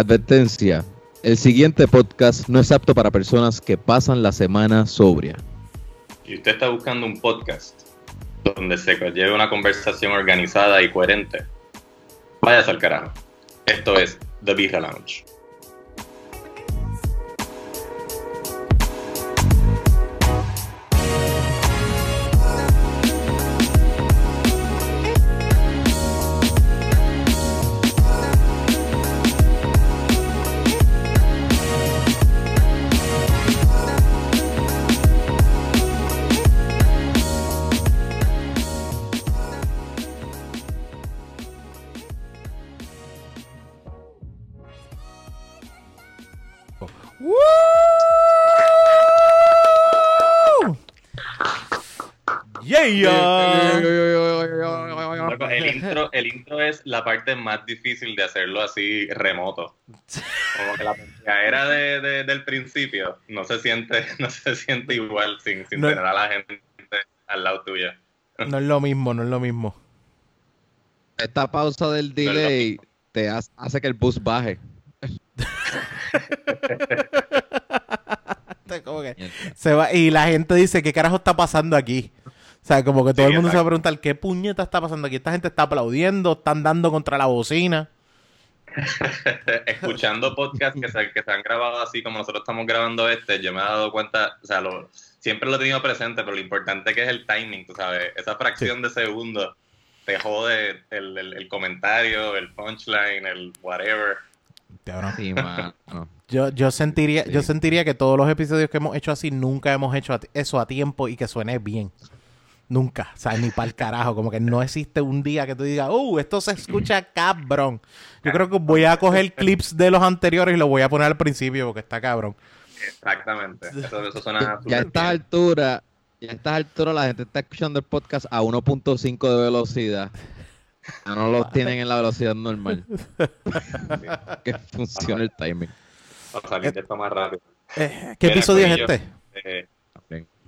Advertencia. El siguiente podcast no es apto para personas que pasan la semana sobria. Y usted está buscando un podcast donde se lleve una conversación organizada y coherente. Váyase al carajo. Esto es The Birra Lounge. El intro es la parte más difícil de hacerlo así remoto. Como que la era de, del principio no se siente, no se siente igual sin, tener a la gente al lado tuyo. No es lo mismo, no es lo mismo. Esta pausa del delay te hace que el bus baje. se va, y la gente dice, ¿qué carajo está pasando aquí? O sea, como que todo el mundo se va a preguntar, ¿qué puñeta está pasando aquí? Esta gente está aplaudiendo, están dando contra la bocina. Escuchando podcasts que se, que se han grabado así como nosotros estamos grabando este, yo me he dado cuenta, o sea, lo, siempre lo he tenido presente, pero lo importante que es el timing, tú sabes, esa fracción de segundo te jode el, el, comentario, el punchline, el whatever. Yo, yo sentiría, yo sentiría que todos los episodios que hemos hecho así nunca hemos hecho eso a tiempo y que suene bien. Nunca, o sea, ni para el carajo. Como que no existe un día que tú digas, uh, esto se escucha cabrón. Yo creo que voy a coger clips de los anteriores y los voy a poner al principio porque está cabrón. Exactamente. Eso, eso suena ya a estas alturas, ya a estas alturas la gente está escuchando el podcast a 1.5 de velocidad. no los tienen en la velocidad normal. que funcione el timing. Para salir de esto más rápido. Eh, ¿Qué episodio es este? Eh,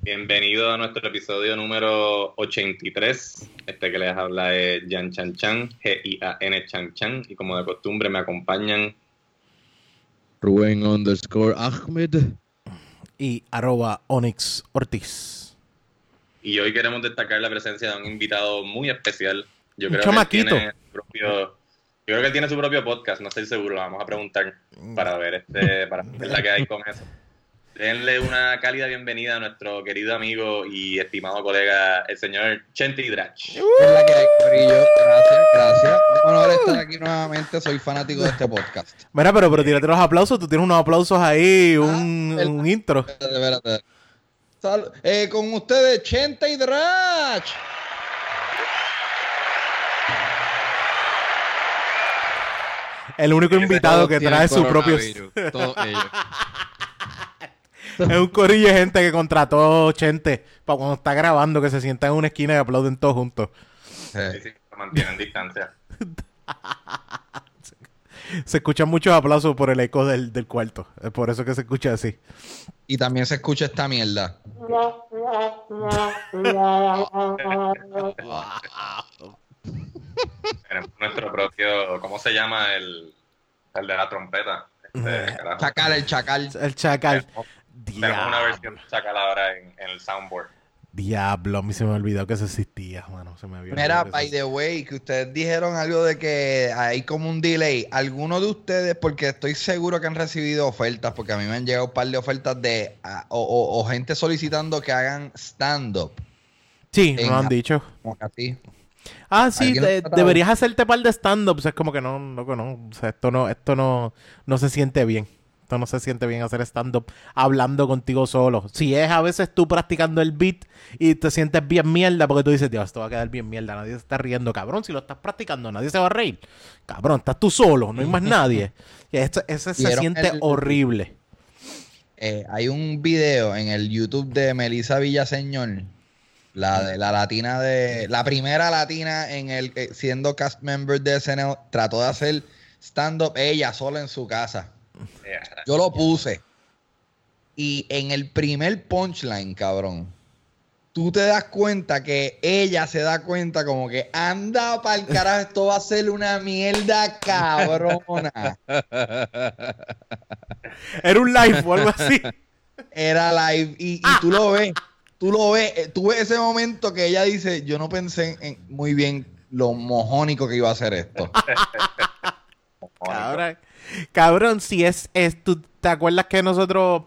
Bienvenido a nuestro episodio número 83. Este que les habla es Jan Chan Chan, G-I-A-N Chan Chan. Y como de costumbre me acompañan Rubén underscore Ahmed y arroba Onyx Ortiz. Y hoy queremos destacar la presencia de un invitado muy especial. Yo creo que tiene su propio, yo creo que él tiene su propio podcast, no estoy seguro, vamos a preguntar para ver este, para ver la que hay con eso. Denle una cálida bienvenida a nuestro querido amigo y estimado colega, el señor Chente Drach. Gracias, gracias. Un honor estar aquí nuevamente. Soy fanático de este podcast. Mira, pero, pero tírate los aplausos. Tú tienes unos aplausos ahí, un, ah, un intro. Espérate, eh, con ustedes, Chente Drach. El único invitado que trae su propio. Todos ellos. Es un corillo de gente que contrató Chente para cuando está grabando que se sientan en una esquina y aplauden todos juntos. Sí, sí, se mantienen distancia. se escuchan muchos aplausos por el eco del, del, cuarto. Es por eso que se escucha así. Y también se escucha esta mierda. nuestro propio, ¿cómo se llama el, el de la trompeta? Este, chacal, el chacal. El chacal. Tenemos una versión en, el soundboard. Diablo, a mí se me olvidó que eso existía, mano. Se me había Mira, by the way, que ustedes dijeron algo de que hay como un delay. ¿Alguno de ustedes, porque estoy seguro que han recibido ofertas, porque a mí me han llegado un par de ofertas de o, gente solicitando que hagan stand-up? Sí, me lo han dicho. Como que Ah, sí, deberías hacerte par de stand-ups. Es como que no, no, no. O sea, esto no, esto no, no se siente bien no se siente bien hacer stand-up hablando contigo solo. Si es a veces tú practicando el beat y te sientes bien mierda porque tú dices, Dios, esto va a quedar bien mierda, nadie se está riendo, cabrón. Si lo estás practicando, nadie se va a reír. Cabrón, estás tú solo, no hay más nadie. Y ese se siente horrible. Eh, hay un video en el YouTube de Melissa Villaseñor, la de la latina de. La primera latina en el que siendo cast member de SNL, trató de hacer stand-up ella sola en su casa. Yo lo puse. Y en el primer punchline, cabrón, tú te das cuenta que ella se da cuenta como que anda para el carajo, esto va a ser una mierda cabrona. Era un live o algo así. Era live y, tú lo ves, tú lo ves, eh, tú ves ese momento que ella dice, yo no pensé en, muy bien lo mojónico que iba a ser esto. cabrón, cabrón, si es, es, tú te acuerdas que nosotros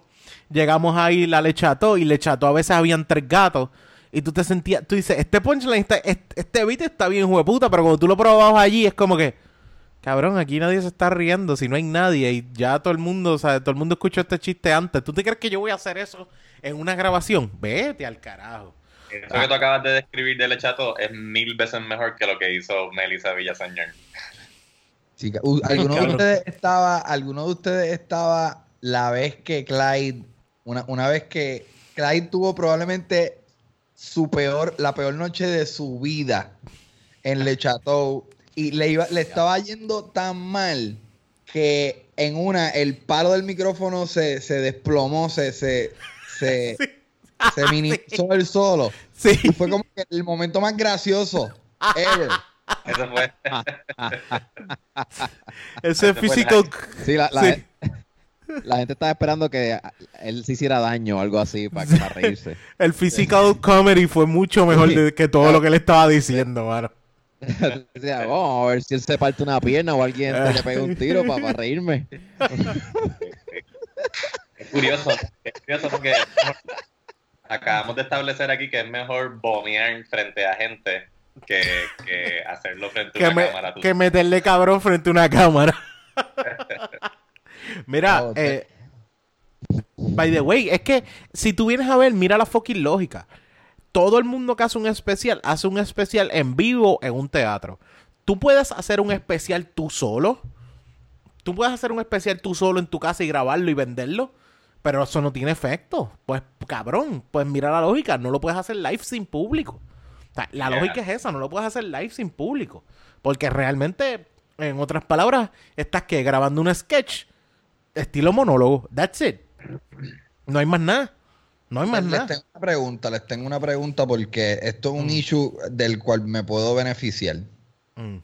llegamos ahí, la le cható y le cható a veces habían tres gatos. Y tú te sentías, tú dices, este punchline, está, este, este beat está bien hueputa, pero cuando tú lo probabas allí es como que, cabrón, aquí nadie se está riendo, si no hay nadie y ya todo el mundo, o sea, todo el mundo escuchó este chiste antes. ¿Tú te crees que yo voy a hacer eso en una grabación? Vete al carajo. Eso que tú acabas de describir de Lechato es mil veces mejor que lo que hizo Melissa Villaseñor. ¿alguno, de ustedes estaba, ¿Alguno de ustedes estaba la vez que Clyde una, una vez que Clyde tuvo probablemente su peor, la peor noche de su vida en Le Chateau y le, iba, le estaba yendo tan mal que en una el palo del micrófono se, se desplomó, se, se, se, se minimizó el solo. Sí. Y fue como que el momento más gracioso ever. Eso fue. Ese físico. Sí, la, la, la gente estaba esperando que él se hiciera daño o algo así para, reírse. el physical comedy fue mucho mejor que todo lo que él estaba diciendo, mano. Vamos a ver si él se parte una pierna o alguien le pega un tiro para, reírme. Es curioso, es curioso porque acabamos de establecer aquí que es mejor bomear frente a gente que, que hacerlo frente a una cámara. Que meterle cabrón frente a una cámara. Mira, eh, by the way, es que si tú vienes a ver, mira la fucking lógica. Todo el mundo que hace un especial, hace un especial en vivo en un teatro. Tú puedes hacer un especial tú solo. Tú puedes hacer un especial tú solo en tu casa y grabarlo y venderlo. Pero eso no tiene efecto. Pues, cabrón, pues mira la lógica. No lo puedes hacer live sin público. La lógica es esa. No lo puedes hacer live sin público. Porque realmente, en otras palabras, estás que grabando un sketch estilo monólogo. That's it. No hay más nada. No hay más les nada. Tengo una pregunta, les tengo una pregunta porque esto es un mm. issue del cual me puedo beneficiar. Mm.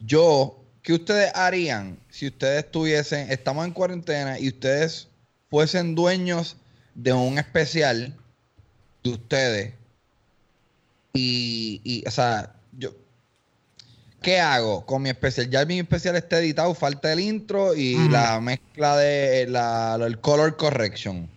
Yo, ¿qué ustedes harían si ustedes estuviesen, estamos en cuarentena y ustedes fuesen dueños de un especial de ustedes? Y, y o sea, yo, ¿Qué hago con mi especial? Ya mi especial está editado, falta el intro y la mezcla de la, el color correction.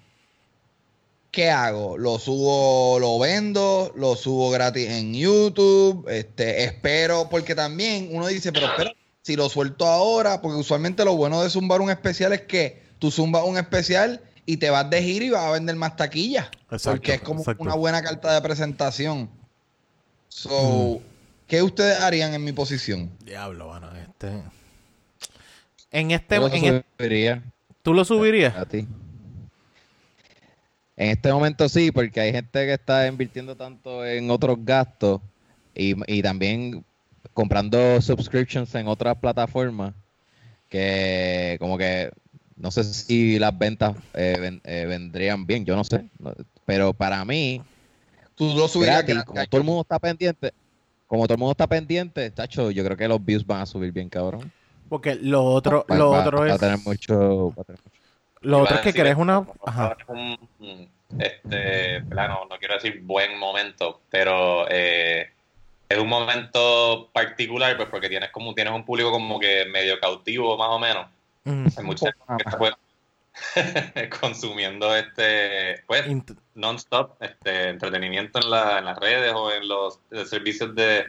¿Qué hago? ¿Lo subo, lo vendo? ¿Lo subo gratis en YouTube? Este, espero, porque también uno dice, pero espera, si lo suelto ahora, porque usualmente lo bueno de zumbar un especial es que tú zumbas un especial y te vas de giro y vas a vender más taquillas. porque es como una buena carta de presentación. So, ¿Qué ustedes harían en mi posición? Diablo, bueno, este. En este. Yo lo subiría. ¿Tú lo subirías? A ti. En este momento sí, porque hay gente que está invirtiendo tanto en otros gastos y, también comprando subscriptions en otras plataformas que como que no sé si las ventas eh, eh, vendrían bien, yo no sé, pero para mí tú lo subirías como todo el mundo está pendiente, como todo el mundo está pendiente, tacho, yo creo que los views van a subir bien, cabrón. Porque lo otro, lo otro es. Va a tener mucho. Lo otro es que querés una. Ajá. este, no, no quiero decir buen momento, pero eh, es un momento particular, pues porque tienes como tienes un público como que medio cautivo, más o menos. Hay mucha gente que está consumiendo este pues non-stop este entretenimiento en, la, en, las redes o en los servicios de,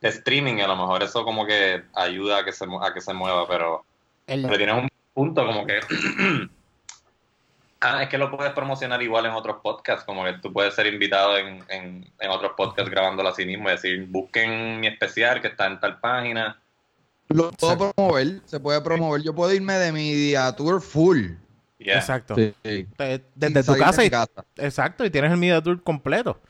streaming a lo mejor eso como que ayuda a que se, a que se mueva pero, pero tienes un punto como que ah es que lo puedes promocionar igual en otros podcasts como que tú puedes ser invitado en, en, en otros podcasts grabándolo así mismo y decir busquen mi especial que está en tal página lo puedo promover, se puede promover. Yo puedo irme de mi día tour full. Exacto. Desde tu casa, y, Exacto, y tienes el media tour completo.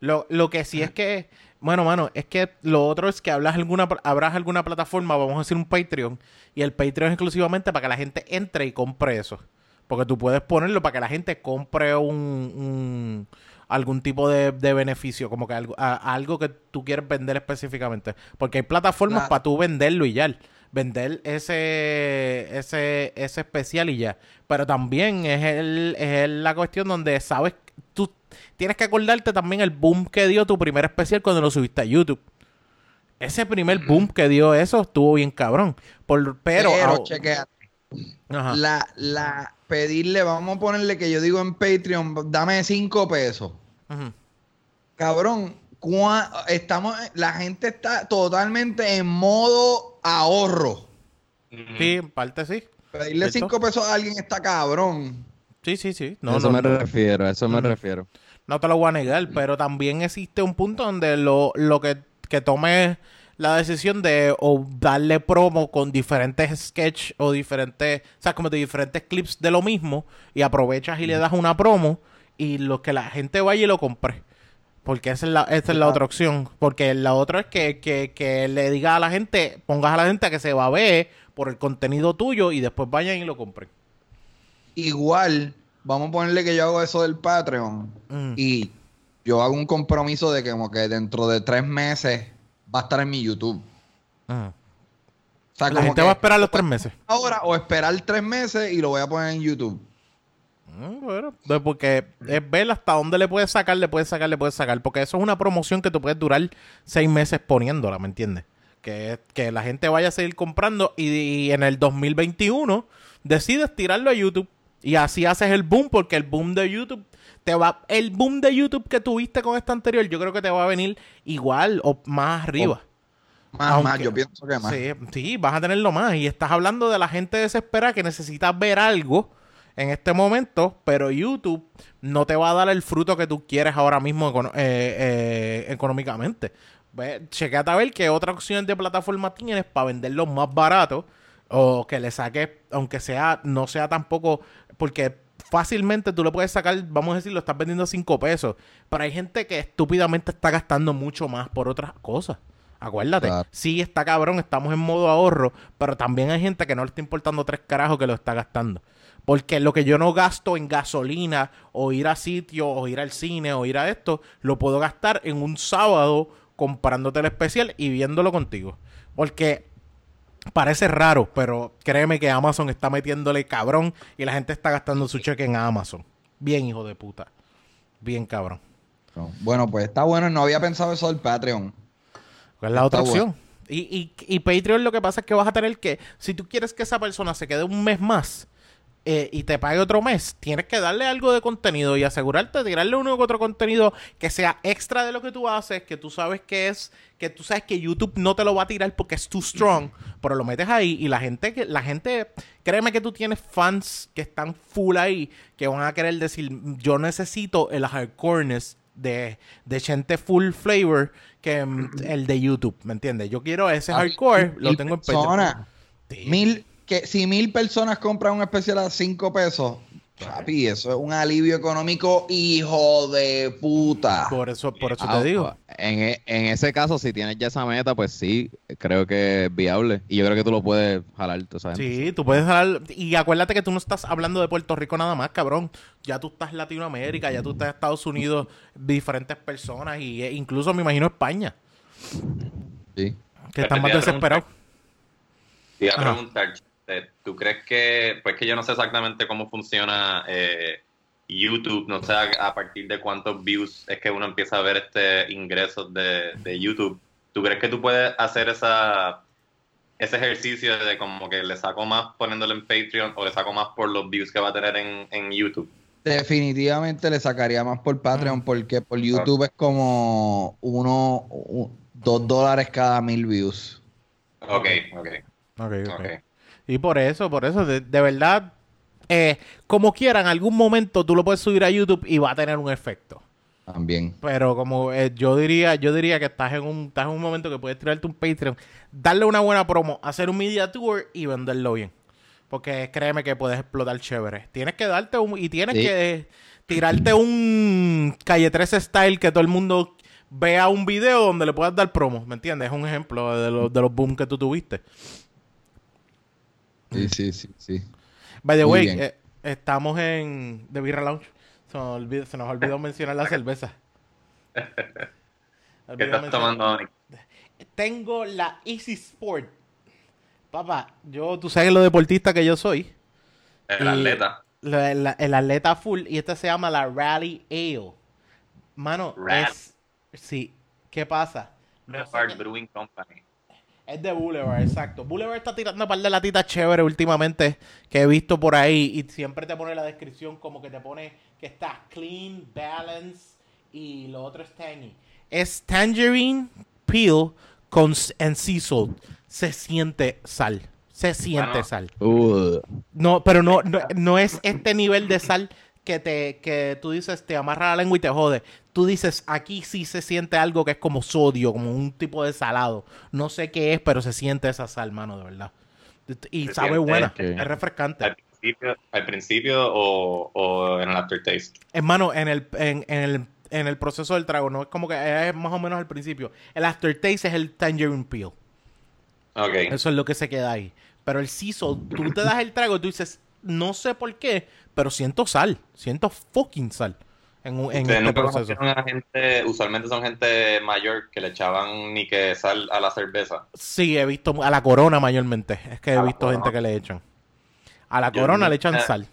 Lo, lo que sí es que, bueno, mano, es que lo otro es que hablas alguna, habrás alguna plataforma, vamos a decir un Patreon, y el Patreon es exclusivamente para que la gente entre y compre eso. Porque tú puedes ponerlo para que la gente compre un, algún tipo de, beneficio, como que algo, algo que tú quieres vender específicamente. Porque hay plataformas para tú venderlo y ya. Vender ese, ese, ese especial y ya. Pero también es, el, es la cuestión donde sabes, tú tienes que acordarte también el boom que dio tu primer especial cuando lo subiste a YouTube. Ese primer boom que dio eso estuvo bien cabrón. Por, pero, La, la, pedirle, vamos a ponerle que yo digo en Patreon, dame cinco pesos. Cabrón, estamos, la gente está totalmente en modo ahorro. Sí, en parte sí. Pedirle cinco pesos a alguien está cabrón. Sí, sí, sí. No, eso me refiero, eso me refiero. No te lo voy a negar, pero también existe un punto donde lo, lo que, que tomes la decisión de o darle promo con diferentes sketches o diferentes, o sea, como de diferentes clips de lo mismo y aprovechas y le das una promo y lo que la gente vaya y lo compre. Porque esa es la, esa es la otra opción. Porque la otra es que, que, que le digas a la gente, pongas a la gente que se va a ver por el contenido tuyo y después vayan y lo compren. Igual, vamos a ponerle que yo hago eso del Patreon mm. y yo hago un compromiso de que como que dentro de tres meses va a estar en mi YouTube. O sea, la gente va a esperar los tres meses. Ahora, o esperar tres meses y lo voy a poner en YouTube. Mm, bueno, pues porque es ver hasta dónde le puedes sacar, le puedes sacar, le puedes sacar. Porque eso es una promoción que tú puedes durar seis meses poniéndola, ¿me entiendes? Que, que la gente vaya a seguir comprando y, y, en el 2021 decides tirarlo a YouTube. Y así haces el boom, porque el boom de YouTube te va, el boom de YouTube que tuviste con esta anterior, yo creo que te va a venir igual o más arriba. más, más, yo pienso que más. Sí, sí, vas a tenerlo más. Y estás hablando de la gente desesperada que necesita ver algo en este momento, pero YouTube no te va a dar el fruto que tú quieres ahora mismo eh, eh, económicamente. chequeate a ver qué otra opción de plataforma tienes para venderlo más barato o que le saques, aunque sea, no sea tampoco, porque fácilmente tú lo puedes sacar, vamos a decir, lo estás vendiendo a 5 pesos. Pero hay gente que estúpidamente está gastando mucho más por otras cosas. Acuérdate, sí está cabrón, estamos en modo ahorro, pero también hay gente que no le está importando tres carajos que lo está gastando. Porque lo que yo no gasto en gasolina, o ir a sitio, o ir al cine, o ir a esto, lo puedo gastar en un sábado comprándote el especial y viéndolo contigo. Porque Parece raro, pero créeme que Amazon está metiéndole cabrón y la gente está gastando su cheque en Amazon. Bien, hijo de puta. Bien, cabrón. Bueno, pues está bueno. No había pensado eso del Patreon. ¿Cuál es la otra opción? Y, y, y Patreon lo que pasa es que vas a tener que, si tú quieres que esa persona se quede un mes más, eh, y te pague otro mes, tienes que darle algo de contenido y asegurarte de tirarle uno u otro contenido que sea extra de lo que tú haces, que tú sabes que es, que tú sabes que YouTube no te lo va a tirar porque es too strong, pero lo metes ahí y la gente, la gente, créeme que tú tienes fans que están full ahí, que van a querer decir, yo necesito el hardcoreness de, de gente full flavor que mm, el de YouTube, ¿me entiendes? Yo quiero ese hardcore, lo tengo en persona. Mil que si mil personas compran un especial a cinco pesos, papi, eso es un alivio económico, hijo de puta. Por eso, por eso te digo. En, e, en, ese caso, si tienes ya esa meta, pues sí, creo que es viable. Y yo creo que tú lo puedes jalar, tú sabes. Sí, tú puedes jalar. Y acuérdate que tú no estás hablando de Puerto Rico nada más, cabrón. Ya tú estás en Latinoamérica, ya tú estás en Estados Unidos, diferentes personas, y e incluso me imagino España. Sí. Que están más desesperados. Te a preguntar, ¿Tú crees que, pues que yo no sé exactamente cómo funciona eh, YouTube, no sé a, partir de cuántos views es que uno empieza a ver este ingresos de, YouTube? ¿Tú crees que tú puedes hacer esa ese ejercicio de como que le saco más poniéndolo en Patreon o le saco más por los views que va a tener en, YouTube? Definitivamente le sacaría más por Patreon porque por YouTube es como uno, dos dólares cada mil views. Ok, ok. Ok, ok. Y por eso, por eso, de, verdad, eh, como quiera, en algún momento tú lo puedes subir a YouTube y va a tener un efecto. También. Pero como eh, yo diría, yo diría que estás en un, estás en un momento que puedes tirarte un Patreon, darle una buena promo, hacer un media tour y venderlo bien. Porque créeme que puedes explotar chévere. Tienes que darte un, y tienes que tirarte un calle 13 style que todo el mundo vea un video donde le puedas dar promo, ¿me entiendes? Es un ejemplo de, los de los boom que tú tuviste. Sí, sí, sí, sí. By the way, eh, estamos en The Birra Lounge. Se nos olvidó, se nos olvidó mencionar la cerveza. ¿Qué estás tomando, Tengo la Easy Sport. Papá, yo, tú sabes lo deportista que yo soy. El atleta. el atleta full. Y esta se llama la Rally Ale. Mano, es. Sí. ¿Qué pasa? Boulevard Brewing Company. Es de Boulevard, exacto. Boulevard está tirando un par de latitas chéveres últimamente que he visto por ahí y siempre te pone la descripción como que te pone que está clean, balance y lo otro es tangy. Es tangerine peel con en sea salt. Se siente sal. Se siente sal. No, pero no, no, es este nivel de sal que te que tú dices te amarra la lengua y te jode. Tú dices, aquí sí se siente algo que es como sodio, como un tipo de salado. No sé qué es, pero se siente esa sal, mano, de verdad. Y sabe buena, es refrescante. Al principio, o, en el aftertaste. Hermano, en el, en, el, en el proceso del trago, no es como que es más o menos al principio. El aftertaste es el tangerine peel. Okay. Eso es lo que se queda ahí. Pero el siso, tú te das el trago y tú dices, no sé por qué, pero siento sal. Siento fucking sal en, en este proceso. gente, usualmente son gente mayor que le echaban ni que sal a la cerveza. Sí, he visto a la corona mayormente. Es que he visto gente que le echan. A la corona le echan sal.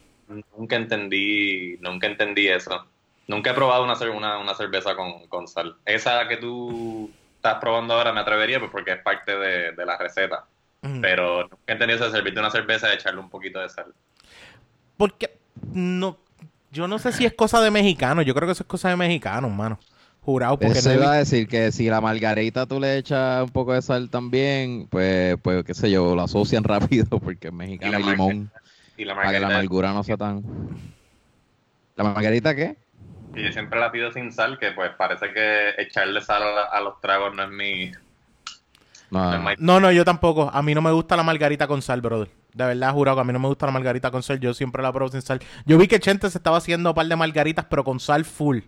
Nunca entendí, nunca entendí eso. Nunca he probado una, una, cerveza con, sal. Esa que tú estás probando ahora me atrevería pues porque es parte de, la receta. Pero nunca he entendido eso de servirte una cerveza y echarle un poquito de sal. Porque no, yo no sé si es cosa de mexicano. Yo creo que eso es cosa de mexicano, hermano. Jurado porque Eso iba a decir que si la margarita tú le echas un poco de sal también, pues, pues qué sé yo, lo asocian rápido porque es mexicano y, limón. Y la Para que la amargura no sea tan... ¿La margarita qué? Y yo siempre la pido sin sal, que pues parece que echarle sal a, los tragos no es mi... No. no, yo tampoco. A mí no me gusta la margarita con sal, brother. De verdad, jurado que a mí no me gusta la margarita con sal. Yo siempre la pruebo sin sal. Yo vi que Chente se estaba haciendo un par de margaritas, pero con sal full.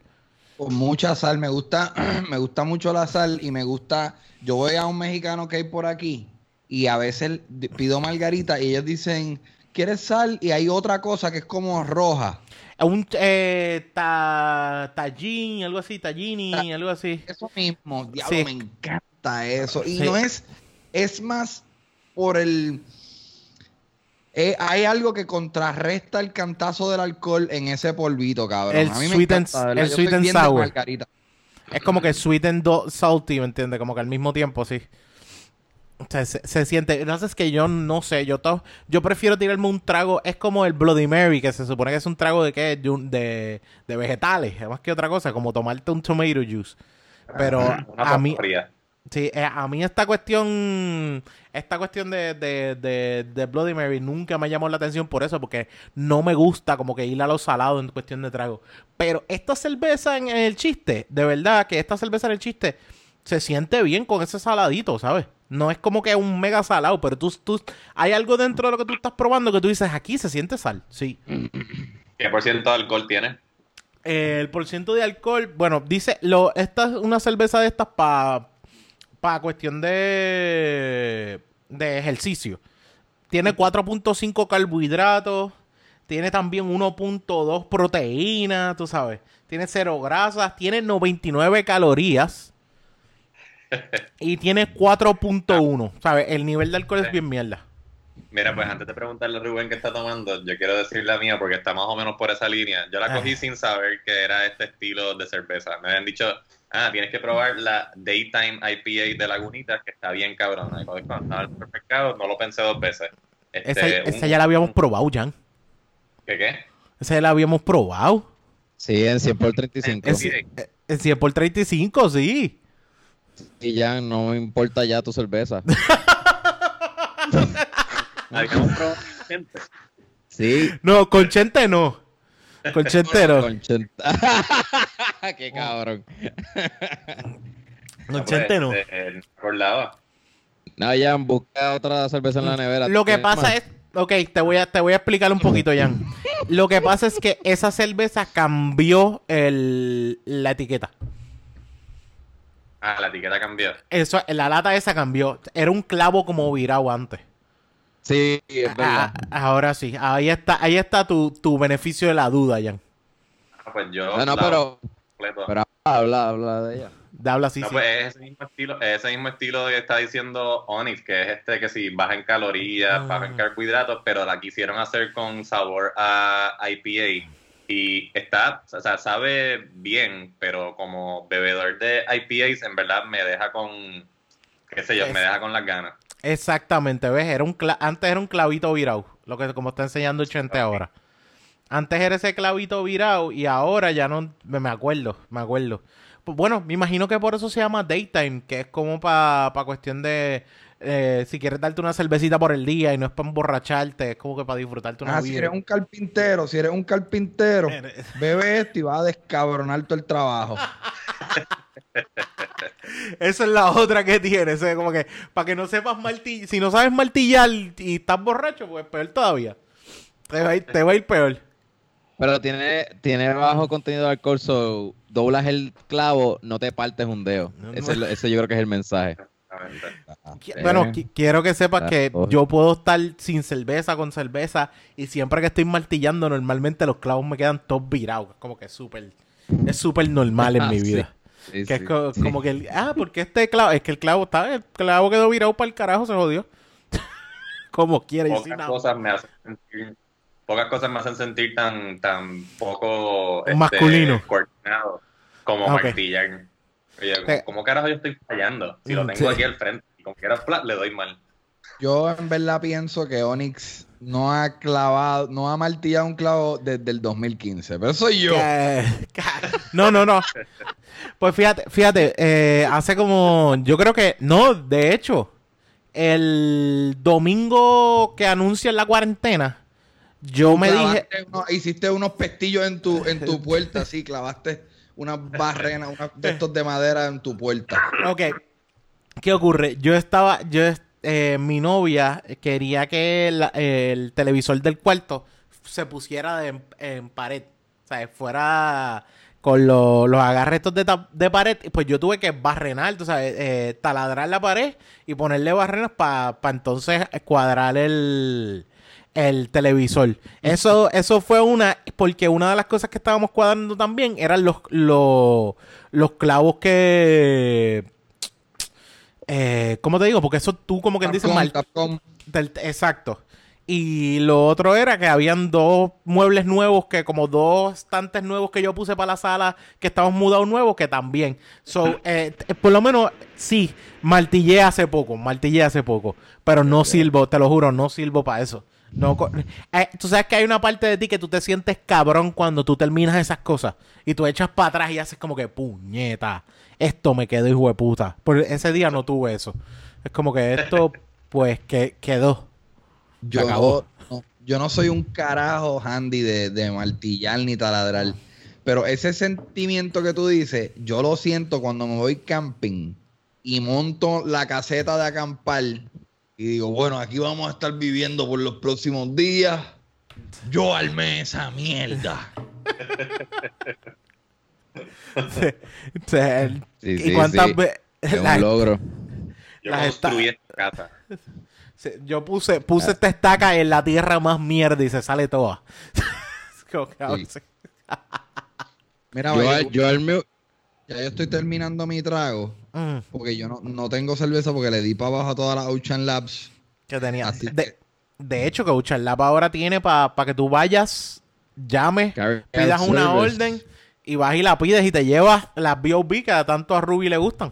Con mucha sal. Me gusta, me gusta mucho la sal y me gusta... Yo voy a un mexicano que hay por aquí y a veces pido margarita y ellos dicen quieres sal y hay otra cosa que es como roja. Un eh, tallín, algo así, tallini, algo así. Eso mismo, diablo, me encanta eso. Y no es, es más por el... Eh, hay algo que contrarresta el cantazo del alcohol en ese polvito, cabrón. El sweet and, el sweet and sour. Es como que sweet and salty, ¿me entiendes? Como que al mismo tiempo, sí. Se, se, siente. es que yo no sé. Yo yo prefiero tirarme un trago. Es como el Bloody Mary, que se supone que es un trago de qué? De, de, vegetales. Más que otra cosa, como tomarte un tomato juice. Pero a mí. Sí, eh, a mí esta cuestión. Esta cuestión de, de, de, Bloody Mary nunca me llamó la atención por eso, porque no me gusta como que ir a lo salado en cuestión de trago. Pero esta cerveza en el chiste, de verdad que esta cerveza en el chiste se siente bien con ese saladito, ¿sabes? No es como que es un mega salado, pero tú, tú, hay algo dentro de lo que tú estás probando que tú dices, aquí se siente sal, sí. ¿Qué por ciento de alcohol tiene? el por ciento de alcohol, bueno, dice, lo, esta es una cerveza de estas para pa cuestión de, de ejercicio. Tiene 4.5 carbohidratos, tiene también 1.2 proteínas, tú sabes. Tiene cero grasas, tiene 99 calorías y tiene 4.1. ¿Sabes? El nivel de alcohol es bien mierda. Mira, pues antes de preguntarle a Rubén qué está tomando, yo quiero decir la mía porque está más o menos por esa línea. Yo la cogí ah. sin saber que era este estilo de cerveza. Me habían dicho, ah, tienes que probar la Daytime IPA de Lagunitas, que está bien cabrona. Y cuando estaba en el supermercado, no lo pensé dos veces. Este, esa, ya la habíamos probado, Jan. ¿Qué qué? Esa ya la habíamos probado. Sí, en 100 por 35. En, en 100 por 35, sí. Y ya no me importa ya tu cerveza. sí. No, con Chente no. Con Chente no. Con Chente. Qué cabrón. Con Chente no. Por lado. No, ya busca otra cerveza en la nevera. Lo que pasa es, ok, te voy a, te voy a explicar un poquito, Jan. Lo que pasa es que esa cerveza cambió el, la etiqueta. Ah, la etiqueta cambió. Eso, la lata esa cambió. Era un clavo como virado antes. Sí, es verdad. Ah, ahora sí. Ahí está, ahí está tu, beneficio de la duda, Jan. pues yo. No, no, pero. Pero habla, habla de ella. De habla así, no, pues es ese mismo estilo, ese mismo estilo que está diciendo Onyx, que es este que si baja en calorías, ah. baja en carbohidratos, pero la quisieron hacer con sabor a IPA. Y está, o sea, sabe bien, pero como bebedor de IPAs, en verdad me deja con, qué sé yo, me deja con las ganas. Exactamente, ¿ves? Era un antes era un clavito virado, lo que como está enseñando Chente ahora. Antes era ese clavito virado y ahora ya no me acuerdo, me acuerdo. Pues bueno, me imagino que por eso se llama daytime, que es como para pa cuestión de eh, si quieres darte una cervecita por el día y no es para emborracharte, es como que para disfrutarte una ah, Si eres un carpintero, si eres un carpintero, bebe esto y vas a descabronar todo el trabajo. Esa es la otra que tienes. como que para que no sepas martillar, si no sabes martillar y estás borracho, pues peor todavía. Te va a ir, te va a ir peor. Pero tiene, tiene bajo contenido de alcohol, so doblas el clavo, no te partes un dedo. Ese, yo creo que es el mensaje. Bueno, quiero que sepas que yo puedo estar sin cerveza, con cerveza, y siempre que estoy martillando, normalmente los clavos me quedan todos virados. Como que es súper, es súper normal en mi vida. Que es como, que, ah, porque este clavo, es que el clavo está, el clavo quedó virado para el carajo, se jodió. como quiere. Pocas cosas me hacen sentir pocas cosas me hacen sentir tan, tan poco este, masculino coordinado como martillar. Oye, ¿cómo, carajo yo estoy fallando? Si lo mm, tengo aquí al frente y como quiera le doy mal. Yo en verdad pienso que Onyx no ha clavado, no ha martillado un clavo desde el 2015, pero soy yo. No, no, no. Pues fíjate, fíjate, eh, hace como, yo creo que, no, de hecho, el domingo que anuncian la cuarentena, yo me dije. hiciste unos pestillos en tu, en tu puerta, sí, clavaste unas barrenas, unos de estos de madera en tu puerta. Ok. ¿Qué ocurre? Yo estaba. Yo, eh, mi novia quería que el, televisor del cuarto se pusiera en pared. O sea, fuera con los agarres de, de, pared, pues yo tuve que barrenar, o sea, eh, taladrar la pared y ponerle barrenas para entonces cuadrar el, el televisor. Eso, eso fue una, porque una de las cosas que estábamos cuadrando también eran los, los, los clavos que... Eh, ¿Cómo te digo? Porque eso tú como que dices mal. exacto. Y lo otro era que habían dos muebles nuevos, que como dos estantes nuevos que yo puse para la sala, que estaban mudados nuevos, que también. So, eh, por lo menos, sí, martillé hace poco, martillé hace poco. Pero no sirvo, te lo juro, no sirvo para eso. No, eh, tú sabes que hay una parte de ti que tú te sientes cabrón cuando tú terminas esas cosas y tú echas para atrás y haces como que puñeta, esto me quedó hijo de puta. Por ese día no tuve eso. Es como que esto, pues, que quedó. Yo, acabó. No, yo no soy un carajo handy de, de martillar ni taladrar. Pero ese sentimiento que tú dices, yo lo siento cuando me voy camping y monto la caseta de acampar y digo, bueno, aquí vamos a estar viviendo por los próximos días. Yo armé esa mierda. ¿Y cuántas veces? un logro. Yo construí esta casa. Yo puse, puse esta estaca en la tierra más mierda y se sale toda. Mira, yo, yo, yo, ya yo estoy terminando mi trago. Mm. Porque yo no, tengo cerveza porque le di para abajo a todas las Ocean Labs. Que tenía. De, hecho, que Ocean Lab ahora tiene para que tú vayas, llames, pidas una orden y vas y la pides y te llevas las B.O.B. que a tanto a Ruby le gustan.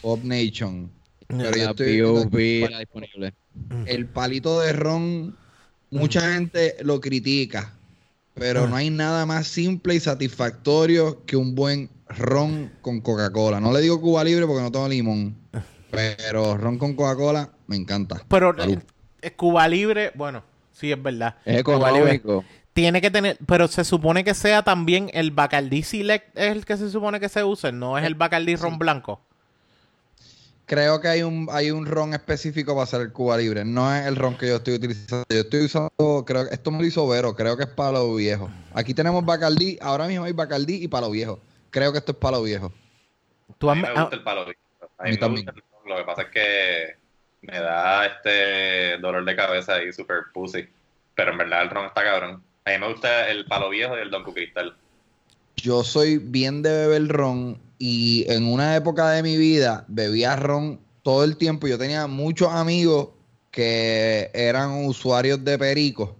Pop Nation. Pero yo estoy disponible. Mm. El palito de ron, mucha mm. gente lo critica, pero no hay nada más simple y satisfactorio que un buen ron con Coca-Cola. No le digo Cuba Libre porque no tengo limón. Pero ron con Coca-Cola me encanta. Pero eh, es Cuba Libre, bueno, sí es verdad. Es económico. Tiene que tener, pero se supone que sea también el Bacardi Select es el que se supone que se use, no es el Bacardi ron blanco. Creo que hay un hay un ron específico para hacer el Cuba Libre, no es el ron que yo estoy utilizando. Yo estoy usando, creo que esto me lo hizo Vero, creo que es para los viejos. Aquí tenemos Bacardi, ahora mismo hay Bacardi y para los viejos. Creo que esto es palo viejo. a mí me gusta el palo viejo. A mí, también. Gusta Lo que pasa es que me da este dolor de cabeza ahí super pussy. Pero en verdad el ron está cabrón. A mí me gusta el palo viejo y el Don Cristal. yo soy bien de beber ron y en una época de mi vida bebía ron todo el tiempo. Yo tenía muchos amigos que eran usuarios de perico.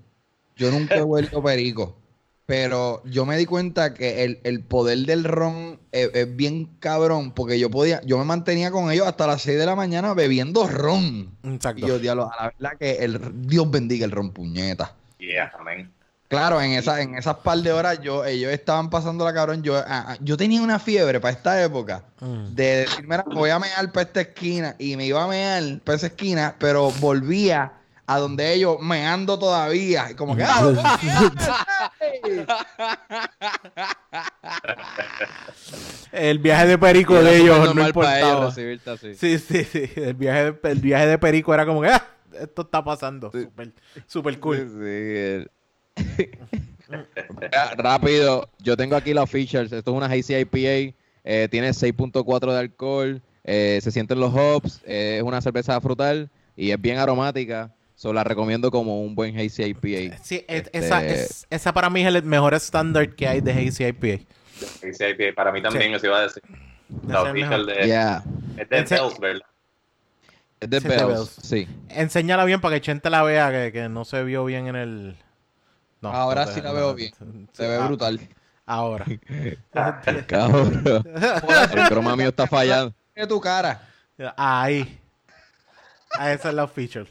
Yo nunca he vuelto perico. Pero yo me di cuenta que el, poder del ron es, bien cabrón, porque yo podía, yo me mantenía con ellos hasta las 6 de la mañana bebiendo ron. Exacto. Y yo, diablo, a la verdad que el, Dios bendiga el ron puñeta. Yeah, amén. Claro, en, esa, en esas par de horas yo, ellos estaban pasando la cabrón. Yo, ah, ah, yo tenía una fiebre para esta época mm. de decirme, voy a mear para esta esquina y me iba a mear para esa esquina, pero volvía a donde ellos meando todavía. Y como que, ¡ah, El viaje de perico de ellos no importaba. sí, sí, sí. El viaje, de, el viaje de perico era como que, ¡ah! Esto está pasando. Súper super cool. Rápido, yo tengo aquí los features. Esto es una Hazy IPA. Eh, tiene 6.4 de alcohol. Eh, se sienten los hops. Eh, es una cerveza frutal y es bien aromática. So, la recomiendo como un buen Hazy IPA. Sí, esa, este, esa para mí es el mejor estándar que hay de Hazy IPA. Hazy IPA, para mí también, eso iba a decir. La oficial de... Es de Bells, ¿verdad? Es de Bells, sí. Enséñala bien para que Chente la vea, que, que no se vio bien en el... Ahora sí la veo bien. Se ve brutal. Ahora. Cabrón. El croma mío está fallando. De tu cara. Ahí. Ahí esa es la feature.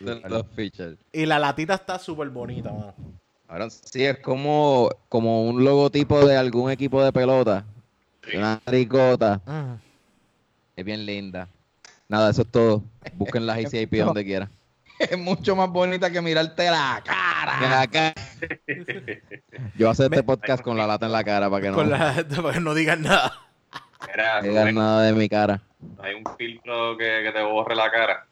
Los features. Y la latita está súper bonita, Ahora sí, es como, como un logotipo de algún equipo de pelota. Una ricota. Mm. Es bien linda. Nada, eso es todo. Busquen la ICIP donde quieran. es mucho más bonita que mirarte la cara. Yo voy a hacer este podcast con la lata en la cara para que no, para que no digan nada. no digan nada de mi cara. Hay un filtro que, que te borre la cara.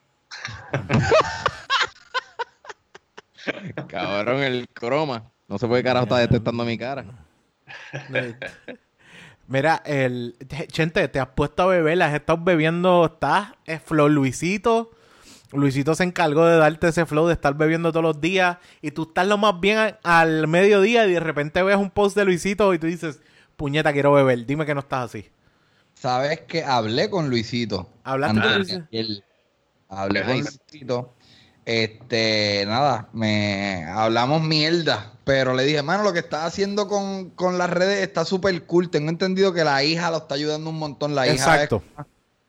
Cabrón, el croma. No se puede carajo estar detectando mi cara. Mira, el Chente, te has puesto a beber, has estado bebiendo, estás es Flor Luisito Luisito se encargó de darte ese flow de estar bebiendo todos los días y tú estás lo más bien al mediodía y de repente ves un post de Luisito y tú dices, puñeta, quiero beber, dime que no estás así. Sabes que hablé con Luisito. ¿Hablaste con Luisito? hablé con Luisito. Este, nada, me hablamos mierda, pero le dije, mano, lo que estás haciendo con, con las redes está súper cool. Tengo entendido que la hija lo está ayudando un montón. La hija es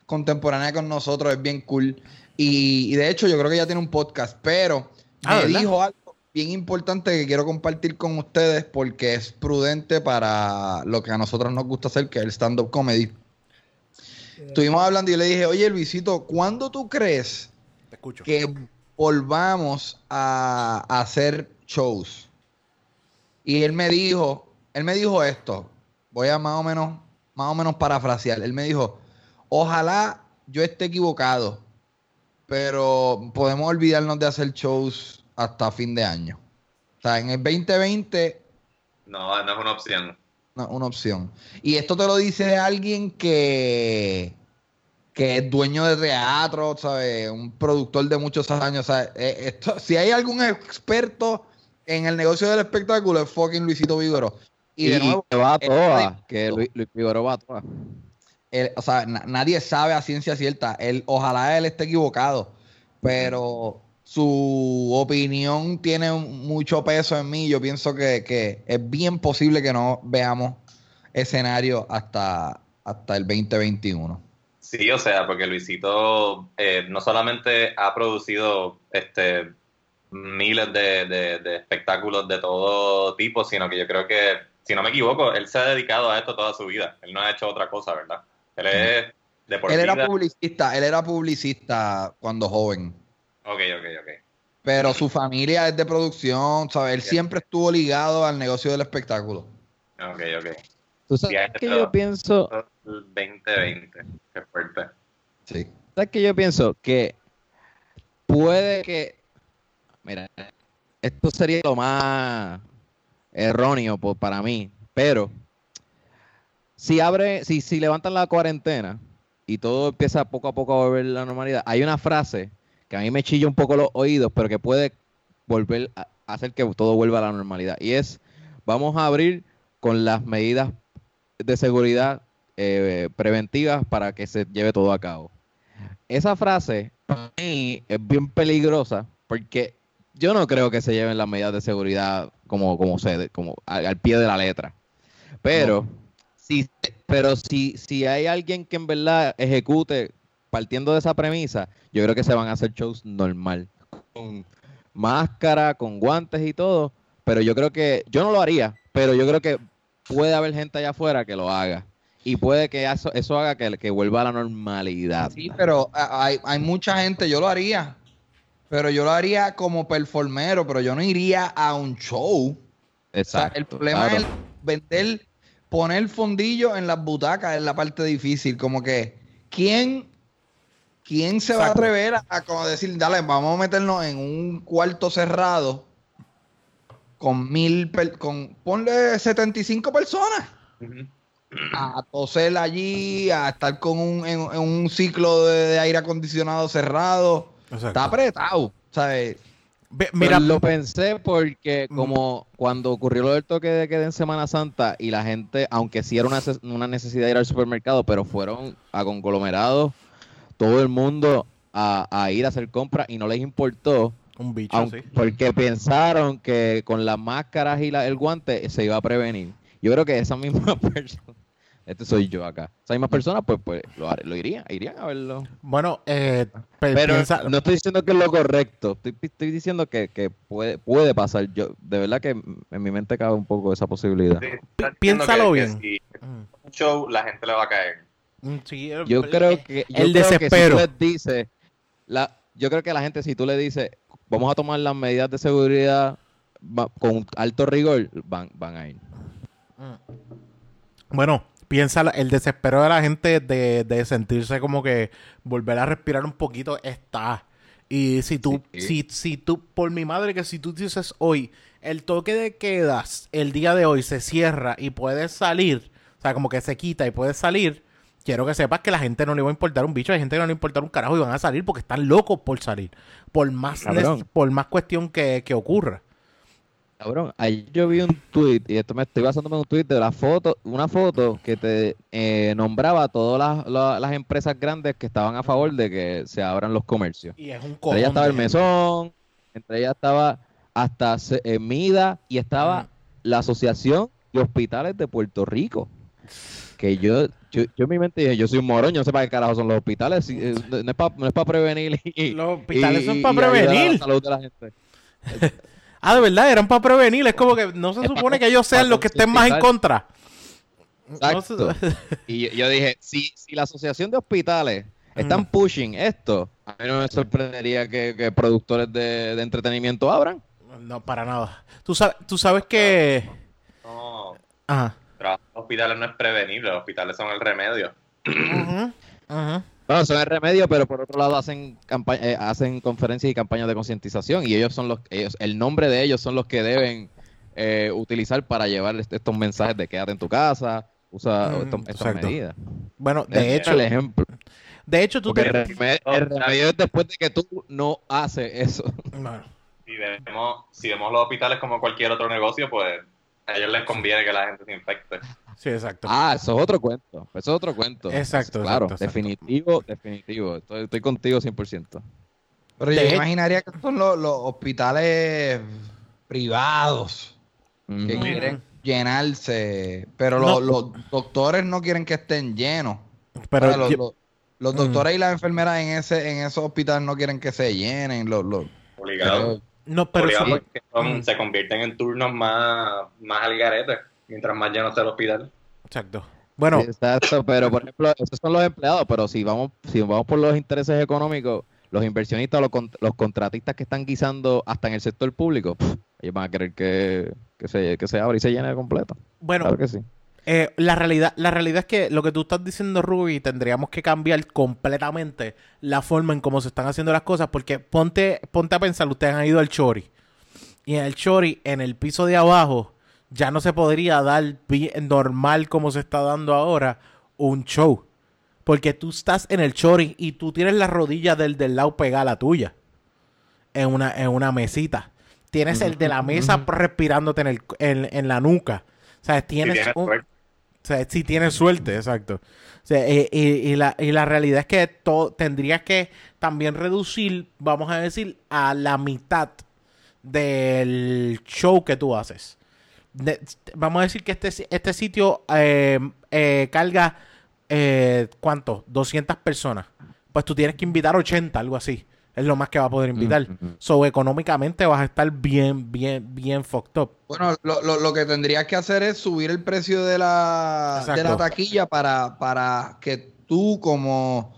contemporánea con nosotros, es bien cool. Y, de hecho, yo creo que ya tiene un podcast, pero ah, me dijo algo bien importante que quiero compartir con ustedes porque es prudente para lo que a nosotros nos gusta hacer, que es el stand-up comedy. Estuvimos hablando y le dije, oye Luisito, ¿cuándo tú crees que volvamos a, a hacer shows? Y él me dijo, él me dijo esto, voy a más o menos, más o menos parafrasear. Él me dijo, ojalá yo esté equivocado, pero podemos olvidarnos de hacer shows hasta fin de año. O sea, en el 2020... No, no es una opción. No, una opción. Y esto te lo dice alguien que, que es dueño de teatro, ¿sabes? Un productor de muchos años. ¿sabes? Eh, esto, si hay algún experto en el negocio del espectáculo, es fucking Luisito Vigoro. Y, de nuevo, va a toa, que Luis, Luis Vigoro va a toa o sea, nadie sabe a ciencia cierta. Él, ojalá él esté equivocado, pero su opinión tiene mucho peso en mí. Yo pienso que, es bien posible que no veamos escenario hasta, hasta el 2021. Sí, o sea, porque Luisito eh, no solamente ha producido este miles de, de, espectáculos de todo tipo, sino que yo creo que, si no me equivoco, él se ha dedicado a esto toda su vida. Él no ha hecho otra cosa, ¿verdad? Él es Él era publicista, él era publicista cuando joven. Ok, ok, ok. Pero su familia es de producción, ¿sabes? Él siempre estuvo ligado al negocio del espectáculo. Ok, ok. ¿Tú sabes que yo pienso? 2020, qué fuerte. Sí. ¿Sabes que yo pienso? Que puede que. Mira, esto sería lo más erróneo para mí, pero si abre, si, si levantan la cuarentena y todo empieza poco a poco a volver a la normalidad, hay una frase que a mí me chilla un poco los oídos, pero que puede volver a hacer que todo vuelva a la normalidad. Y es, vamos a abrir con las medidas de seguridad eh, preventivas para que se lleve todo a cabo. Esa frase para mí es bien peligrosa porque yo no creo que se lleven las medidas de seguridad como, como, se, como al, pie de la letra. Pero, si, pero si, si hay alguien que en verdad ejecute partiendo de esa premisa, yo creo que se van a hacer shows normal, con máscara, con guantes y todo. Pero yo creo que, yo no lo haría, pero yo creo que puede haber gente allá afuera que lo haga. Y puede que eso, eso haga que, que vuelva a la normalidad. Sí, pero hay, hay mucha gente, yo lo haría. Pero yo lo haría como performero, pero yo no iría a un show. Exacto. el problema es vender, poner fondillo en las butacas es la parte difícil. Como que, ¿quién, quién se va a atrever a, como decir, dale, vamos a meternos en un cuarto cerrado con mil, con, ponle 75 personas? A toser allí, a estar con un, en, un ciclo de aire acondicionado cerrado Está apretado, ¿sabes? Mira, lo pensé porque como cuando ocurrió lo del toque de queda en Semana Santa y la gente, aunque sí era una, necesidad de ir al supermercado, pero fueron a conglomerados todo el mundo a, ir a hacer compras y no les importó. Un bicho, sí. Porque pensaron que con las máscaras y el guante se iba a prevenir. Yo creo que esa misma persona este soy yo acá. Esas mismas personas, pues, pues lo, lo irían, irían a verlo. Bueno, eh, pero no estoy diciendo que es lo correcto. Estoy, diciendo que, puede, puede pasar. Yo, de verdad que en mi mente cabe un poco esa posibilidad. Piénsalo bien. si un show, la gente le va a caer. Mm, yo creo que el desespero. dice, la, yo creo que la gente, si tú le dices, vamos a tomar las medidas de seguridad con alto rigor, van, van a ir. Bueno, piensa el desespero de la gente de, sentirse como que volver a respirar un poquito está. Y si tú, si, si tú, por mi madre, que si tú dices hoy, el toque de quedas el día de hoy se cierra y puedes salir, o sea, como que se quita y puedes salir, quiero que sepas que la gente no le va a importar un bicho, hay gente que no le va a importar un carajo y van a salir porque están locos por salir, por más, por más cuestión que, que ocurra. Cabrón, ayer yo vi un tweet, y esto me estoy basándome en un tweet de la foto, una foto que te eh, nombraba todas las, empresas grandes que estaban a favor de que se abran los comercios. Y es un entre ellas estaba el mesón, entre ellas estaba hasta eh, MIDA y estaba la Asociación de Hospitales de Puerto Rico. Que yo, yo, en mi mente dije, yo soy un morón, yo no sé para qué carajo son los hospitales, eh, no es para no prevenir. los hospitales son para prevenir. La salud de la gente. Ah, de verdad, eran para prevenir. Es como que no se supone que ellos sean los que estén más en contra. Exacto. y yo, dije, si, si la asociación de hospitales están pushing esto, a mí no me sorprendería que, productores de, entretenimiento abran. No, para nada. Tú sabes, tú sabes que... No. Ajá. Pero los hospitales no es prevenir, los hospitales son el remedio. Ajá. Ajá. Bueno, son el remedio, pero por otro lado hacen eh, hacen conferencias y campañas de concientización y ellos son los ellos, el nombre de ellos son los que deben eh, utilizar para llevar estos mensajes de quédate en tu casa, usa mm, estas medidas. Bueno, de hecho, el ejemplo. De hecho, tú te... el, remedio, es después de que tú no haces eso. Si vemos, si vemos los hospitales como cualquier otro negocio, pues a ellos les conviene que la gente se infecte. Sí, exacto. Ah, eso es otro cuento. Eso es otro cuento. Exacto. Claro, definitivo, definitivo. Estoy, estoy contigo 100%. Pero yo imaginaría que son los, hospitales privados que quieren llenarse, pero los, doctores no quieren que estén llenos. Pero los, doctores y las enfermeras en ese en esos hospitales no quieren que se llenen. Los, los, no, pero se convierten en turnos más, más al garete mientras más lleno esté el hospital. Exacto. Bueno, exacto, pero por ejemplo, esos son los empleados, pero si vamos, si vamos por los intereses económicos, los inversionistas, los, los contratistas que están guisando hasta en el sector público, ellos van a querer que, se, que se abra y se llene de completo. Bueno, claro que sí. Eh, la realidad, la realidad es que lo que tú estás diciendo, Ruby, tendríamos que cambiar completamente la forma en cómo se están haciendo las cosas, porque ponte, ponte a pensar, ustedes han ido al Chori. Y en el Chori, en el piso de abajo, ya no se podría dar normal como se está dando ahora un show. Porque tú estás en el chori y tú tienes la rodilla del, del lado pegada a la tuya. En una, en una mesita. Tienes el de la mesa respirándote en, el, en, la nuca. O sea, tienes un, o sea, si tienes suerte, exacto. O sea, y, y, la, y, la, realidad es que todo, tendrías que también reducir, vamos a decir, a la mitad del show que tú haces. vamos a decir que este, este sitio eh, eh, carga, eh, ¿cuánto? 200 personas. Pues tú tienes que invitar 80, algo así es lo más que va a poder invitar. So, económicamente vas a estar bien, bien, bien fucked up. Bueno, lo, lo, lo que tendrías que hacer es subir el precio de la, de la taquilla para, para que tú como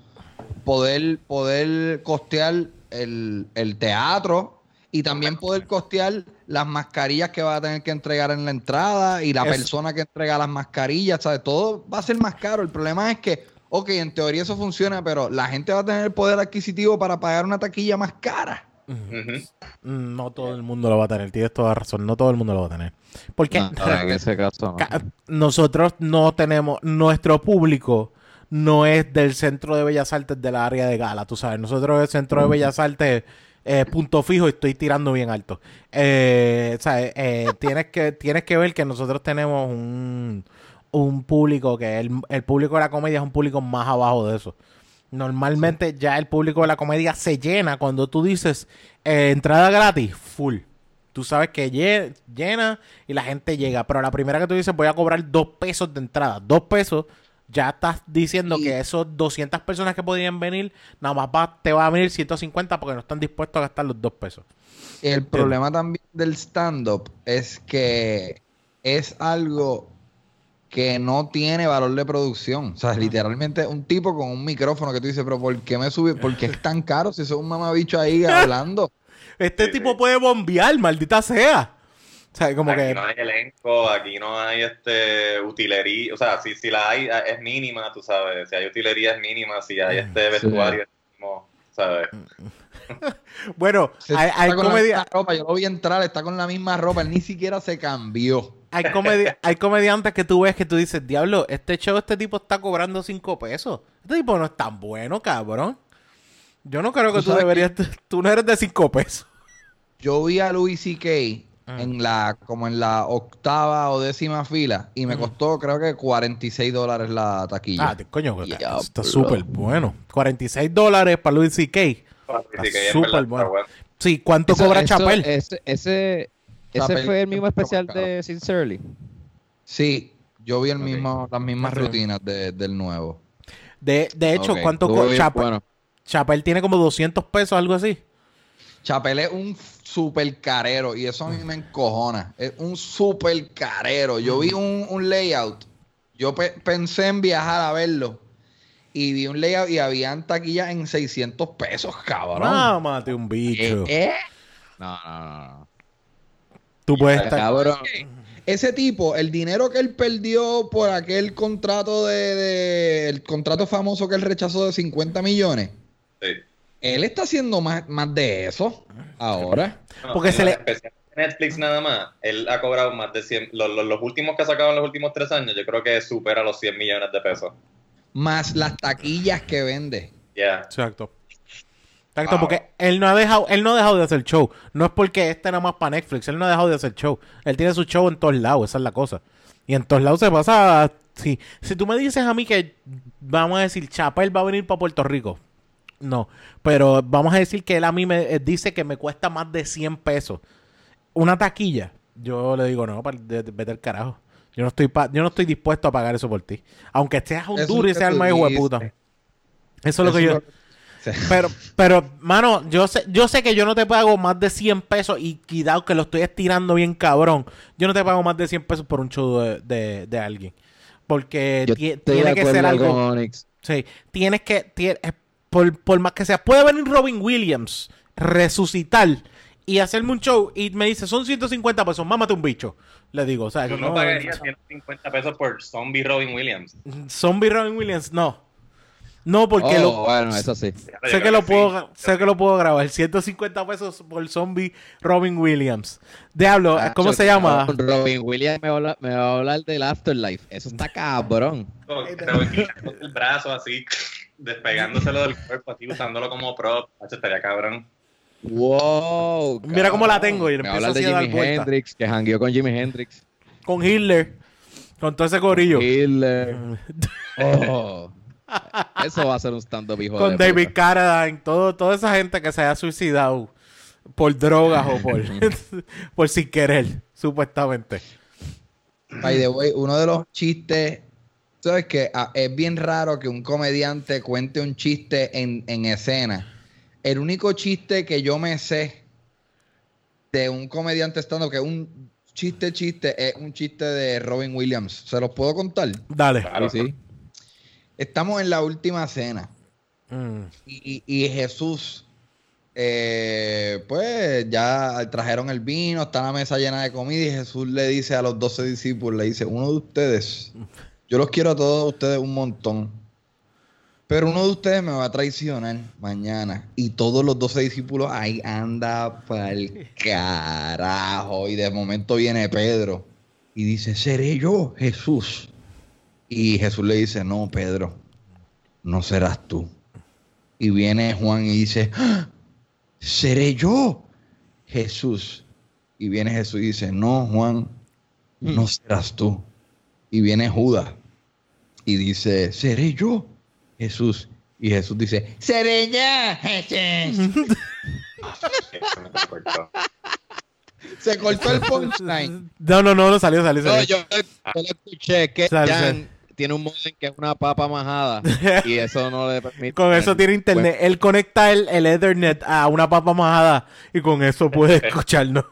poder, poder costear el, el teatro y también poder costear las mascarillas que va a tener que entregar en la entrada y la persona que entrega las mascarillas, ¿sabes? Todo va a ser más caro. El problema es que ok, en teoría eso funciona, pero la gente va a tener el poder adquisitivo para pagar una taquilla más cara. No todo el mundo lo va a tener, tienes toda razón, no todo el mundo lo va a tener. Porque en ese caso, nosotros no tenemos, nuestro público no es del centro de Bellas Artes de la área de Gala, tú sabes, nosotros el centro de Bellas Artes eh, punto fijo y estoy tirando bien alto. Eh, eh, tienes, que, tienes que ver que nosotros tenemos un, un público que el, el público de la comedia es un público más abajo de eso. Normalmente ya el público de la comedia se llena cuando tú dices eh, entrada gratis, full. Tú sabes que llena y la gente llega. Pero la primera que tú dices voy a cobrar dos pesos de entrada, dos pesos, ya estás diciendo que esos 200 personas que podían venir, nada más te va a venir 150 porque no están dispuestos a gastar los dos pesos. El problema también del stand-up es que es algo que no tiene valor de producción. O sea, literalmente un tipo con un micrófono que tú dices, pero ¿por qué me sube? ¿Por qué es tan caro si es un mamabicho ahí hablando? este tipo puede bombear, maldita sea. O sea, como aquí no hay elenco, aquí no hay este utilería, o sea, si, si la hay es mínima, tú sabes, si hay utilería es mínima, si hay este vestuario es mínimo, ¿sabes? bueno, hay, hay comedia... Ropa, yo lo vi entrar, está con la misma ropa, él ni siquiera se cambió hay, hay comediantes que tú ves que tú dices, diablo, este show, este tipo está cobrando cinco pesos. Este tipo no es tan bueno, cabrón. Yo no creo que tú, deberías, tú no eres de cinco pesos. Yo vi a Louis C.K. Ah. en la, como en la octava o décima fila y me costó creo que 46 dólares la taquilla. Ah, coño, está súper bueno. 46 dólares para Louis C.K. Súper bueno. Sí, ¿cuánto cobra Chapel? ese ¿Ese fue el mismo especial de Sincerely? Sí, yo vi el mismo, las mismas rutinas del nuevo. De, de hecho, ¿cuánto Chapel? Chapel tiene como 200 pesos, algo así. Chapel es un super carero y eso a mí me encojona. Es un super carero. Yo vi un, layout. Yo pensé en viajar a verlo. Y vi un layout y habían taquillas en 600 pesos, cabrón. mate un bicho. ¿Eh? No, no, no. Tú puedes estar. Ese tipo, el dinero que él perdió por aquel contrato de, el contrato famoso que él rechazó de 50 millones. Él está haciendo más, más de eso ahora. Porque se le Netflix nada más, él ha cobrado más de 100, los, los, últimos que ha sacado en los últimos tres años, yo creo que supera los 100 millones de pesos. Más las taquillas que vende. Ya. Exacto. Exacto, porque él no ha dejado, él no ha dejado de hacer show. No es porque este nada más para Netflix, él no ha dejado de hacer show. Él tiene su show en todos lados, esa es la cosa. Y en todos lados se pasa. Si, si tú me dices a mí que vamos a decir Chapel va a venir para Puerto Rico, no. Pero vamos a decir que él a mí me eh, dice que me cuesta más de 100 pesos. Una taquilla. Yo le digo, no, vete al carajo. Yo no estoy yo no estoy dispuesto a pagar eso por ti. Aunque estés un duro y sea el más hijo de puta. Eso es lo que yo. Pero, pero, mano, yo sé, yo sé que yo no te pago más de 100 pesos y cuidado que lo estoy estirando bien cabrón. Yo no te pago más de 100 pesos por un show de, de, alguien. Porque tiene que ser algo. Sí, tienes que. Por, por más que sea, puede venir Robin Williams, resucitar y hacerme un show y me dice, son 150 pesos, mámate un bicho. Le digo, o sea, yo no, pagaría 150 pesos por Zombie Robin Williams. Zombie Robin Williams, no. No, porque oh, lo. Bueno, eso sí. Sé que, lo puedo, sé que lo puedo grabar. 150 pesos por zombie Robin Williams. Diablo, ah, ¿cómo se llama? Robin Williams me va, a hablar, del Afterlife. Eso está cabrón. el brazo así, despegándoselo del cuerpo, así usándolo como prop. Eso estaría cabrón. Wow. Mira cómo la tengo. Y me hablar de Jimi Hendrix, que jangueó con Jimi Hendrix. Con Hitler. Con todo ese corillo. oh. Eso va a ser un stand-up, hijo Con David Carradine, todo, toda esa gente que se haya suicidado por drogas o por, por sin querer, supuestamente. By the way, uno de los chistes, ¿sabes que ah, Es bien raro que un comediante cuente un chiste en, en escena. El único chiste que yo me sé de un comediante estando que un chiste chiste es un chiste de Robin Williams. ¿Se los puedo contar? Dale. sí. Estamos en la última cena. Mm. Y, Jesús, eh, pues ya trajeron el vino, está la mesa llena de comida y Jesús le dice a los doce discípulos, le dice, uno de ustedes, yo los quiero a todos ustedes un montón, pero uno de ustedes me va a traicionar mañana. Y todos los doce discípulos ahí anda para el carajo. Y de momento viene Pedro y dice, seré yo, Jesús. Y Jesús le dice, no, Pedro, no serás tú. Y viene Juan y dice, ¡Ah! seré yo, Jesús. Y viene Jesús y dice, no, Juan, no mm. serás tú. Y viene Judas y dice, seré yo, Jesús. Y Jesús dice, seré ya, Jesús. Se cortó el punchline. No, no, no, no salió, salió, salió. yo, yo, escuché que tiene un modem que es una papa majada y eso no le permite. con eso tiene internet. Él conecta el, el, Ethernet a una papa majada y con eso puede escucharnos.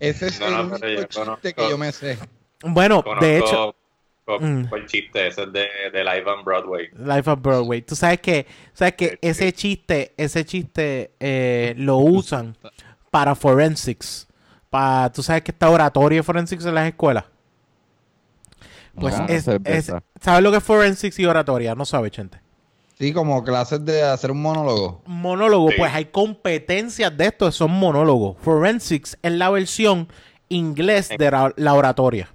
Ese es el chiste que yo me sé. Bueno, de hecho. Mm. el chiste ese es de, de, Live on Broadway. Live on Broadway. Tú sabes que, sabes que ese chiste, ese chiste eh, lo usan para forensics. Para, tú sabes que está oratoria forensics en las escuelas. Pues es, ¿Sabes lo que es forensics y oratoria? No sabe, gente. Sí, como clases de hacer un monólogo. Monólogo, pues hay competencias de esto, son monólogos. Forensics es la versión inglés de la, oratoria.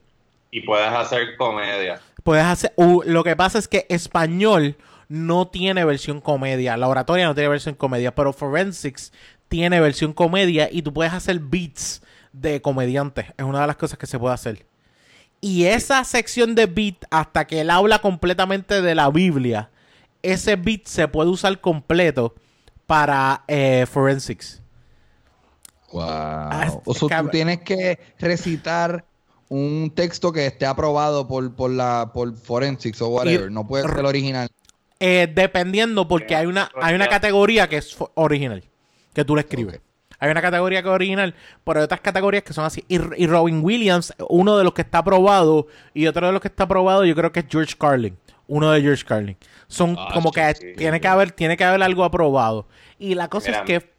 Y puedes hacer comedia. Puedes hacer. lo que pasa es que español no tiene versión comedia. La oratoria no tiene versión comedia, pero Forensics tiene versión comedia y tú puedes hacer beats de comediantes. Es una de las cosas que se puede hacer. Y esa sección de beat, hasta que él habla completamente de la Biblia, ese beat se puede usar completo para eh, forensics. Wow. Ah, o sea, tú tienes que recitar un texto que esté aprobado por, por la por forensics o whatever. no puede ser el original. Eh, dependiendo, porque hay una, hay una categoría que es original, que tú le escribes. Hay una categoría que es original, pero hay otras categorías que son así. Y, Robin Williams, uno de los que está aprobado, y otro de los que está aprobado, yo creo que es George Carlin. Uno de George Carlin. Son ah, como que tiene que haber, tiene que haber algo aprobado. Y la cosa es que.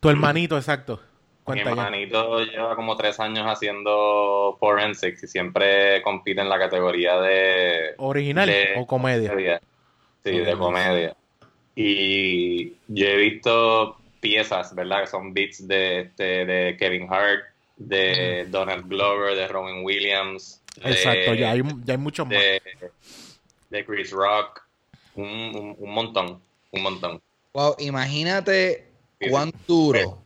tu hermanito, exacto. mi hermanito lleva como tres años haciendo forensics y siempre compite en la categoría de. ¿Original o comedia? Sí, de comedia. Y yo he visto piezas, ¿verdad? Que son beats de, este, de Kevin Hart, de Donald Glover, de Robin Williams. Exacto, ya, hay, ya hay muchos más. De Chris Rock, un, un, montón, un montón. Wow, imagínate cuán duro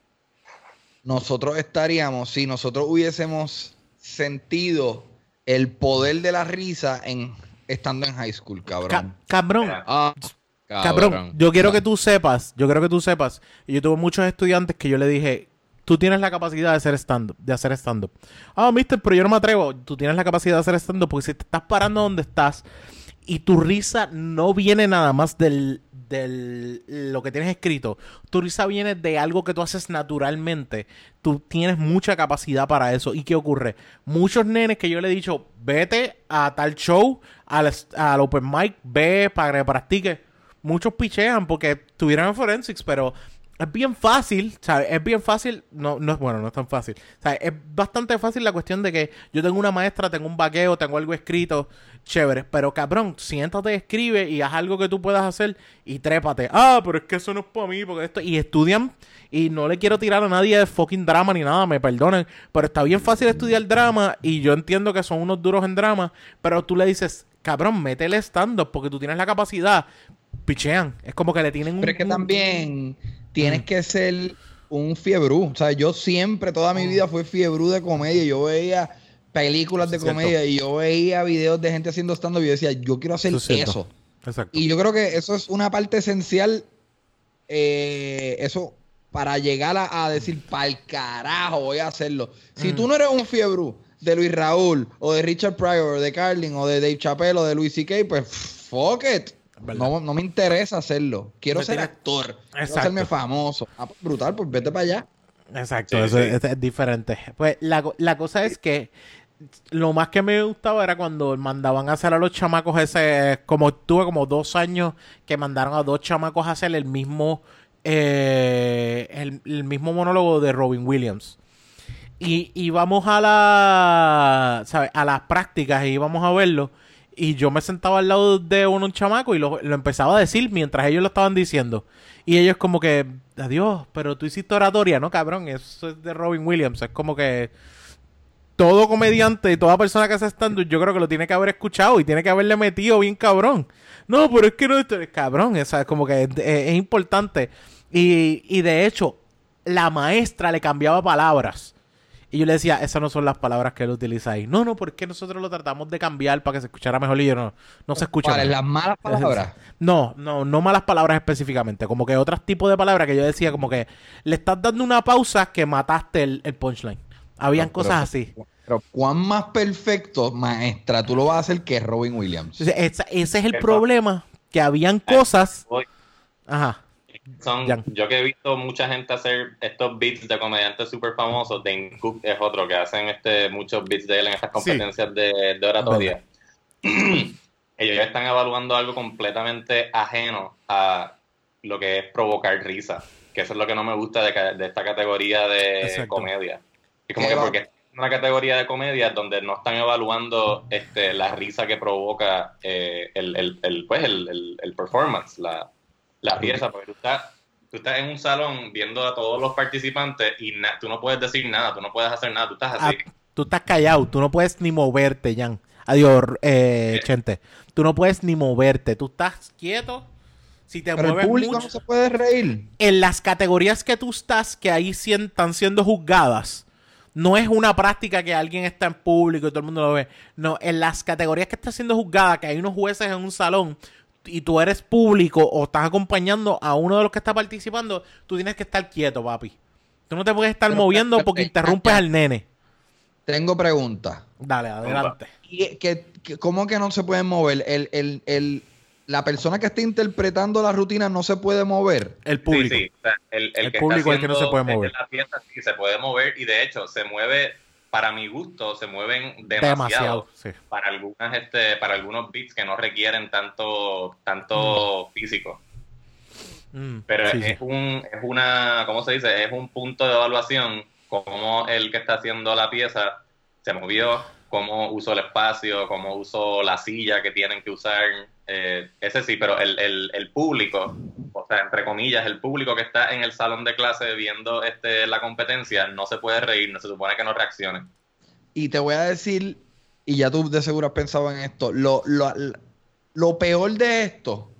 nosotros estaríamos si nosotros hubiésemos sentido el poder de la risa en estando en high school, cabrón. cabrón. Ah. Cabrón, yo quiero que tú sepas, yo quiero que tú sepas, y yo tuve muchos estudiantes que yo le dije, tú tienes la capacidad de hacer stand-up, de hacer stand-up. Ah, mister, pero yo no me atrevo. Tú tienes la capacidad de hacer stand-up porque si te estás parando donde estás y tu risa no viene nada más del, del lo que tienes escrito, tu risa viene de algo que tú haces naturalmente. Tú tienes mucha capacidad para eso. ¿Y qué ocurre? Muchos nenes que yo le he dicho, vete a tal show, al, al open mic, ve para que practiques muchos pichean porque tuvieron en forensics, pero es bien fácil, ¿sabes? Es bien fácil, no, no es bueno, no es tan fácil. Es bastante fácil la cuestión de que yo tengo una maestra, tengo un vaqueo, tengo algo escrito, chévere, pero cabrón, siéntate, escribe y haz algo que tú puedas hacer y trépate. Ah, pero es que eso no es para mí, porque esto. Y estudian, y no le quiero tirar a nadie de fucking drama ni nada, me perdonen, pero está bien fácil estudiar drama y yo entiendo que son unos duros en drama, pero tú le dices, cabrón, métele stand-up porque tú tienes la capacidad, pichean. Es como que le tienen un. Pero es que también tienes que ser un fiebrú. O sea, yo siempre, toda mi vida fui fiebrú de comedia. Yo veía películas de comedia y yo veía videos de gente haciendo stand-up y yo decía, yo quiero hacer eso. Y yo creo que eso es una parte esencial, eh, eso, para llegar a, decir, para el carajo voy a hacerlo. Si tú mm. no eres un fiebre de Luis Raúl, o de Richard Pryor, o de Carlin, o de Dave Chappelle, o de Luis C.K., pues fuck it. No, me interesa hacerlo. Quiero ser actor. Quiero hacerme famoso. Ah, pues, brutal, pues vete para allá. Exacto, eso Es, diferente. Pues la, la cosa es que lo más que me gustaba era cuando mandaban a hacer a los chamacos ese, como tuve como dos años que mandaron a dos chamacos a hacer el mismo, eh, el, mismo monólogo de Robin Williams. Y íbamos a la, a las prácticas y íbamos a verlo. Y yo me sentaba al lado de uno, un chamaco y lo, lo empezaba a decir mientras ellos lo estaban diciendo. Y ellos como que, adiós, pero tú hiciste oratoria, ¿no, cabrón? Eso es de Robin Williams. Es como que todo comediante y toda persona que hace stand yo creo que lo tiene que haber escuchado y tiene que haberle metido bien cabrón. No, pero es que no es cabrón, es como que es, importante. Y, y, de hecho, la maestra le cambiaba palabras. Y yo le decía, esas no son las palabras que él utiliza ahí. No, no, porque nosotros lo tratamos de cambiar para que se escuchara mejor y yo no, no se escucha. ¿Cuáles? ¿Las malas palabras? No, no, no malas palabras específicamente. Como que otros tipos de palabras que yo decía, como que le estás dando una pausa que mataste el, el punchline. Habían cosas así. Pero ¿cuán más perfecto, maestra, tú lo vas a hacer que Robin Williams? Ese, es el problema, que habían cosas... Ajá. Yo que he visto mucha gente hacer estos beats de comediantes súper famosos, Dane Cook es otro, que hacen este muchos beats de él en estas competencias de, oratoria. Ellos ya están evaluando algo completamente ajeno a lo que es provocar risa, que eso es lo que no me gusta de, esta categoría de comedia. Y como que porque una categoría de comedia donde no están evaluando este, la risa que provoca eh, el, el, pues, el, performance, la, pieza, porque tú estás, tú estás en un salón viendo a todos los participantes y tú no puedes decir nada, tú no puedes hacer nada, tú estás así. Ah, tú estás callado, tú no puedes ni moverte, Jan. Adiós, eh, Chente. Tú no puedes ni moverte, tú estás quieto. Si te Pero el público no se puede reír. En las categorías que tú estás, que ahí están siendo juzgadas, no es una práctica que alguien está en público y todo el mundo lo ve. No, en las categorías que está siendo juzgada, que hay unos jueces en un salón y tú eres público o estás acompañando a uno de los que está participando, tú tienes que estar quieto, papi. Tú no te puedes estar moviendo porque interrumpes al nene. Tengo preguntas. Dale, adelante. ¿Y cómo que no se pueden mover? El, el, el, la persona que está interpretando la rutina no se puede mover. El público. Sí, el, público es el que no se puede mover. La pieza sí se puede mover y de hecho se mueve, para mi gusto, se mueven demasiado, para algunas este, para algunos beats que no requieren tanto tanto mm. físico. Mm, Pero es un es una, ¿cómo se dice? Es un punto de evaluación como el que está haciendo la pieza se movió, cómo usó el espacio, cómo usó la silla que tienen que usar eh, ese sí, pero el, el, público, o sea, entre comillas, el público que está en el salón de clase viendo este, la competencia no se puede reír, no se supone que no reaccione. Y te voy a decir, y ya tú de seguro has pensado en esto, lo, lo, lo peor de esto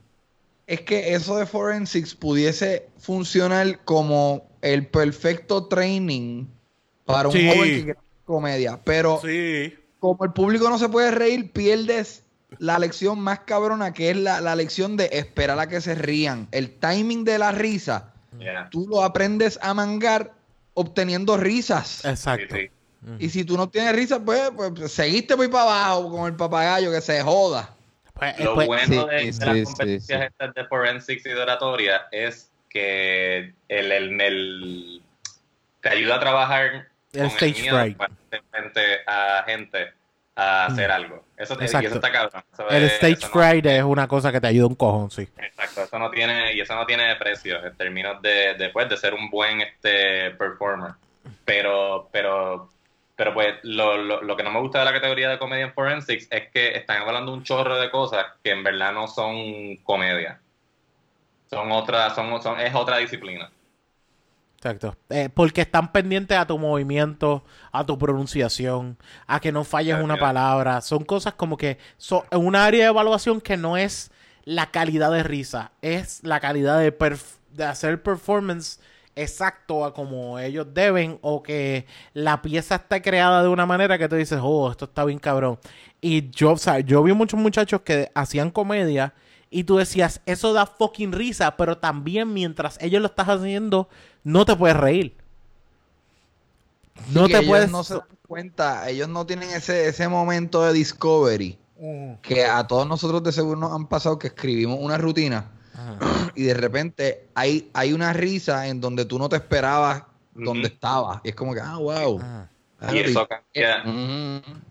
es que eso de forensics pudiese funcionar como el perfecto training para un joven que comedia, pero como el público no se puede reír, pierdes la lección más cabrona, que es la, lección de esperar a que se rían. El timing de la risa, tú lo aprendes a mangar obteniendo risas. Exacto. Y si tú no tienes risas, pues, pues seguiste muy para abajo con el papagayo que se joda. Pues, lo pues, bueno de, las competencias estas de forensics y de oratoria es que el, el, te ayuda a trabajar el stage fright. frente a gente a hacer algo. Eso, eso está cabrón. el stage fright es una cosa que te ayuda un cojón, sí. Exacto, eso no tiene, y eso no tiene precio en términos de, de, pues, de ser un buen este performer. Pero, pero, pero pues lo, lo, lo, que no me gusta de la categoría de Comedian Forensics es que están hablando un chorro de cosas que en verdad no son comedia. Son otra, son, son, es otra disciplina. Exacto. Eh, porque están pendientes a tu movimiento, a tu pronunciación, a que no falles una palabra. Son cosas como que son un área de evaluación que no es la calidad de risa, es la calidad de, de hacer performance exacto a como ellos deben o que la pieza está creada de una manera que tú dices, oh, esto está bien cabrón. Y yo, o sea, yo vi muchos muchachos que hacían comedia y tú decías, eso da fucking risa, pero también mientras ellos lo estás haciendo, no te puedes reír. No te puedes... No se dan cuenta, ellos no tienen ese, ese momento de discovery que a todos nosotros de seguro nos han pasado que escribimos una rutina y de repente hay, hay una risa en donde tú no te esperabas donde estabas. Y es como que, ah, wow. y eso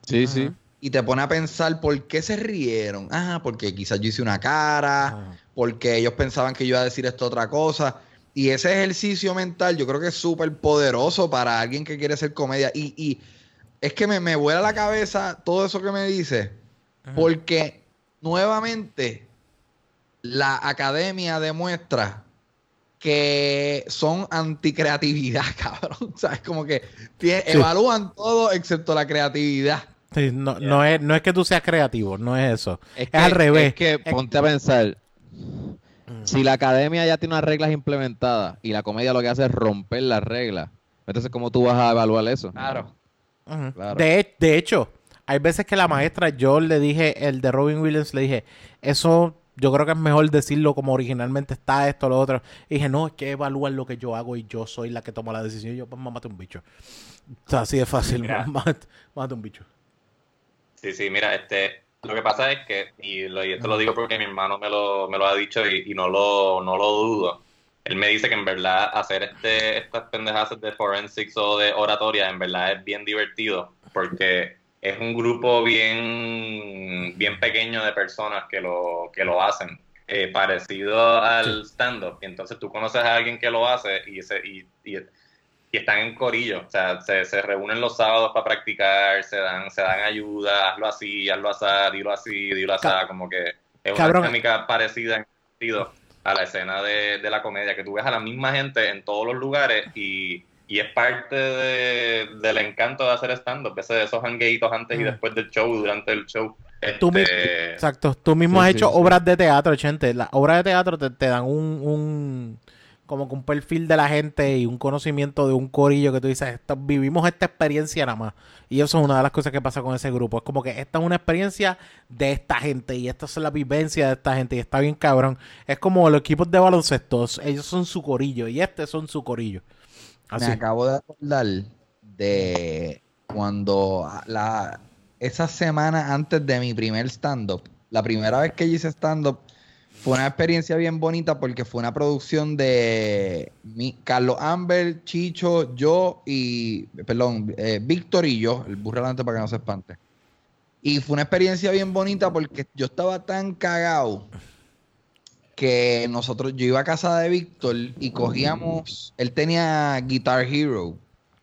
Sí, sí. Y te pone a pensar por qué se rieron. Ah, porque quizás yo hice una cara, porque ellos pensaban que yo iba a decir esto otra cosa. Y ese ejercicio mental yo creo que es súper poderoso para alguien que quiere hacer comedia. Y, y es que me, me vuela la cabeza todo eso que me dice, porque nuevamente la academia demuestra que son anticreatividad, cabrón. O sea, es como que evalúan todo excepto la creatividad. no, no, es, no es que tú seas creativo, no es eso. Es, al revés. Es que ponte a pensar. Si la academia ya tiene unas reglas implementadas y la comedia lo que hace es romper las reglas, entonces ¿cómo tú vas a evaluar eso? Claro. De, de hecho, hay veces que la maestra, yo le dije, el de Robin Williams, le dije, eso yo creo que es mejor decirlo como originalmente está esto, lo otro. Y dije, no, es que evalúan lo que yo hago y yo soy la que toma la decisión. Y yo, pues, mate un bicho. O sea, así de fácil, mate, un bicho. Sí, sí, mira, este, lo que pasa es que, y, esto lo digo porque mi hermano me lo, me lo ha dicho y, no, lo, no lo dudo. Él me dice que en verdad hacer este, estas pendejas de forensics o de oratoria en verdad es bien divertido porque es un grupo bien, bien pequeño de personas que lo, que lo hacen, eh, parecido al stand-up. Y entonces tú conoces a alguien que lo hace y, se, y, y, están en corillo. O sea, se, se, reúnen los sábados para practicar, se dan, se dan ayuda, hazlo así, hazlo así, dilo así, dilo así, como que es una dinámica parecida en sentido a la escena de, de la comedia, que tú ves a la misma gente en todos los lugares y y es parte del encanto de hacer stand-up, de esos hangueitos antes y mm. después del show, durante el show. Tú este, exacto, tú mismo has hecho obras de teatro, gente. Las obras de teatro te, dan un, un, como que un perfil de la gente y un conocimiento de un corillo que tú dices, vivimos esta experiencia nada más. Y eso es una de las cosas que pasa con ese grupo. Es como que esta es una experiencia de esta gente y esta es la vivencia de esta gente y está bien cabrón. Es como los equipos de baloncesto, ellos son su corillo y este son su corillo. Me acabo de acordar de cuando la, esa semana antes de mi primer stand-up, la primera vez que hice stand-up, fue una experiencia bien bonita porque fue una producción de mi, Carlos Amber, Chicho, yo y, perdón, eh, Víctor y yo, el burro adelante para que no se espante. Y fue una experiencia bien bonita porque yo estaba tan cagado que nosotros, yo iba a casa de Víctor y cogíamos, él tenía Guitar Hero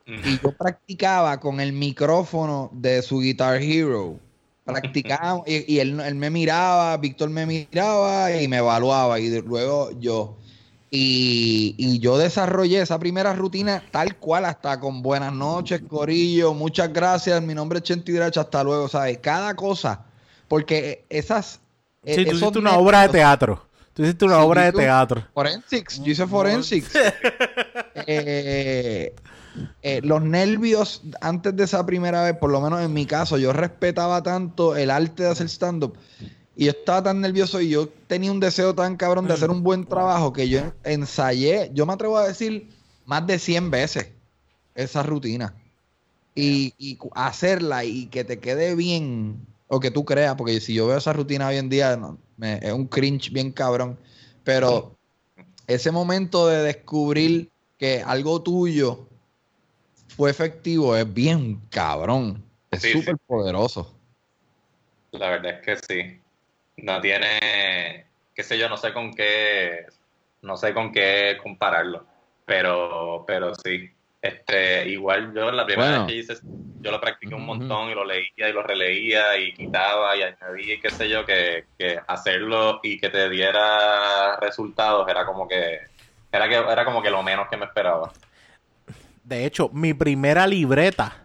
y yo practicaba con el micrófono de su Guitar Hero. Practicábamos y, él, él, me miraba, Víctor me miraba y me evaluaba y luego yo. Y, y, yo desarrollé esa primera rutina tal cual, hasta con buenas noches, Corillo, muchas gracias, mi nombre es Chenti hasta luego, ¿sabes? Cada cosa, porque esas... Sí, tú hiciste una obra de teatro. Tú hiciste una obra de teatro. Forensics, yo hice forensics. Eh, eh, los nervios antes de esa primera vez, por lo menos en mi caso, yo respetaba tanto el arte de hacer stand-up y yo estaba tan nervioso y yo tenía un deseo tan cabrón de hacer un buen trabajo que yo ensayé, yo me atrevo a decir, más de 100 veces esa rutina. Y, y hacerla y que te quede bien o que tú creas, porque si yo veo esa rutina hoy en día, es un cringe bien cabrón. Pero ese momento de descubrir que algo tuyo fue efectivo es bien cabrón. Es súper poderoso. La verdad es que sí. No tiene, qué sé yo, no sé con qué, no sé con qué compararlo. Pero, pero sí. Este, igual yo la primera vez que hice, yo lo practiqué un montón y lo leía y lo releía y quitaba y añadía y qué sé yo, que, hacerlo y que te diera resultados era como que, era que, era como que lo menos que me esperaba. De hecho, mi primera libreta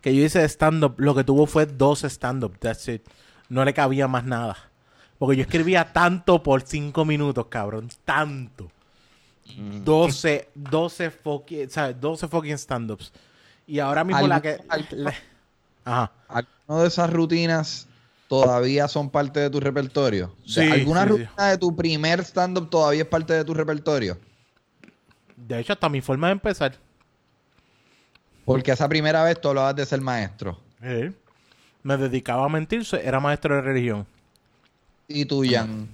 que yo hice de stand-up, lo que tuvo fue dos stand-up, that's it. No le cabía más nada. Porque yo escribía tanto por cinco minutos, cabrón, tanto. 12, 12 fucking, ¿sabes? 12 fucking stand-ups. Y ahora mismo la que... Ajá. ¿Alguna de esas rutinas todavía son parte de tu repertorio? Sí, ¿Alguna rutina de tu primer stand-up todavía es parte de tu repertorio? De hecho, hasta mi forma de empezar. Porque esa primera vez tú hablabas de ser maestro. Me dedicaba a mentir, era maestro de religión. ¿Y tú, Jan?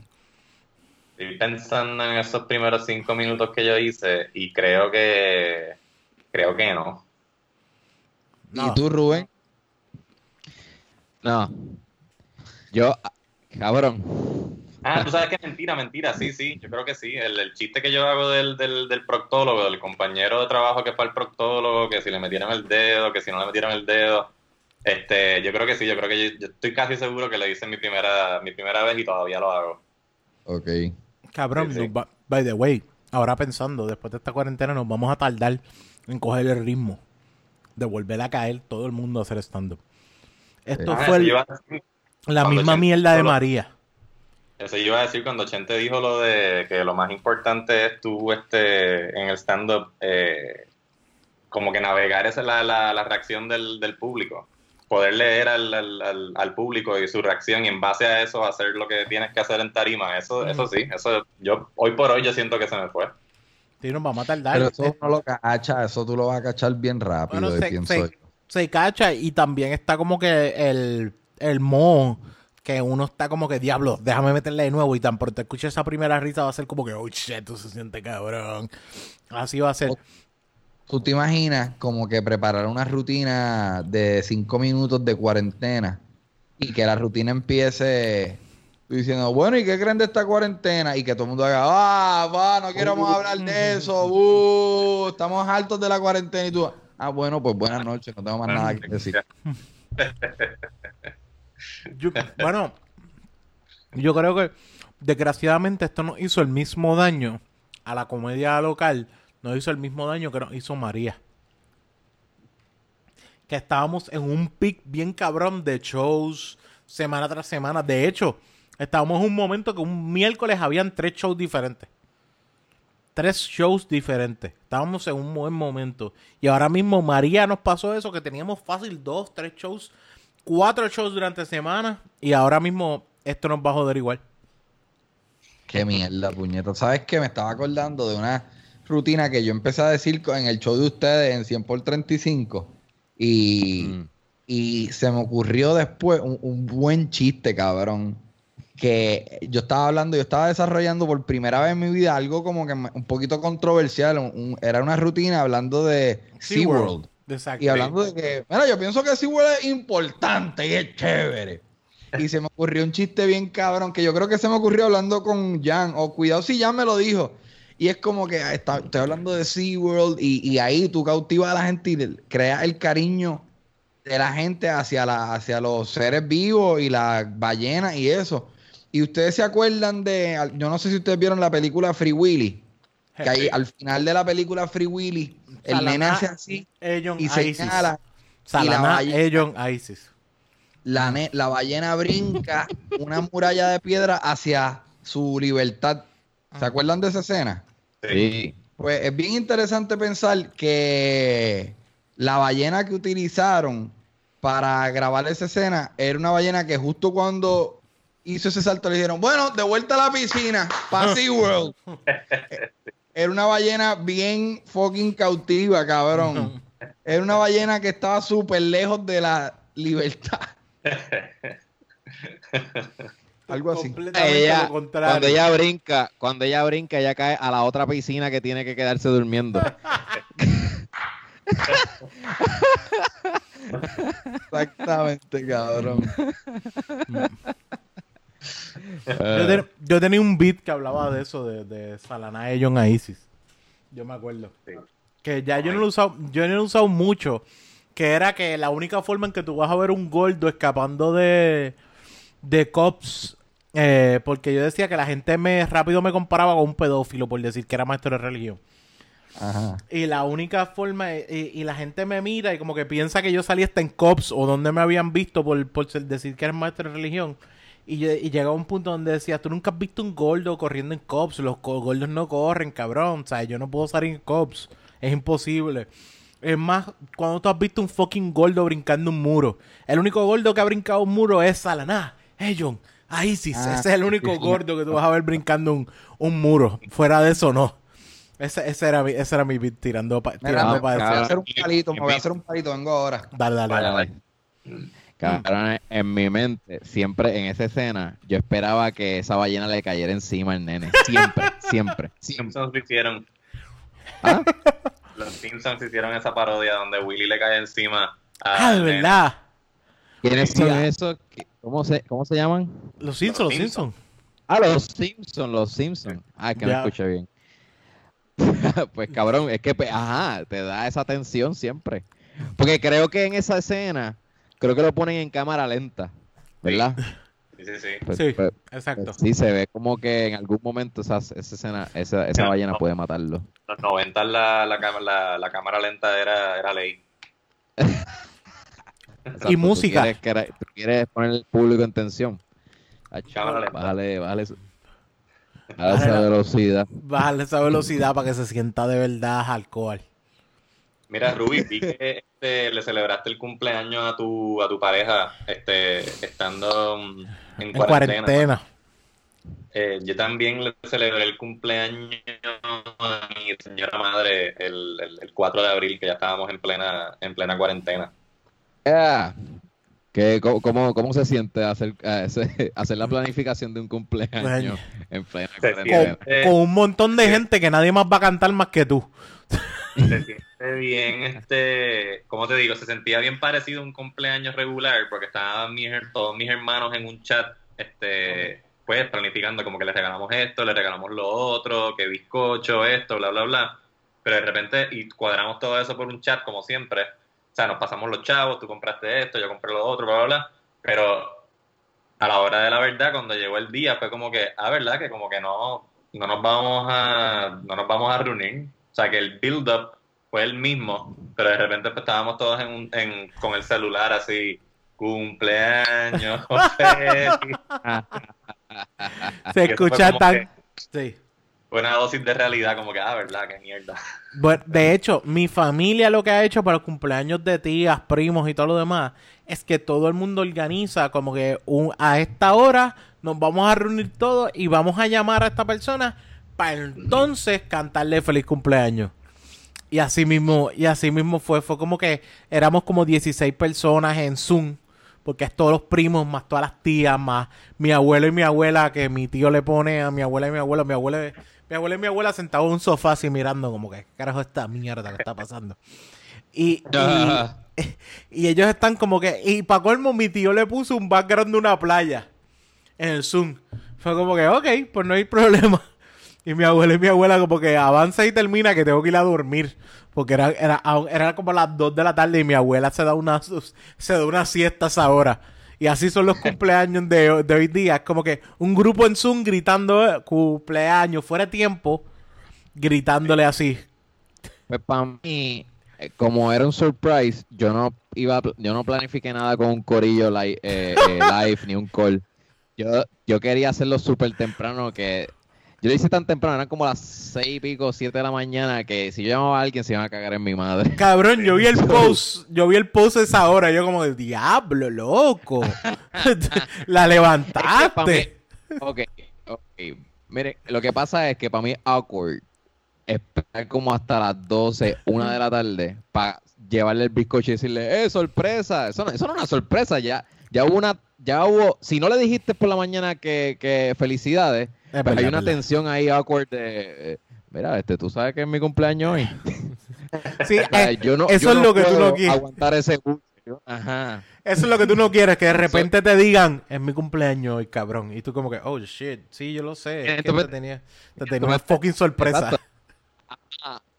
Estoy pensando en esos primeros cinco minutos que yo hice y creo que creo que no. ¿Y tú, Rubén? No. Yo, cabrón. Ah, tú sabes que es mentira, mentira, sí, sí, yo creo que sí. El, chiste que yo hago del, del, del, proctólogo, del compañero de trabajo que fue el proctólogo, que si le metieron el dedo, que si no le metieron el dedo, este, yo creo que sí, yo creo que yo, estoy casi seguro que lo hice mi primera, mi primera vez y todavía lo hago. Ok. Cabrón, by the way, ahora pensando, después de esta cuarentena nos vamos a tardar en coger el ritmo de volver a caer todo el mundo a hacer stand-up. Esto ah, fue la misma mierda de María. Eso yo iba a decir cuando Chente dijo lo de que lo más importante es tú este, en el stand-up, eh, como que navegar esa es la, la, reacción del, del público poder leer al, al, al, público y su reacción y en base a eso hacer lo que tienes que hacer en tarima. Eso, eso sí, eso yo hoy por hoy yo siento que se me fue. Sí, nos vamos a tardar. Pero eso no lo cacha, eso tú lo vas a cachar bien rápido, se, cacha y también está como que el, el mo que uno está como que, diablo, déjame meterle de nuevo y tan por te escuches esa primera risa va a ser como que, oh shit, tú se siente cabrón. Así va a ser. ¿Tú te imaginas como que preparar una rutina de cinco minutos de cuarentena y que la rutina empiece diciendo, bueno, ¿y qué creen de esta cuarentena? Y que todo el mundo haga, ah, va, no queremos hablar de eso, uh, estamos altos de la cuarentena y tú, ah, bueno, pues buenas noches, no tengo más nada que decir. bueno, yo creo que desgraciadamente esto nos hizo el mismo daño a la comedia local nos hizo el mismo daño que nos hizo María. Que estábamos en un pic bien cabrón de shows semana tras semana. De hecho, estábamos en un momento que un miércoles habían tres shows diferentes. Tres shows diferentes. Estábamos en un buen momento. Y ahora mismo María nos pasó eso, que teníamos fácil dos, tres shows, cuatro shows durante semana. Y ahora mismo esto nos va a joder igual. Qué mierda, puñeta. ¿Sabes qué? Me estaba acordando de una rutina que yo empecé a decir en el show de ustedes en 100 por 35 y, mm. y se me ocurrió después un, buen chiste, cabrón. Que yo estaba hablando, yo estaba desarrollando por primera vez en mi vida algo como que un poquito controversial. era una rutina hablando de SeaWorld. Y hablando de que, mira, yo pienso que SeaWorld es importante y es chévere. Y se me ocurrió un chiste bien cabrón que yo creo que se me ocurrió hablando con Jan. O cuidado si Jan me lo dijo y es como que estoy hablando de SeaWorld y, y ahí tú cautivas a la gente y creas el cariño de la gente hacia, la, hacia los seres vivos y las ballenas y eso. Y ustedes se acuerdan de, yo no sé si ustedes vieron la película Free Willy, que ahí, al final de la película Free Willy, el nene hace así y se señala. y la ballena, Isis. La, la ballena brinca una muralla de piedra hacia su libertad ¿Se acuerdan de esa escena? Sí. Pues es bien interesante pensar que la ballena que utilizaron para grabar esa escena era una ballena que justo cuando hizo ese salto le dijeron, bueno, de vuelta a la piscina, para SeaWorld. era una ballena bien fucking cautiva, cabrón. Era una ballena que estaba súper lejos de la libertad. Algo así. cuando ella brinca, cuando ella brinca, ella cae a la otra piscina que tiene que quedarse durmiendo. Exactamente, cabrón. Yo, tenía un beat que hablaba de eso, de, de Salana John a Isis. Yo me acuerdo. Que ya yo no lo he usado, yo no lo he usado mucho. Que era que la única forma en que tú vas a ver un gordo escapando de, de cops eh, porque yo decía que la gente me rápido me comparaba con un pedófilo por decir que era maestro de religión. Ajá. Y la única forma, y, la gente me mira y como que piensa que yo salí hasta en COPS o donde me habían visto por, por decir que era maestro de religión. Y, y llegaba un punto donde decía, tú nunca has visto un gordo corriendo en cops, los gordos no corren, cabrón, o sea, yo no puedo salir en cops, es imposible. Es más, cuando tú has visto un fucking gordo brincando un muro, el único gordo que ha brincado un muro es Salaná, hey John, ahí sí, ese es el único gordo que tú vas a ver brincando un, un muro, fuera de eso no. Ese, ese, era mi, ese era mi beat tirando, para Me voy a hacer un palito, me voy a hacer un palito, vengo ahora. Dale, dale, dale. Cabrón, en mi mente, siempre en esa escena, yo esperaba que esa ballena le cayera encima al nene. Siempre, siempre. Simpsons hicieron. ¿Ah? Los Simpsons hicieron esa parodia donde Willy le cae encima. A ah, de verdad. ¿Quiénes son esos? ¿Cómo se, ¿Cómo se llaman? Los Simpsons, los Simpsons. Ah, los Simpsons, los Simpsons. Ah, que me escucha bien. pues cabrón, es que, pues, ajá, te da esa tensión siempre. Porque creo que en esa escena creo que lo ponen en cámara lenta, ¿verdad? Sí, sí, sí. Pues, sí, pues, exacto. sí, se ve como que en algún momento esa, esa escena, esa, esa ballena puede matarlo. Los 90 la, la, la, cámara lenta era, era ley. y música. Tú quieres, poner el público en tensión. Bájale, bájale, esa velocidad. Bájale esa velocidad para que se sienta de verdad alcohol. Mira, Ruby, vi que este, le celebraste el cumpleaños a tu, a tu pareja este, estando mm, en, cuarentena. Eh, yo también le celebré el cumpleaños a mi señora madre el, el, 4 de abril, que ya estábamos en plena, en plena cuarentena. cómo, cómo, se siente hacer, hacer la planificación de un cumpleaños en plena cuarentena? Con, un montón de gente que nadie más va a cantar más que tú bien, este, como te digo, se sentía bien parecido a un cumpleaños regular porque estaban todos mis hermanos en un chat, este, pues planificando como que le regalamos esto, le regalamos lo otro, que bizcocho, esto, bla, bla, bla. Pero de repente, y cuadramos todo eso por un chat como siempre. O sea, nos pasamos los chavos, tú compraste esto, yo compré lo otro, bla, bla, bla. Pero a la hora de la verdad, cuando llegó el día, fue como que, ah, verdad, que como que no, no nos vamos a, no nos vamos a reunir. O sea, que el build-up fue el mismo, pero de repente pues, estábamos todos en, en, con el celular así, cumpleaños, Se escucha tan... Sí. Fue una dosis de realidad, como que, ah, ¿verdad? Qué mierda. Bueno, de hecho, mi familia lo que ha hecho para los cumpleaños de tías, primos y todo lo demás, es que todo el mundo organiza como que un, a esta hora nos vamos a reunir todos y vamos a llamar a esta persona para entonces cantarle feliz cumpleaños. Y así mismo, y así mismo fue, fue como que éramos como 16 personas en Zoom, porque es todos los primos, más todas las tías, más mi abuelo y mi abuela, que mi tío le pone a mi abuela y mi abuelo, mi abuela, mi abuela y mi abuela sentados en un sofá así mirando como que, ¿qué carajo esta mierda que está pasando? Y, y, ellos están como que, y para colmo mi tío le puso un background de una playa en el Zoom. Fue como que, ok, pues no hay problema. Y mi abuela y mi abuela como que avanza y termina que tengo que ir a dormir. Porque era, era, era como las 2 de la tarde y mi abuela se da una, se da una siesta a esa hora. Y así son los cumpleaños de, de hoy día. Es como que un grupo en Zoom gritando eh, cumpleaños fuera de tiempo, gritándole así. Pues para mí, eh, como era un surprise, yo no iba, yo no planifiqué nada con un corillo live, eh, live ni un call. Yo, yo quería hacerlo súper temprano, que yo lo hice tan temprano, eran como las seis y pico, siete de la mañana, que si yo llamaba a alguien se iban a cagar en mi madre. Cabrón, yo vi el post, yo vi el post esa hora, yo como de diablo, loco. la levantaste. ok, ok. Mire, lo que pasa es que para mí es awkward esperar como hasta las 12, una de la tarde, para llevarle el bizcocho y decirle, ¡eh, sorpresa! Eso no, eso no es una sorpresa, ya, ya hubo una, ya hubo, si no le dijiste por la mañana que, que felicidades, pues hay una tensión ahí awkward de. Eh, mira, este, tú sabes que es mi cumpleaños hoy. sí, eh, yo no, eso es lo que tú no quieres. Aguantar ese Ajá. Eso es lo que tú no quieres, que de repente te digan, es mi cumpleaños hoy, cabrón. Y tú como que, oh, shit, sí, yo lo sé. te tenía, te tenía una fucking sorpresa.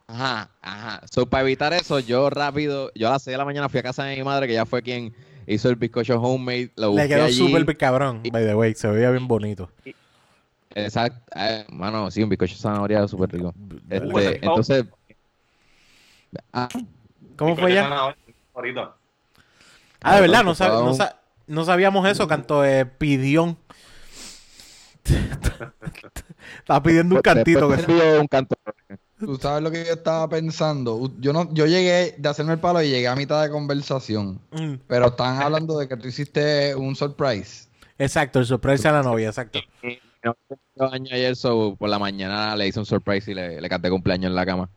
Ajá, ajá. So, para evitar eso, yo rápido, yo a las 6 de la mañana fui a casa de mi madre, que ya fue quien hizo el bizcocho homemade. Lo Le quedó súper cabrón, by the way, se veía bien bonito. Exacto. Eh, mano, sí, un bizcocho de zanahoria súper rico. Este, entonces. Ah, ¿Cómo fue ya? Ah, de verdad, no, no, sabíamos eso. Cantó eh, Pidión. Estaba pidiendo un cantito. Que... un canto. Tú sabes lo que yo estaba pensando. Yo no, yo llegué de hacerme el palo y llegué a mitad de conversación. Mm. Pero estaban hablando de que tú hiciste un surprise. Exacto, el surprise a la novia, exacto. Ayer, por la mañana le hice un surprise y le, le canté cumpleaños en la cama.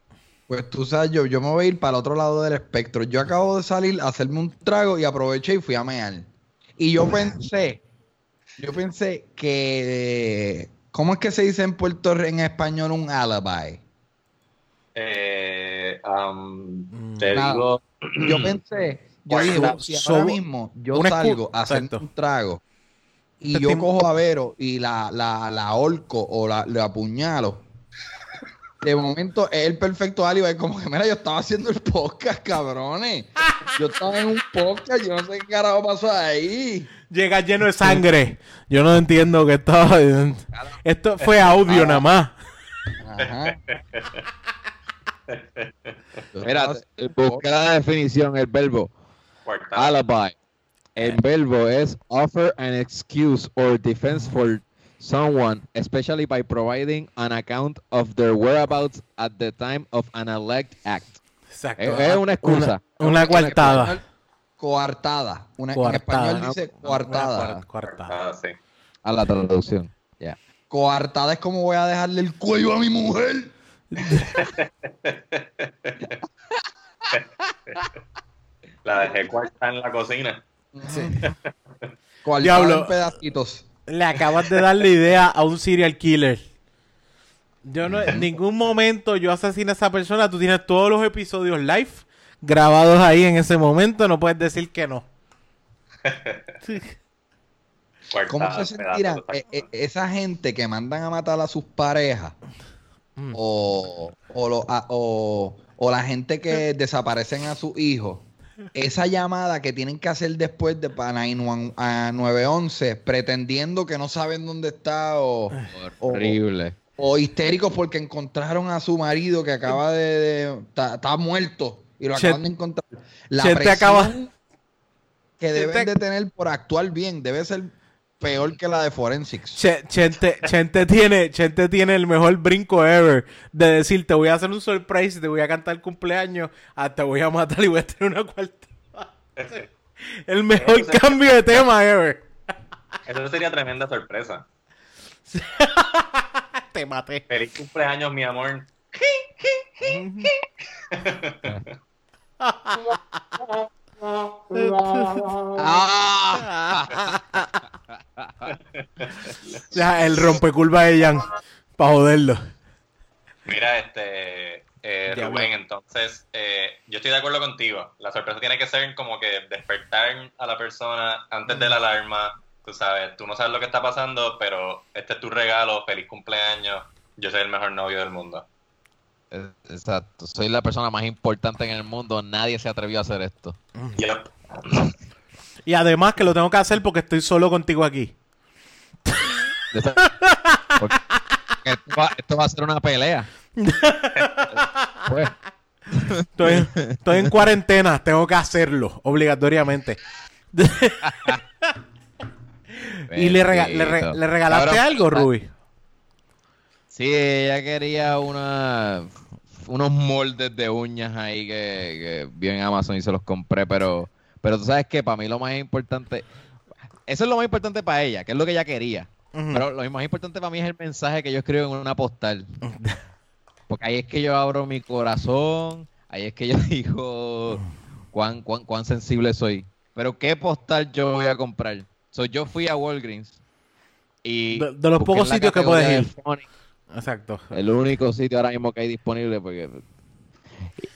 Pues tú sabes, yo, yo me voy a ir para el otro lado del espectro. Yo acabo de salir a hacerme un trago y aproveché y fui a mear. Y yo pensé, yo pensé que, ¿cómo es que se dice en Puerto Rico en español un alibi? Eh, um, te digo. Yo pensé, yo dije, si ahora mismo yo salgo a hacer un trago y yo cojo a Vero y la, la, la holco o la, la apuñalo, de momento es el perfecto alibi. Como que, mira, yo estaba haciendo el podcast, cabrones. Yo estaba en un podcast, yo no sé qué carajo pasó ahí. Llega lleno de sangre. Yo no entiendo que estaba. Esto fue audio nada más. Ajá. Mira, busca la definición, el verbo. Alibi. El verbo es offer an excuse or defense for someone, especially by providing an account of their whereabouts at the time of an alleged act. Exacto. Es, una excusa. Una, coartada. Coartada. Una, En español dice coartada. Coartada, sí. A la traducción. Ya. Coartada es como voy a dejarle el cuello a mi mujer. la dejé cuarta en la cocina. Sí. Diablo. en pedacitos. Le acabas de dar la idea a un serial killer. Yo no, en ningún momento yo asesino a esa persona. Tú tienes todos los episodios live grabados ahí en ese momento. No puedes decir que no. ¿Cómo se sentirá eh, eh, esa gente que mandan a matar a sus parejas? Mm. O, o, o, la gente que desaparecen a sus hijos esa llamada que tienen que hacer después de para 911 pretendiendo que no saben dónde está o horrible. o, histéricos porque encontraron a su marido que acaba de, está muerto y lo acaban de encontrar. La presión acaba... que deben de tener por actuar bien debe ser peor que la de Forensics. Chente, tiene, Chente tiene el mejor brinco ever de decir, te voy a hacer un surprise, te voy a cantar el cumpleaños, ah, te voy a matar y voy a tener una cuarta. el mejor cambio de tema ever. Eso sería tremenda sorpresa. te maté. Feliz cumpleaños, mi amor. ya, el rompecurva de Jan. Para joderlo. Mira, este. Eh, Rubén, entonces, eh, yo estoy de acuerdo contigo. La sorpresa tiene que ser como que despertar a la persona antes de la alarma. Tú sabes, tú no sabes lo que está pasando, pero este es tu regalo. Feliz cumpleaños. Yo soy el mejor novio del mundo. Exacto, soy la persona más importante en el mundo. Nadie se atrevió a hacer esto. Y además que lo tengo que hacer porque estoy solo contigo aquí. Esto va, a ser una pelea. Pues. Estoy, en cuarentena, tengo que hacerlo, obligatoriamente. ¿Y le, regalaste algo, Ruby? Sí, ella quería una, unos moldes de uñas ahí que, vi en Amazon y se los compré, pero, pero tú sabes que para mí lo más importante, eso es lo más importante para ella, que es lo que ella quería. Pero lo más importante para mí es el mensaje que yo escribo en una postal. Porque ahí es que yo abro mi corazón, ahí es que yo digo cuán, cuán, cuán sensible soy. Pero ¿qué postal yo voy a comprar? So, yo fui a Walgreens y... De, los pocos sitios que puedes ir. Exacto. El único sitio ahora mismo que hay disponible porque...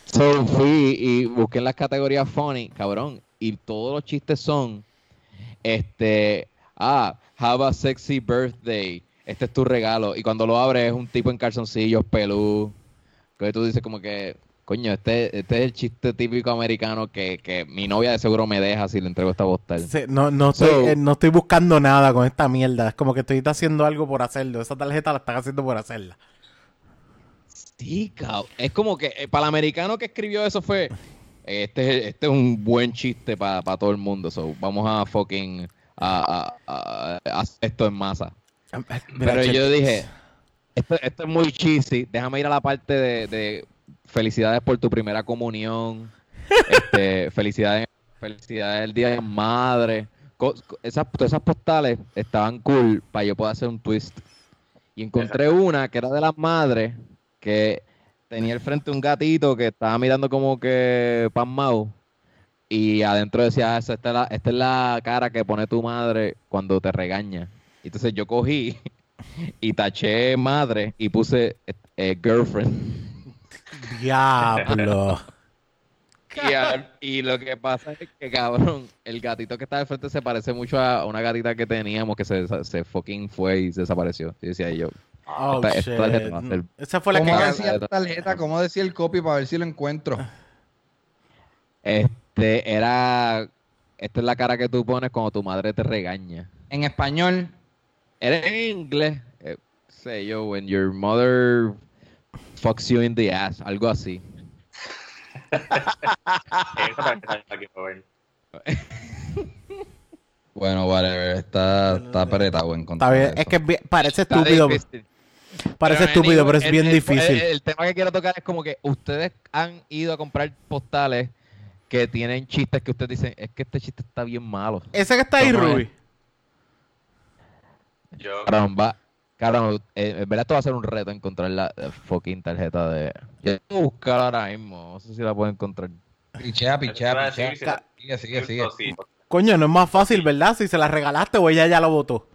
So, fui y busqué en las categorías funny, cabrón, y todos los chistes son, este, ah, have a sexy birthday, este es tu regalo, y cuando lo abres es un tipo en calzoncillos, pelú, que tú dices como que, coño, este, este es el chiste típico americano que, que mi novia de seguro me deja si le entrego esta postal. no, no, estoy, eh, no estoy buscando nada con esta mierda. Es como que estoy haciendo algo por hacerlo. Esa tarjeta la están haciendo por hacerla. Sí, cabrón. Es como que eh, para el americano que escribió eso fue. Este, este es un buen chiste para todo el mundo. So, vamos a fucking. A, a, esto en masa. Pero yo dije, esto, esto, es muy cheesy, déjame ir a la parte de, felicidades por tu primera comunión, este, felicidades, felicidades del Día de Madre. Esas, todas esas postales estaban cool para yo poder hacer un twist. Y encontré una que era de las madres, que tenía al frente un gatito que estaba mirando como que pasmado. Y adentro decía, ah, esta, es la, esta es la cara que pone tu madre cuando te regaña. Entonces yo cogí y taché madre y puse eh, girlfriend. Diablo. Y, lo que pasa es que, cabrón, el gatito que está al frente se parece mucho a una gatita que teníamos que se, se fucking fue y desapareció. Y decía yo. Oh, Esa fue la ¿Cómo decía la tarjeta? ¿Cómo decía el copy para ver si lo encuentro? Este era. Esta es la cara que tú pones cuando tu madre te regaña. En español. Era en inglés. Eh, sé yo, when your mother fucks you in the ass. Algo así. bueno, vale, está, está apretado en Está bien. Es que parece estúpido. Parece estúpido, pero es bien difícil. El, tema que quiero tocar es como que ustedes han ido a comprar postales que tienen chistes que ustedes dicen, es que este chiste está bien malo. Ese que está ahí, Ruby. Yo. Caramba, caramba, eh, en verdad esto va a ser un reto encontrar la fucking tarjeta de. Yo voy a buscar ahora mismo, no sé si la puedo encontrar. Pichea, pichea, pichea. Sigue, sigue, sigue. Coño, no es más fácil, ¿verdad? Si se la regalaste o ella ya la votó.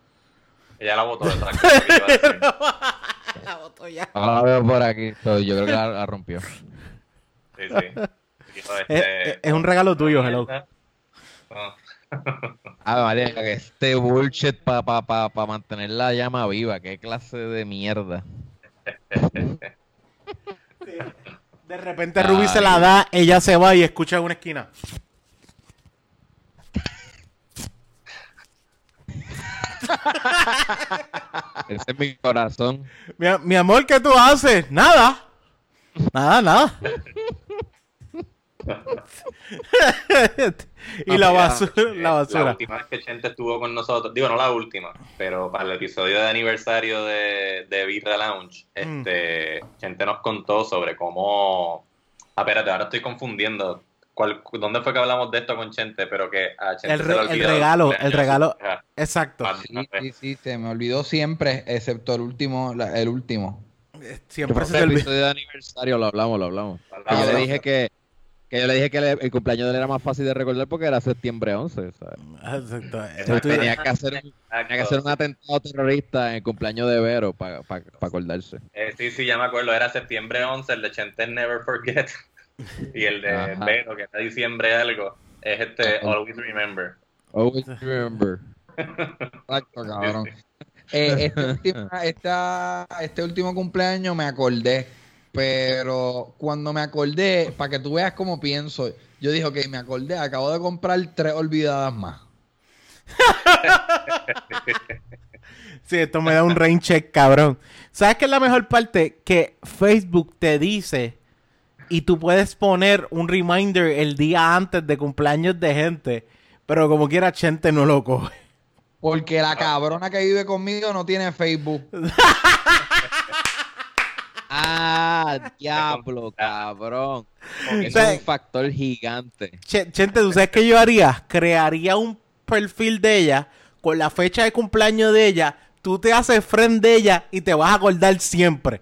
Ella la votó detrás. la votó ya. Ahora la veo por aquí. yo creo que la, rompió. Sí, sí. Este, es, un regalo tuyo, hello. Ah, vale, este bullshit para pa, pa, pa mantener la llama viva. Qué clase de mierda. De repente Ruby se la da, ella se va y escucha en una esquina. Ese es mi corazón. Mi, mi, amor, ¿qué tú haces? Nada. Nada, nada. y la basura, la basura. La última vez que Chente estuvo con nosotros, digo, no la última, pero para el episodio de aniversario de, de Birra Lounge, mm. este, Chente nos contó sobre cómo. Ah, espérate, ahora estoy confundiendo. ¿Cuál, ¿Dónde fue que hablamos de esto con Chente? Pero que a Chente el, se el regalo, el regalo. Exacto. Ah, sí, sí, sí, se me olvidó siempre, excepto el último, el último. Siempre se el episodio de aniversario lo hablamos, lo hablamos. yo le dije que que yo le dije que el, cumpleaños de él era más fácil de recordar porque era septiembre 11. ¿sabes? tenía, que hacer, tenía que hacer un atentado terrorista en el cumpleaños de Vero para acordarse. Eh, sí, sí, ya me acuerdo. Era septiembre 11, el de Chente Never Forget. Y el de Vero, que era diciembre algo, es este Always Remember. Always Remember. Exacto, cabrón. Eh, este, este último cumpleaños me acordé pero cuando me acordé, para que tú veas cómo pienso, yo dije, ok, me acordé, acabo de comprar tres olvidadas más. sí, esto me da un rain check, cabrón. ¿Sabes qué es la mejor parte? Que Facebook te dice y tú puedes poner un reminder el día antes de cumpleaños de gente, pero como quiera, gente no lo coge. Porque la cabrona que vive conmigo no tiene Facebook. Ah, diablo, cabrón. es un factor gigante. Chente, ¿tú sabes qué yo haría? Crearía un perfil de ella con la fecha de cumpleaños de ella. Tú te haces friend de ella y te vas a acordar siempre.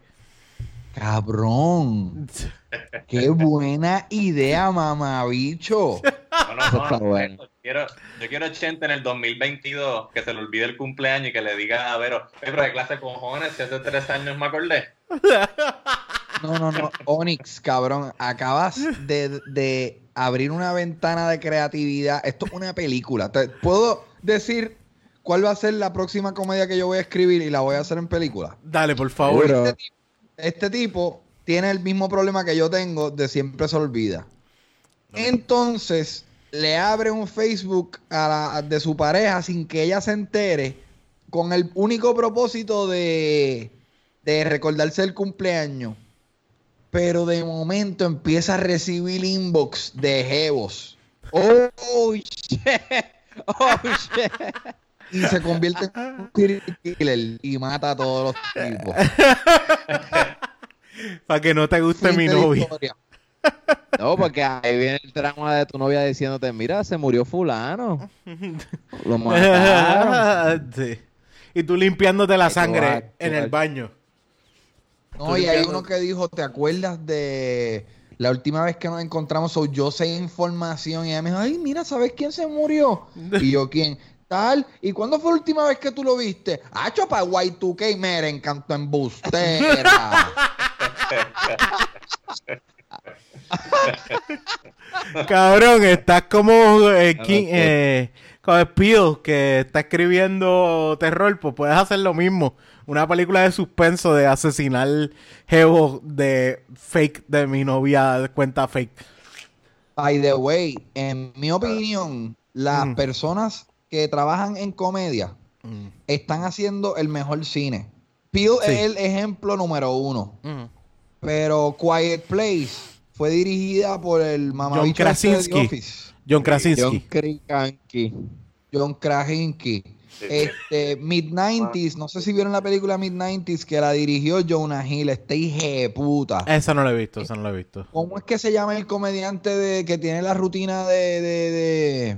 Cabrón. Qué buena idea, mamabicho. No, no, Yo quiero, yo quiero Chente en el 2022 que se le olvide el cumpleaños y que le diga a Vero, pero de clase cojones, si hace tres años me acordé. No, no, no. Onyx, cabrón. Acabas de, abrir una ventana de creatividad. Esto es una película. Te puedo decir cuál va a ser la próxima comedia que yo voy a escribir y la voy a hacer en película. Dale, por favor. Este tipo, tiene el mismo problema que yo tengo de siempre se olvida. Entonces, le abre un Facebook a de su pareja sin que ella se entere con el único propósito de de recordarse el cumpleaños, pero de momento empieza a recibir inbox de jevos. Oh, shit. Oh, shit. y se convierte en un killer y mata a todos los tipos. Para que no te guste mi novia. No, porque ahí viene el drama de tu novia diciéndote, mira, se murió fulano. Lo mataron. sí. Y tú limpiándote la sangre en el baño. No, y hay uno que dijo, ¿te acuerdas de la última vez que nos encontramos? yo sé información y ella me dijo, ay, mira, ¿sabes quién se murió? y yo, ¿quién? Tal. ¿Y cuándo fue la última vez que tú lo viste? Ah, para Y2K, me encantó embustera. Cabrón, estás como eh, King, eh, Peel, que está escribiendo terror, pues puedes hacer lo mismo. Una película de suspenso de asesinar jevo de fake de mi novia cuenta fake. By the way, en mi opinión, las mm. personas que trabajan en comedia mm. están haciendo el mejor cine. Peel es el ejemplo número uno. Mm. Pero Quiet Place fue dirigida por el mamabicho John este Krasinski. John Krasinski. John Krasinski. John Krasinski. Este, Mid-90s, no sé si vieron la película Mid-90s que la dirigió Jonah Hill, este hija de puta. Esa no la he visto, esa no la he visto. ¿Cómo es que se llama el comediante de que tiene la rutina de de, de,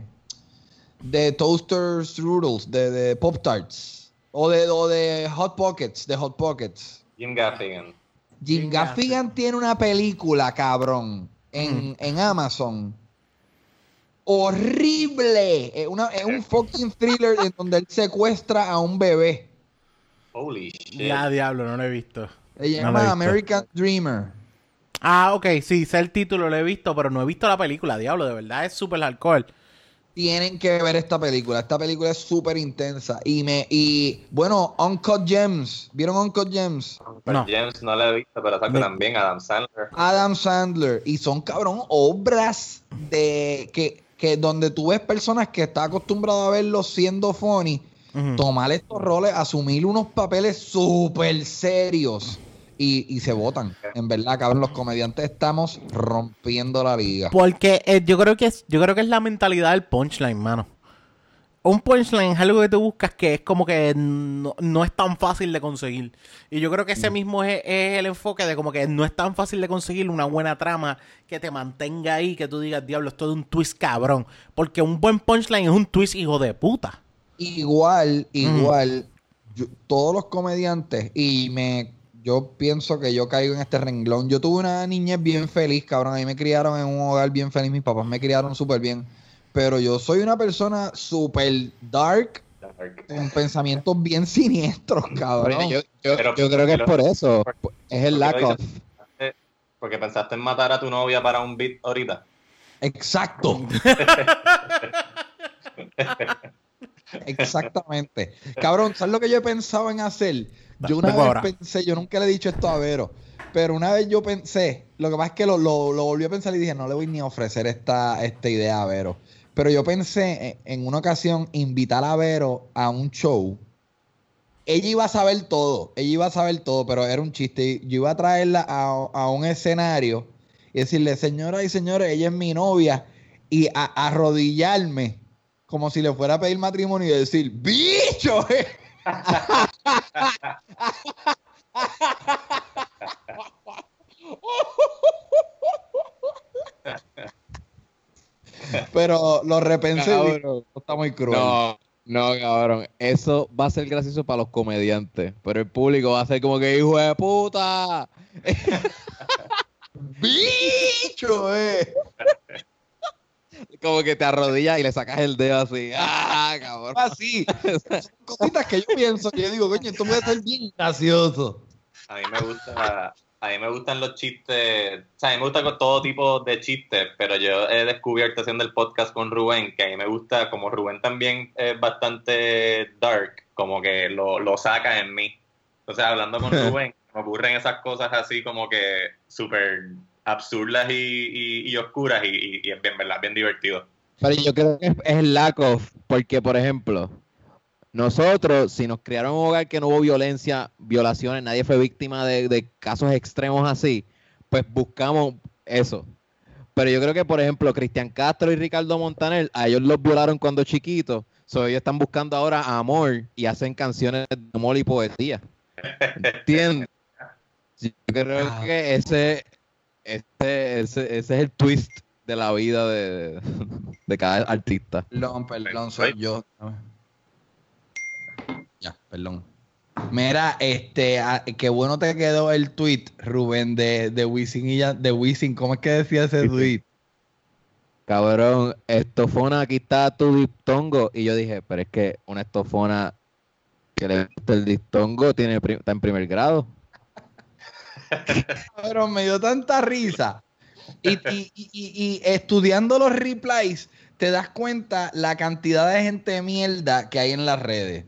de Toasters Strudels, de, de Pop Tarts? O de, o de Hot Pockets, de Hot Pockets. Jim Gaffigan. Jim Gaffigan tiene una película, cabrón, en, en Amazon. Horrible. Es, una, es un fucking thriller en donde él secuestra a un bebé. Holy shit. Ya, diablo, no lo he visto. Se llama American Dreamer. Ah, ok, sí, sé el título, lo he visto, pero no he visto la película, diablo, de verdad es súper alcohol tienen que ver esta película. Esta película es súper intensa. Y me, y bueno, Uncut Gems. ¿Vieron Uncut Gems? Uncut no. Gems no la he visto, pero está también Adam Sandler. Adam Sandler. Y son cabrón obras de que, que donde tú ves personas que están acostumbradas a verlos siendo funny, tomar estos roles, asumir unos papeles súper serios y, se votan. En verdad, cabrón, los comediantes estamos rompiendo la liga. Porque eh, yo creo que es, yo creo que es la mentalidad del punchline, mano. Un punchline es algo que tú buscas que es como que no, es tan fácil de conseguir. Y yo creo que ese mm. mismo es, el enfoque de como que no es tan fácil de conseguir una buena trama que te mantenga ahí, que tú digas, diablo, esto es un twist cabrón. Porque un buen punchline es un twist hijo de puta. Igual, igual, todos los comediantes, y me yo pienso que yo caigo en este renglón. Yo tuve una niñez bien feliz, cabrón. A mí me criaron en un hogar bien feliz. Mis papás me criaron súper bien. Pero yo soy una persona súper dark, con pensamientos bien siniestros, cabrón. Yo, creo que es por eso. Es el lack of. Porque pensaste en matar a tu novia para un beat ahorita. Exacto. Exactamente. Cabrón, ¿sabes lo que yo he pensado en hacer? Yo una vez pensé, yo nunca le he dicho esto a Vero, pero una vez yo pensé, lo que pasa es que lo, lo, volví a pensar y dije, no le voy ni a ofrecer esta, esta idea a Vero. Pero yo pensé en, una ocasión invitar a Vero a un show. Ella iba a saber todo, ella iba a saber todo, pero era un chiste. Yo iba a traerla a, un escenario y decirle, señora y señores, ella es mi novia, y a, arrodillarme como si le fuera a pedir matrimonio y decir, bicho. Eh". Pero lo repensé está muy cruel. No, no, cabrón. Eso va a ser gracioso para los comediantes. Pero el público va a ser como que hijo de puta. Bicho, eh. Como que te arrodillas y le sacas el dedo así. ¡Ah, cabrón! Así. cositas que yo pienso que yo digo, coño, esto puede ser bien gracioso. A mí me gusta. A mí me gustan los chistes, o sea, a mí me gusta todo tipo de chistes, pero yo he descubierto haciendo el podcast con Rubén que a mí me gusta, como Rubén también es bastante dark, como que lo, lo saca en mí. Entonces, hablando con Rubén, me ocurren esas cosas así como que súper absurdas y, oscuras y, es bien, ¿verdad? bien divertido. Pero yo creo que es, el lack of, porque por ejemplo, nosotros, si nos criaron un hogar que no hubo violencia, violaciones, nadie fue víctima de, casos extremos así, pues buscamos eso. Pero yo creo que, por ejemplo, Cristian Castro y Ricardo Montaner, a ellos los violaron cuando chiquitos. So, ellos están buscando ahora amor y hacen canciones de amor y poesía. ¿Entiendes? Yo creo que ese, este, ese, ese es el twist de la vida de, de cada artista. Perdón, perdón, soy yo. Ya, perdón. Mira, este, ah, qué bueno te quedó el tweet, Rubén, de, de Wisin y ya, de Wisin. ¿Cómo es que decía ese tweet? Cabrón, estofona, aquí está tu diptongo. Y yo dije, pero es que una estofona que le gusta el diptongo tiene, está en primer grado. Pero me dio tanta risa. Y, estudiando los replies, te das cuenta la cantidad de gente de mierda que hay en las redes.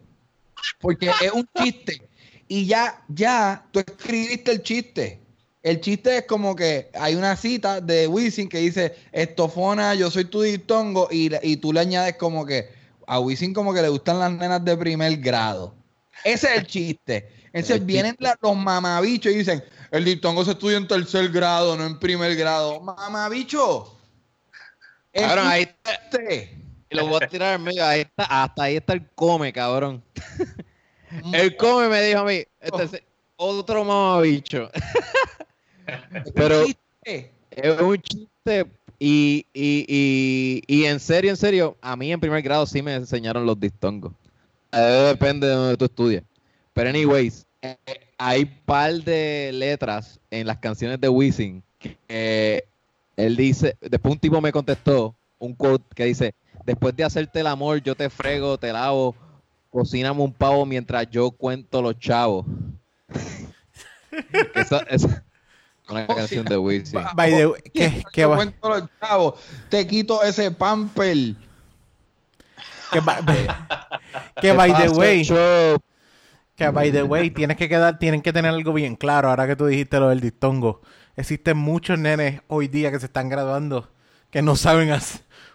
Porque es un chiste. Y ya, ya, tú escribiste el chiste. El chiste es como que hay una cita de Wisin que dice, estofona, yo soy tu diptongo, y, y tú le añades como que a Wisin como que le gustan las nenas de primer grado. Ese es el chiste. Entonces vienen los mamabichos y dicen, el diptongo se estudia en tercer grado, no en primer grado. Mamabicho. Cabrón, ahí está. Y lo voy a tirar en medio. Ahí está, hasta ahí está el come, cabrón. el come me dijo a mí, este es otro mamabicho. Pero es un chiste y, y, y, y, en serio, en serio, a mí en primer grado sí me enseñaron los diptongos. Depende de donde tú estudies. Pero anyways, eh, hay par de letras en las canciones de Wisin que él dice, después un tipo me contestó un quote que dice, después de hacerte el amor, yo te frego, te lavo, cocíname un pavo mientras yo cuento los chavos. esa, es una canción de Wisin. ¿qué, qué va? cuento los chavos, te quito ese pamper. Que, que by the way, que by the way, tienes que quedar, tienen que tener algo bien claro, ahora que tú dijiste lo del dictongo. Existen muchos nenes hoy día que se están graduando que no saben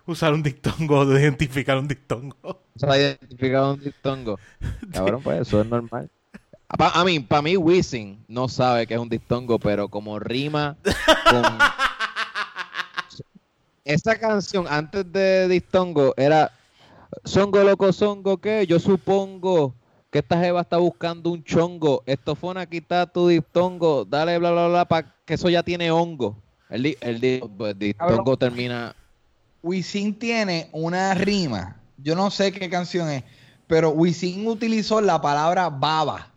usar un dictongo o identificar un dictongo. ¿Sabes identificar un dictongo. Cabrón, pues eso es normal. A mí, para mí, Wisin no sabe que es un dictongo, pero como rima con... Esa canción antes de dictongo era Songo loco songo que yo supongo que esta jeva está buscando un chongo, esto fue una quita tu diptongo, dale bla bla bla para que eso ya tiene hongo. El, el, pues, diptongo termina. Wisin tiene una rima, yo no sé qué canción es, pero Wisin utilizó la palabra baba.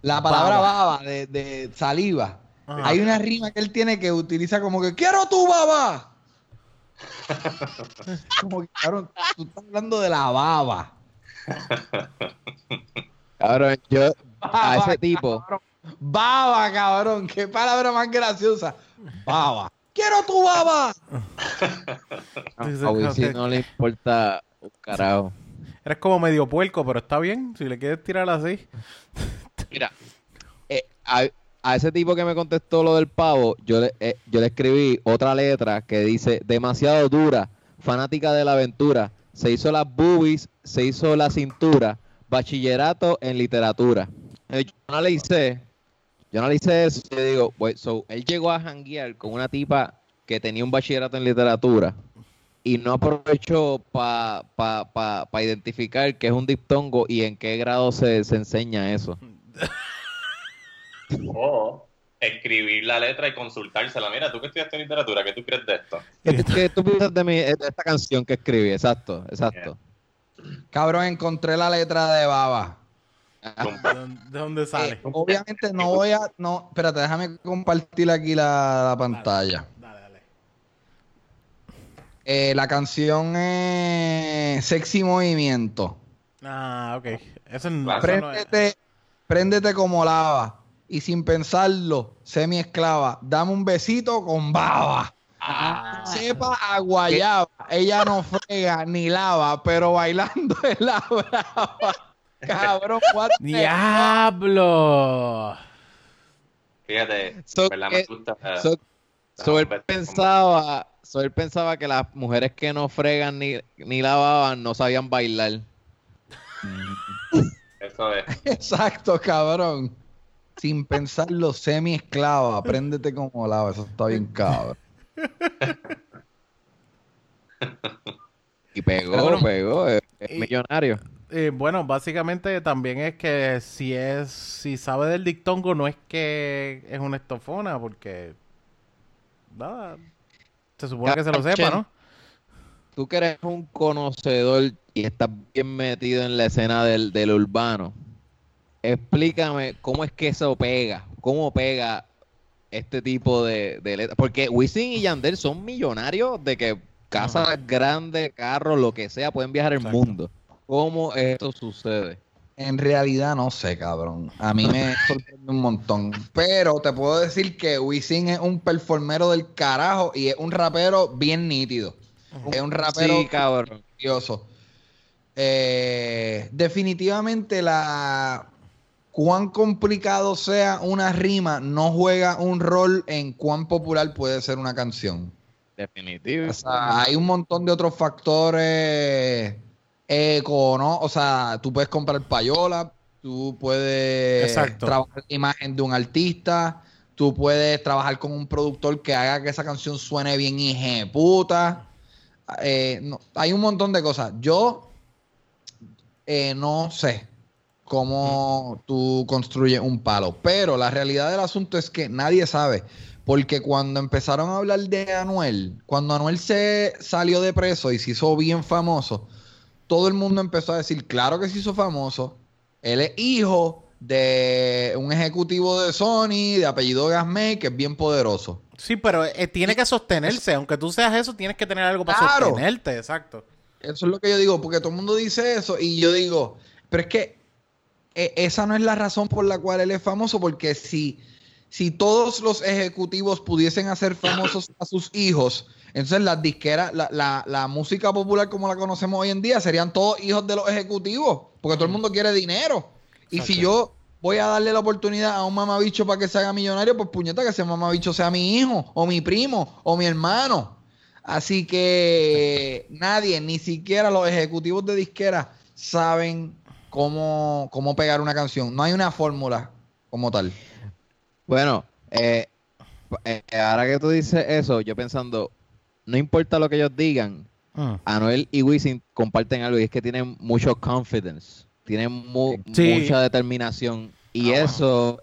la palabra baba, de, saliva. Hay una rima que él tiene que utiliza como que quiero tu baba. como que, tú estás hablando de la baba. Cabrón, yo a ese tipo. Baba, cabrón. Qué palabra más graciosa. Baba. ¡Quiero tu baba! a si no le importa un carajo. Eres como medio puerco, pero está bien. Si le quieres tirar así. Mira, eh, a, ese tipo que me contestó lo del pavo, yo le, eh, yo le escribí otra letra que dice: demasiado dura, fanática de la aventura se hizo las boobies, se hizo la cintura, bachillerato en literatura. Eh, yo analicé, yo analicé eso y digo, pues, so, él llegó a janguear con una tipa que tenía un bachillerato en literatura y no aprovechó para pa, pa, identificar qué es un diptongo y en qué grado se, se enseña eso. Oh escribir la letra y consultársela. Mira, tú que estudiaste en literatura, ¿qué tú crees de esto? ¿Qué, tú piensas de, esta canción que escribí? Exacto, exacto. Cabrón, encontré la letra de Baba. ¿De dónde sale? Eh, obviamente no voy a... No, espérate, déjame compartir aquí la, pantalla. Dale, dale. Eh, la canción es Sexy Movimiento. Ah, ok. Eso, es... préndete, préndete como lava y sin pensarlo, semi esclava, dame un besito con baba. Ah. Sepa a guayaba, ella no frega ni lava, pero bailando es la brava. Cabrón, ¡Diablo! Fíjate, so, ¿verdad? Me gusta. So, él pensaba, so él pensaba que las mujeres que no fregan ni, ni lavaban no sabían bailar. Eso es. Exacto, cabrón sin pensarlo, semi esclava. Apréndete como lava. Eso está bien cabrón. Y pegó, pegó, es, millonario. bueno, básicamente también es que si es, si sabe del dictongo, no es que es una estofona, porque nada, se supone que se lo sepa, ¿no? Tú que eres un conocedor y estás bien metido en la escena del, del urbano, explícame cómo es que eso pega, cómo pega este tipo de, letras. Porque Wisin y Yandel son millonarios de que casas grandes, carros, lo que sea, pueden viajar el mundo. ¿Cómo esto sucede? En realidad no sé, cabrón. A mí me sorprende un montón. Pero te puedo decir que Wisin es un performero del carajo y es un rapero bien nítido. Es un rapero sí, cabrón. Eh, definitivamente la cuán complicado sea una rima no juega un rol en cuán popular puede ser una canción. Definitivo. O sea, hay un montón de otros factores eco, ¿no? O sea, tú puedes comprar payola, tú puedes trabajar la imagen de un artista, tú puedes trabajar con un productor que haga que esa canción suene bien y puta. Eh, hay un montón de cosas. Yo eh, no sé cómo tú construyes un palo. Pero la realidad del asunto es que nadie sabe. Porque cuando empezaron a hablar de Anuel, cuando Anuel se salió de preso y se hizo bien famoso, todo el mundo empezó a decir, claro que se hizo famoso. Él es hijo de un ejecutivo de Sony, de apellido Gasmey, que es bien poderoso. Sí, pero eh, tiene que sostenerse. Aunque tú seas eso, tienes que tener algo para sostenerte, exacto. Eso es lo que yo digo, porque todo el mundo dice eso y yo digo, pero es que esa no es la razón por la cual él es famoso, porque si, si todos los ejecutivos pudiesen hacer famosos a sus hijos, entonces las disqueras, la, la, música popular como la conocemos hoy en día, serían todos hijos de los ejecutivos, porque todo el mundo quiere dinero. Y si yo voy a darle la oportunidad a un mamabicho para que se haga millonario, pues puñeta que ese mamabicho sea mi hijo, o mi primo, o mi hermano. Así que nadie, ni siquiera los ejecutivos de disquera, saben cómo, cómo pegar una canción. No hay una fórmula como tal. Bueno, eh, eh, ahora que tú dices eso, yo pensando, no importa lo que ellos digan, ah. Anuel y Wisin comparten algo y es que tienen mucho confidence, tienen mucha determinación. Y ah. eso,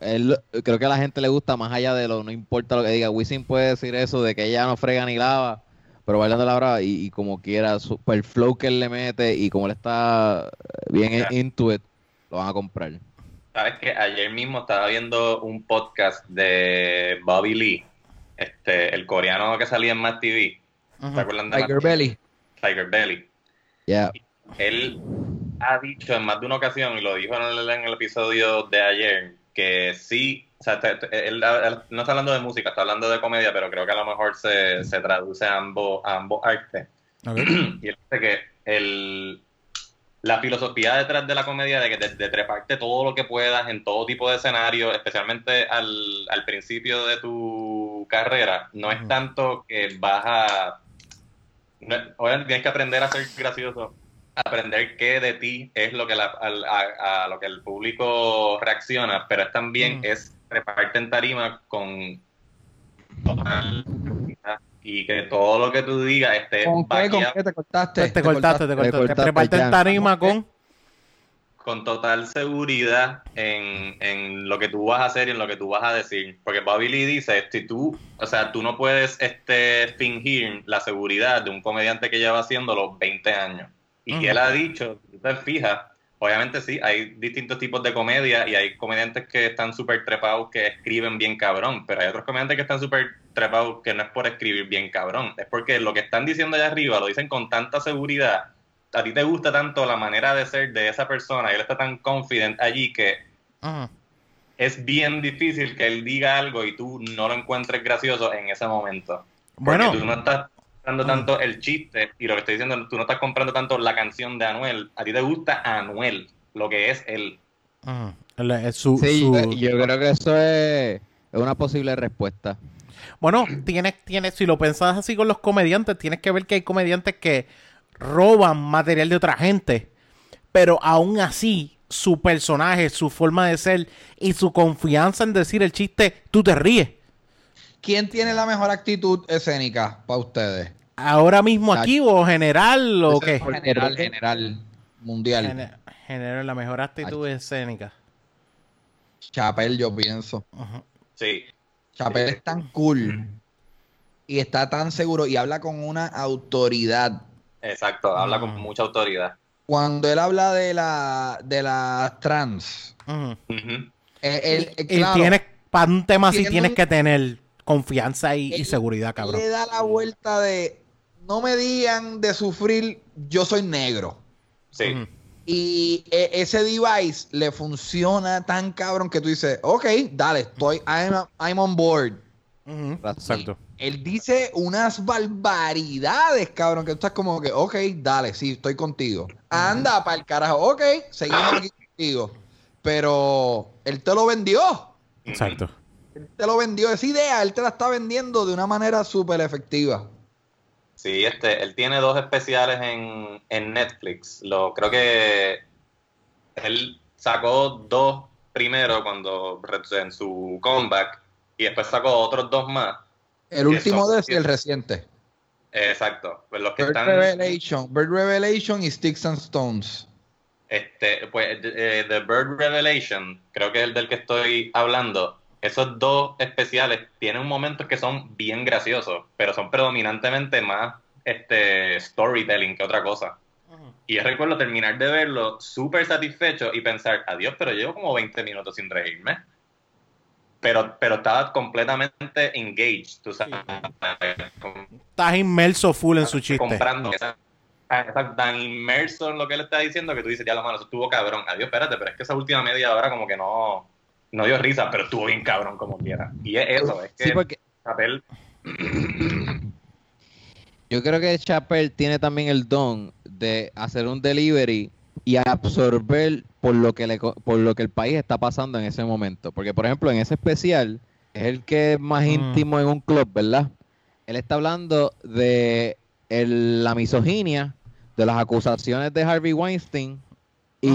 creo que a la gente le gusta más allá de lo, no importa lo que diga. Wisin puede decir eso de que ella no frega ni lava, pero bailando la brava y, como quiera, el flow que él le mete y como él está bien into it, lo van a comprar. Sabes que ayer mismo estaba viendo un podcast de Bobby Lee, este, el coreano que salía en Mad TV. ¿Te acuerdas de Tiger Belly. Tiger Belly. Yeah. Él ha dicho en más de una ocasión, y lo dijo en el episodio de ayer, que sí sea, él, no está hablando de música, está hablando de comedia, pero creo que a lo mejor se, se traduce a ambos, a ambos artes. y él dice que el, la filosofía detrás de la comedia de que de, treparte todo lo que puedas en todo tipo de escenario, especialmente al, al principio de tu carrera, no es tanto que vas a... No, tienes que aprender a ser gracioso, aprender qué de ti es lo que la, a, lo que el público reacciona, pero es también es treparte en tarima con y que todo lo que tú digas esté ¿Con qué, ¿Con qué te cortaste? Te, cortaste, te cortaste. Treparte en tarima con con total seguridad en, en, lo que tú vas a hacer y en lo que tú vas a decir. Porque Bobby Lee dice, si tú, o sea, tú no puedes este, fingir la seguridad de un comediante que lleva haciendo los 20 años. Y que él ha dicho, si tú te fijas, Obviamente sí, hay distintos tipos de comedia y hay comediantes que están súper trepados que escriben bien cabrón, pero hay otros comediantes que están súper trepados que no es por escribir bien cabrón, es porque lo que están diciendo allá arriba lo dicen con tanta seguridad, a ti te gusta tanto la manera de ser de esa persona y él está tan confident allí que es bien difícil que él diga algo y tú no lo encuentres gracioso en ese momento. Porque bueno, tú no estás comprando tanto el chiste y lo que estoy diciendo, tú no estás comprando tanto la canción de Anuel, a ti te gusta Anuel, lo que es él. sí, yo creo que eso es, una posible respuesta. Bueno, tienes, tienes, si lo pensás así con los comediantes, tienes que ver que hay comediantes que roban material de otra gente, pero aún así su personaje, su forma de ser y su confianza en decir el chiste, tú te ríes. ¿Quién tiene la mejor actitud escénica para ustedes? ¿Ahora mismo aquí o general o qué? General, general, mundial. general, la mejor actitud escénica. Chapel, yo pienso. Sí. Chapel es tan cool y está tan seguro y habla con una autoridad. Exacto, habla con mucha autoridad. Cuando él habla de la de las trans, él, tiene, para un tema así tienes que tener confianza y, seguridad, cabrón. Le da la vuelta de no me digan de sufrir, yo soy negro. Sí. Y e, ese device le funciona tan cabrón que tú dices, ok, dale, estoy, I'm, on board. Exacto. Él dice unas barbaridades, cabrón, que tú estás como que, ok, dale, sí, estoy contigo. Anda para el carajo, ok, seguimos aquí contigo. Pero él te lo vendió. Exacto. Él te lo vendió, esa idea, él te la está vendiendo de una manera súper efectiva. Sí, este, él tiene dos especiales en, en Netflix. Lo, creo que él sacó dos primero cuando en su comeback y después sacó otros dos más. El último de el reciente. Exacto. Pues los que Bird Revelation, Bird Revelation y Sticks and Stones. Este, pues eh, The Bird Revelation, creo que es el del que estoy hablando esos dos especiales tienen momentos que son bien graciosos, pero son predominantemente más este storytelling que otra cosa. Y yo recuerdo terminar de verlo súper satisfecho y pensar, adiós, pero llevo como 20 minutos sin reírme. Pero, pero estaba completamente engaged, tú sabes. Estás inmerso full en su chiste. Comprando. tan inmerso en lo que él está diciendo que tú dices, ya la mano, eso estuvo cabrón. Adiós, espérate, pero es que esa última media hora como que no no dio risa, pero estuvo bien cabrón como quiera. Y es eso, es que sí, porque... Yo creo que Chappelle tiene también el don de hacer un delivery y absorber por lo que le, por lo que el país está pasando en ese momento. Porque, por ejemplo, en ese especial, es el que es más mm. íntimo en un club, ¿verdad? Él está hablando de la misoginia, de las acusaciones de Harvey Weinstein y,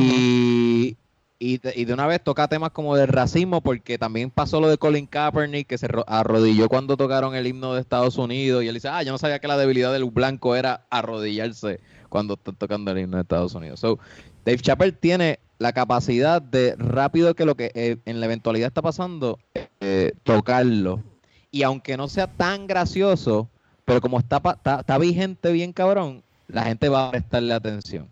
y de, una vez toca temas como del racismo, porque también pasó lo de Colin Kaepernick, que se arrodilló cuando tocaron el himno de Estados Unidos, y él dice, ah, yo no sabía que la debilidad del blanco era arrodillarse cuando están tocando el himno de Estados Unidos. So, Dave Chappelle tiene la capacidad de rápido que lo que eh, en la eventualidad está pasando, eh, tocarlo. Y aunque no sea tan gracioso, pero como está, está, vigente bien cabrón, la gente va a prestarle atención.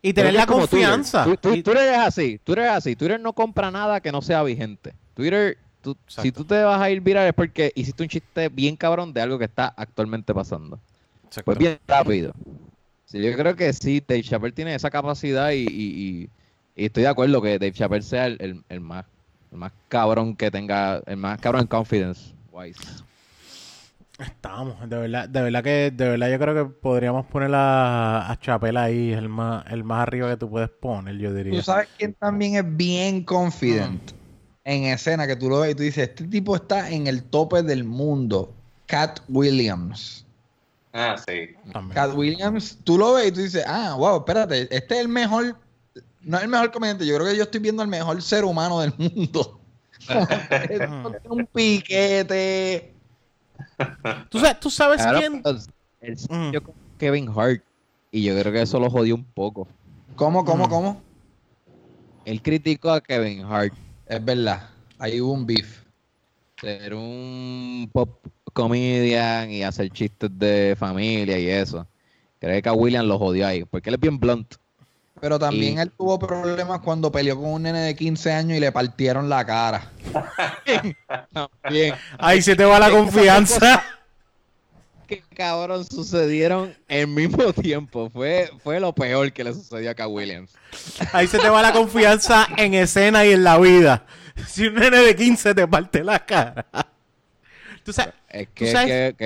Y tener la confianza. Twitter. eres así, Twitter es así. Twitter no compra nada que no sea vigente. Twitter, si tú te vas a ir viral es porque hiciste un chiste bien cabrón de algo que está actualmente pasando. Pues bien rápido. Sí, yo creo que sí, Dave Chappelle tiene esa capacidad y, estoy de acuerdo que Dave Chappelle sea el, más, el más cabrón que tenga, el más cabrón en confidence wise. Estamos, de verdad, de verdad que, de verdad yo creo que podríamos poner a, a Chapel ahí, el más, el más arriba que tú puedes poner, yo diría. Tú sabes quién también es bien confident en escena, que tú lo ves y tú dices, este tipo está en el tope del mundo. Cat Williams. Ah, sí. Cat Williams, tú lo ves y tú dices, ah, wow, espérate, este es el mejor, no es el mejor comediante, yo creo que yo estoy viendo el mejor ser humano del mundo. es un piquete ¿Tú sabes, ¿tú sabes quién? El mm. Kevin Hart. Y yo creo que eso lo jodió un poco. ¿Cómo, cómo, mm. cómo? Él criticó a Kevin Hart. Es verdad. Ahí hubo un beef. Ser un pop comedian y hacer chistes de familia y eso. Creo que a William lo jodió ahí. Porque él es bien blunt. Pero también él tuvo problemas cuando peleó con un nene de 15 años y le partieron la cara. Bien. Ahí se te va la confianza. Que cabrón sucedieron el mismo tiempo. Fue, fue lo peor que le sucedió a K. Williams. Ahí se te va la confianza en escena y en la vida. Si un nene de 15 te parte la cara. Tú sabes, es que,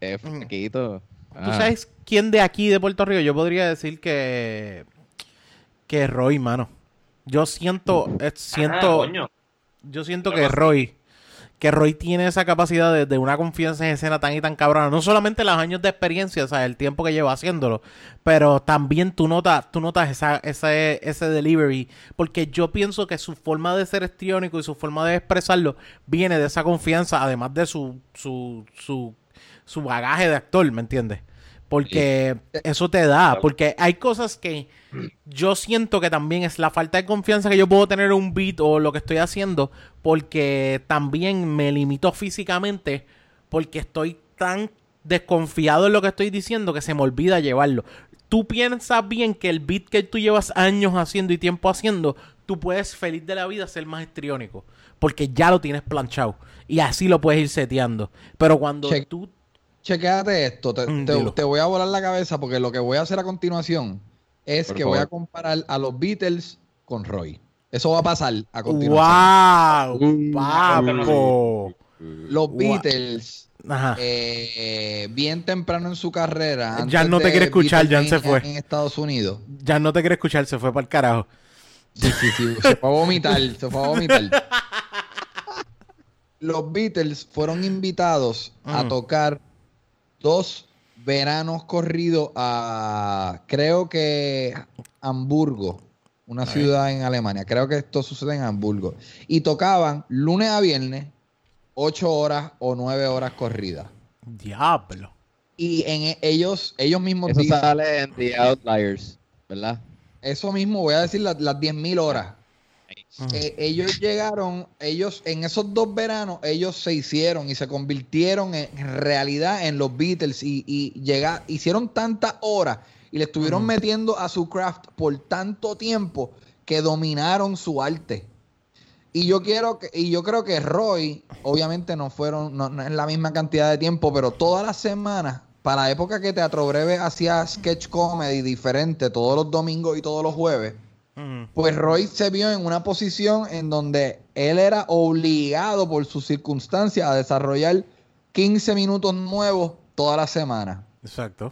es ¿Tú sabes quién de aquí de Puerto Rico? Yo podría decir que que Roy, mano. Yo siento, eh, siento, yo siento que Roy, que Roy tiene esa capacidad de, una confianza en escena tan y tan cabrona. No solamente los años de experiencia, o sea, el tiempo que lleva haciéndolo, pero también tú notas, tú notas esa, ese, ese delivery, porque yo pienso que su forma de ser histriónico y su forma de expresarlo viene de esa confianza, además de su, su, su su bagaje de actor, ¿me entiendes? Porque eso te da, porque hay cosas que yo siento que también es la falta de confianza que yo puedo tener en un beat o lo que estoy haciendo, porque también me limito físicamente, porque estoy tan desconfiado en lo que estoy diciendo que se me olvida llevarlo. Tú piensas bien que el beat que tú llevas años haciendo y tiempo haciendo, tú puedes feliz de la vida ser más histriónico, porque ya lo tienes planchado y así lo puedes ir seteando. Pero cuando tú chequéate esto, mm, te, voy a volar la cabeza porque lo que voy a hacer a continuación es que voy a comparar a los Beatles con Roy. Eso va a pasar a continuación. ¡Wow! Los Beatles, eh, bien temprano en su carrera. Ya no te quiere escuchar, ya se fue. En Estados Unidos. Ya no te quiere escuchar, se fue para el carajo. Sí, sí, sí. se fue a vomitar, se fue a vomitar. Los Beatles fueron invitados a mm. tocar dos veranos corridos a, creo que Hamburgo, una ciudad en Alemania. Creo que esto sucede en Hamburgo. Y tocaban lunes a viernes, ocho horas o nueve horas corridas. Diablo. Y en ellos, ellos mismos Eso sale en The Outliers, ¿verdad? Eso mismo, voy a decir las, las 10.000 horas. Eh, ellos llegaron, ellos en esos dos veranos, ellos se hicieron y se convirtieron en realidad en los Beatles y, y hicieron tantas horas y le estuvieron metiendo a su craft por tanto tiempo que dominaron su arte. Y yo quiero que, y yo creo que Roy, obviamente no fueron, no, en la misma cantidad de tiempo, pero todas las semanas, para la época que Teatro Breve hacía sketch comedy diferente todos los domingos y todos los jueves pues Roy se vio en una posición en donde él era obligado por sus circunstancias a desarrollar 15 minutos nuevos toda la semana. Exacto.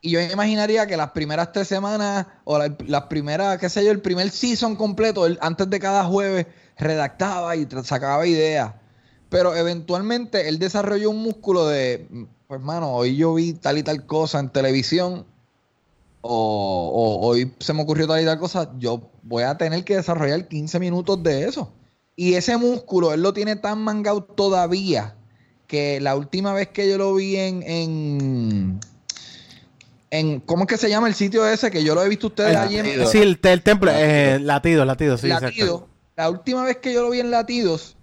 Y yo imaginaría que las primeras tres semanas, o las primeras, qué sé yo, el primer season completo, él, antes de cada jueves, redactaba y sacaba ideas. Pero eventualmente él desarrolló un músculo de, pues hermano, hoy yo vi tal y tal cosa en televisión o, hoy se me ocurrió tal y tal cosa, yo voy a tener que desarrollar 15 minutos de eso. Y ese músculo, él lo tiene tan mangado todavía que la última vez que yo lo vi en, en, ¿cómo es que se llama el sitio ese? Que yo lo he visto ustedes allí en... Sí, el, templo, eh, latido, latido, sí. Latido. La última vez que yo lo vi en latidos,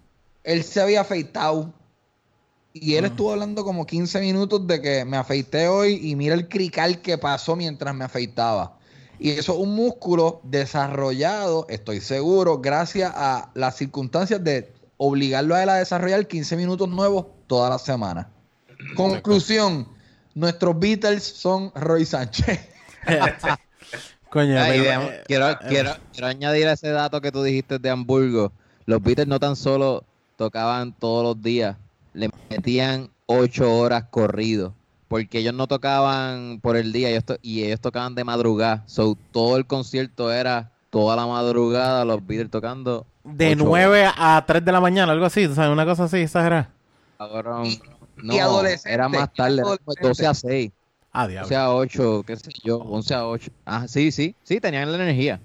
él se había afeitado y él estuvo hablando como 15 minutos de que me afeité hoy y mira el crical que pasó mientras me afeitaba. Y eso es un músculo desarrollado, estoy seguro, gracias a las circunstancias de obligarlo a él a desarrollar 15 minutos nuevos toda la semana. Conclusión, nuestros Beatles son Roy Sánchez. Coño, quiero, quiero, quiero añadir ese dato que tú dijiste de Hamburgo. Los Beatles no tan solo tocaban todos los días, le metían ocho horas corrido. Porque ellos no tocaban por el día y ellos tocaban de madrugada. So, todo el concierto era toda la madrugada, los Beatles tocando. De 9 a 3 de la mañana, algo así, ¿sabes? Una cosa así, exagerada. Ahora, no, era más tarde, 12 a 6. Ah, 12 a 8, qué sé yo, 11 a 8. Ah, sí, sí, sí, tenían la energía.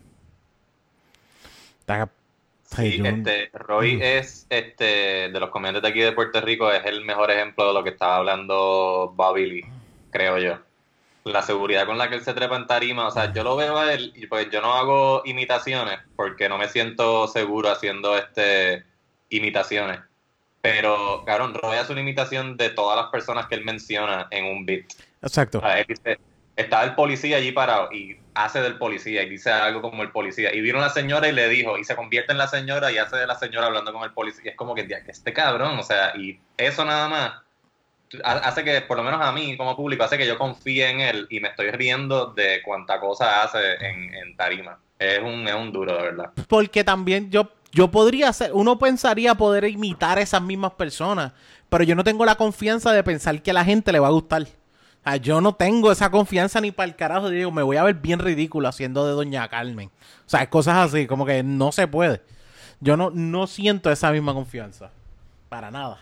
Sí, este, Roy mm. es, este, de los comediantes de aquí de Puerto Rico, es el mejor ejemplo de lo que estaba hablando Bobby Lee, creo yo. La seguridad con la que él se trepa en tarima, o sea, yo lo veo a él, y pues yo no hago imitaciones, porque no me siento seguro haciendo este imitaciones. Pero, cabrón, Roy hace una imitación de todas las personas que él menciona en un beat. Exacto. él dice, estaba el policía allí parado y hace del policía y dice algo como el policía. Y vino la señora y le dijo, y se convierte en la señora y hace de la señora hablando con el policía. Y es como que, este cabrón, o sea, y eso nada más hace que, por lo menos a mí como público, hace que yo confíe en él y me estoy riendo de cuánta cosa hace en, tarima. Es un, es un duro, de verdad. Porque también yo, yo podría ser, uno pensaría poder imitar a esas mismas personas, pero yo no tengo la confianza de pensar que a la gente le va a gustar yo no tengo esa confianza ni para el carajo. Digo, me voy a ver bien ridículo haciendo de Doña Carmen. O sea, cosas así, como que no se puede. Yo no, no siento esa misma confianza. Para nada.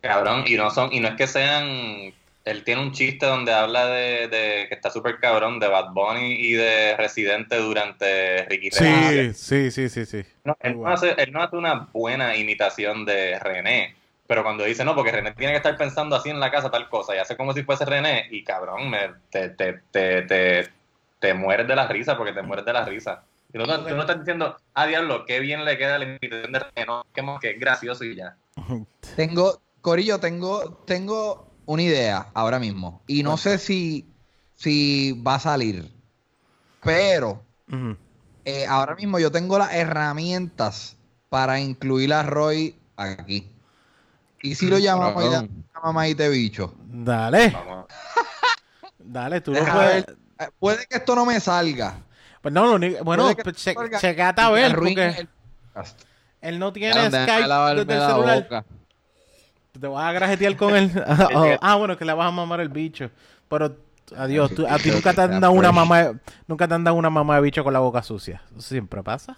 Cabrón, y no son, y no es que sean. Él tiene un chiste donde habla de, que está súper cabrón de Bad Bunny y de Residente durante Ricky Sí, sí, sí, sí, sí. él, no hace, él no hace una buena imitación de René Pero cuando dice, no, porque René tiene que estar pensando así en la casa, tal cosa, y hace como si fuese René, y cabrón, me, te, te, te, te, te mueres de la risa, porque te mueres de la risa. Y no, tú no estás diciendo, ah, diablo, qué bien le queda la invitación de René, no, que es gracioso y ya. Tengo, Corillo, tengo, tengo una idea ahora mismo, y no sé si, si va a salir, pero eh, ahora mismo yo tengo las herramientas para incluir a Roy aquí. ¿Y si lo llamamos y mamá y te bicho? Dale. Dale, tú lo puedes. Eh, puede que esto no me salga. Pues no, lo bueno, pues che, checate a ver, porque él no tiene Skype desde el celular. Te vas a grajetear con él. ah, bueno, que le vas a mamar el bicho. Pero adiós, tú, a ti nunca te han dado una mamá, nunca te han dado una mamá de bicho con la boca sucia. Eso siempre pasa.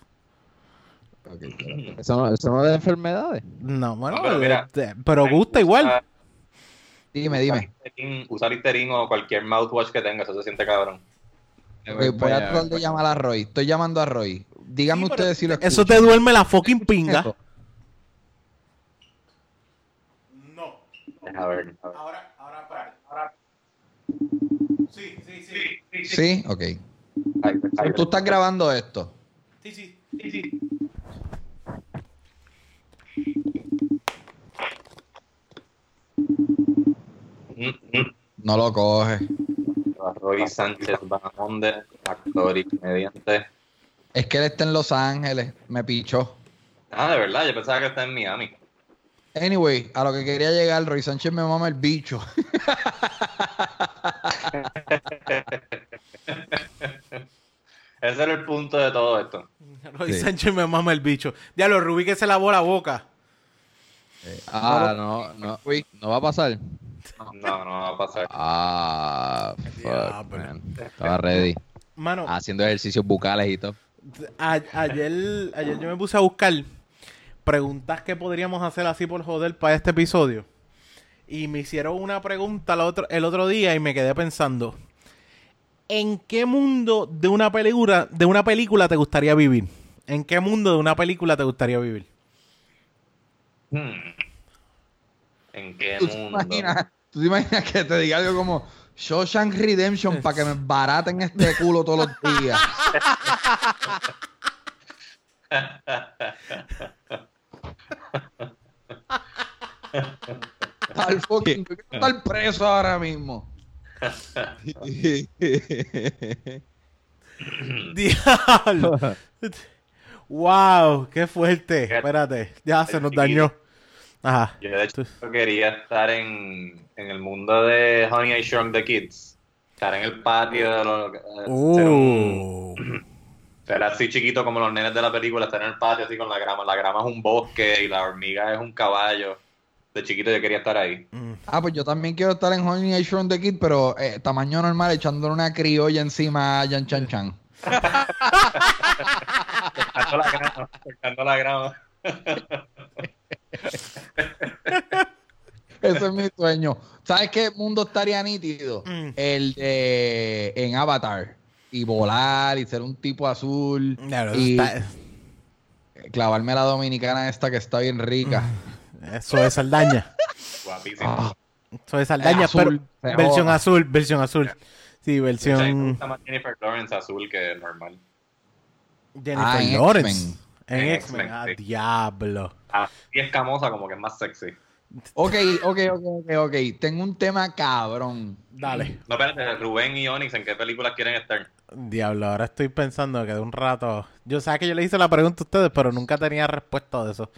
¿Eso, no, ¿Eso no de enfermedades? No, bueno, pero, gusta igual. Dime, dime. Usar Listerine o cualquier mouthwash que tengas, eso se siente cabrón. voy a tratar de llamar a Roy. Estoy llamando a Roy. Díganme ustedes si lo escuchan. Eso te duerme la fucking pinga. No. A ver, Ahora, ahora, ahora. Sí, sí, sí. Sí, sí. ok. Tú estás grabando esto. Sí, sí, sí, sí. No lo coge. Roy Sánchez Bahamonde, actor y comediante. Es que él está en Los Ángeles, me pichó. Ah, de verdad, yo pensaba que está en Miami. Anyway, a lo que quería llegar, Roy Sánchez me mama el bicho. Ese era el punto de todo esto. Roy Sánchez me mama el bicho. Diablo, Rubí que se lavó la boca. Ah, no, no, no va a pasar. No, no va a pasar. Ah, fuck, man. Estaba ready. Mano, Haciendo ejercicios bucales y todo. ayer, ayer yo me puse a buscar preguntas que podríamos hacer así por joder para este episodio. Y me hicieron una pregunta el otro, el otro día y me quedé pensando. ¿En qué mundo de una película, de una película te gustaría vivir? ¿En qué mundo de una película te gustaría vivir? Hmm. ¿En qué mundo? ¿Tú te imaginas que te diga algo como Shawshank Redemption para que me baraten este culo todos los días? Al fucking, estar preso ahora mismo. Diablo. wow, qué fuerte. Espérate, ya se nos dañó. Ajá. Yo de hecho quería estar en, en el mundo de Honey I Shrunk the Kids. Estar en el patio de los... Uh. Ser, así chiquito como los nenes de la película, estar en el patio así con la grama. La grama es un bosque y la hormiga es un caballo. De chiquito yo quería estar ahí. Mm. Ah, pues yo también quiero estar en Honey I Shrunk the Kids, pero eh, tamaño normal, echándole una criolla encima a Yan Chan Chan. La grama, la grama. Ese es mi sueño. ¿Sabes qué mundo estaría nítido? Mm. El de en Avatar. Y volar y ser un tipo azul. y clavarme la dominicana esta que está bien rica. Mm. Eso es Saldaña. Guapísimo. Eso es Saldaña, azul, pero versión azul, versión azul. Sí, versión. Me gusta más Jennifer Lawrence azul que normal. Jennifer ah, Lawrence. En X-Men. Ah, diablo. Así escamosa, como que es más sexy. Ok, ok, ok, ok, ok. Tengo un tema cabrón. Dale. No, espérate, Rubén y Onyx, ¿en qué películas quieren estar? Diablo, ahora estoy pensando que de un rato. Yo sé que yo le hice la pregunta a ustedes, pero nunca tenía respuesta de eso.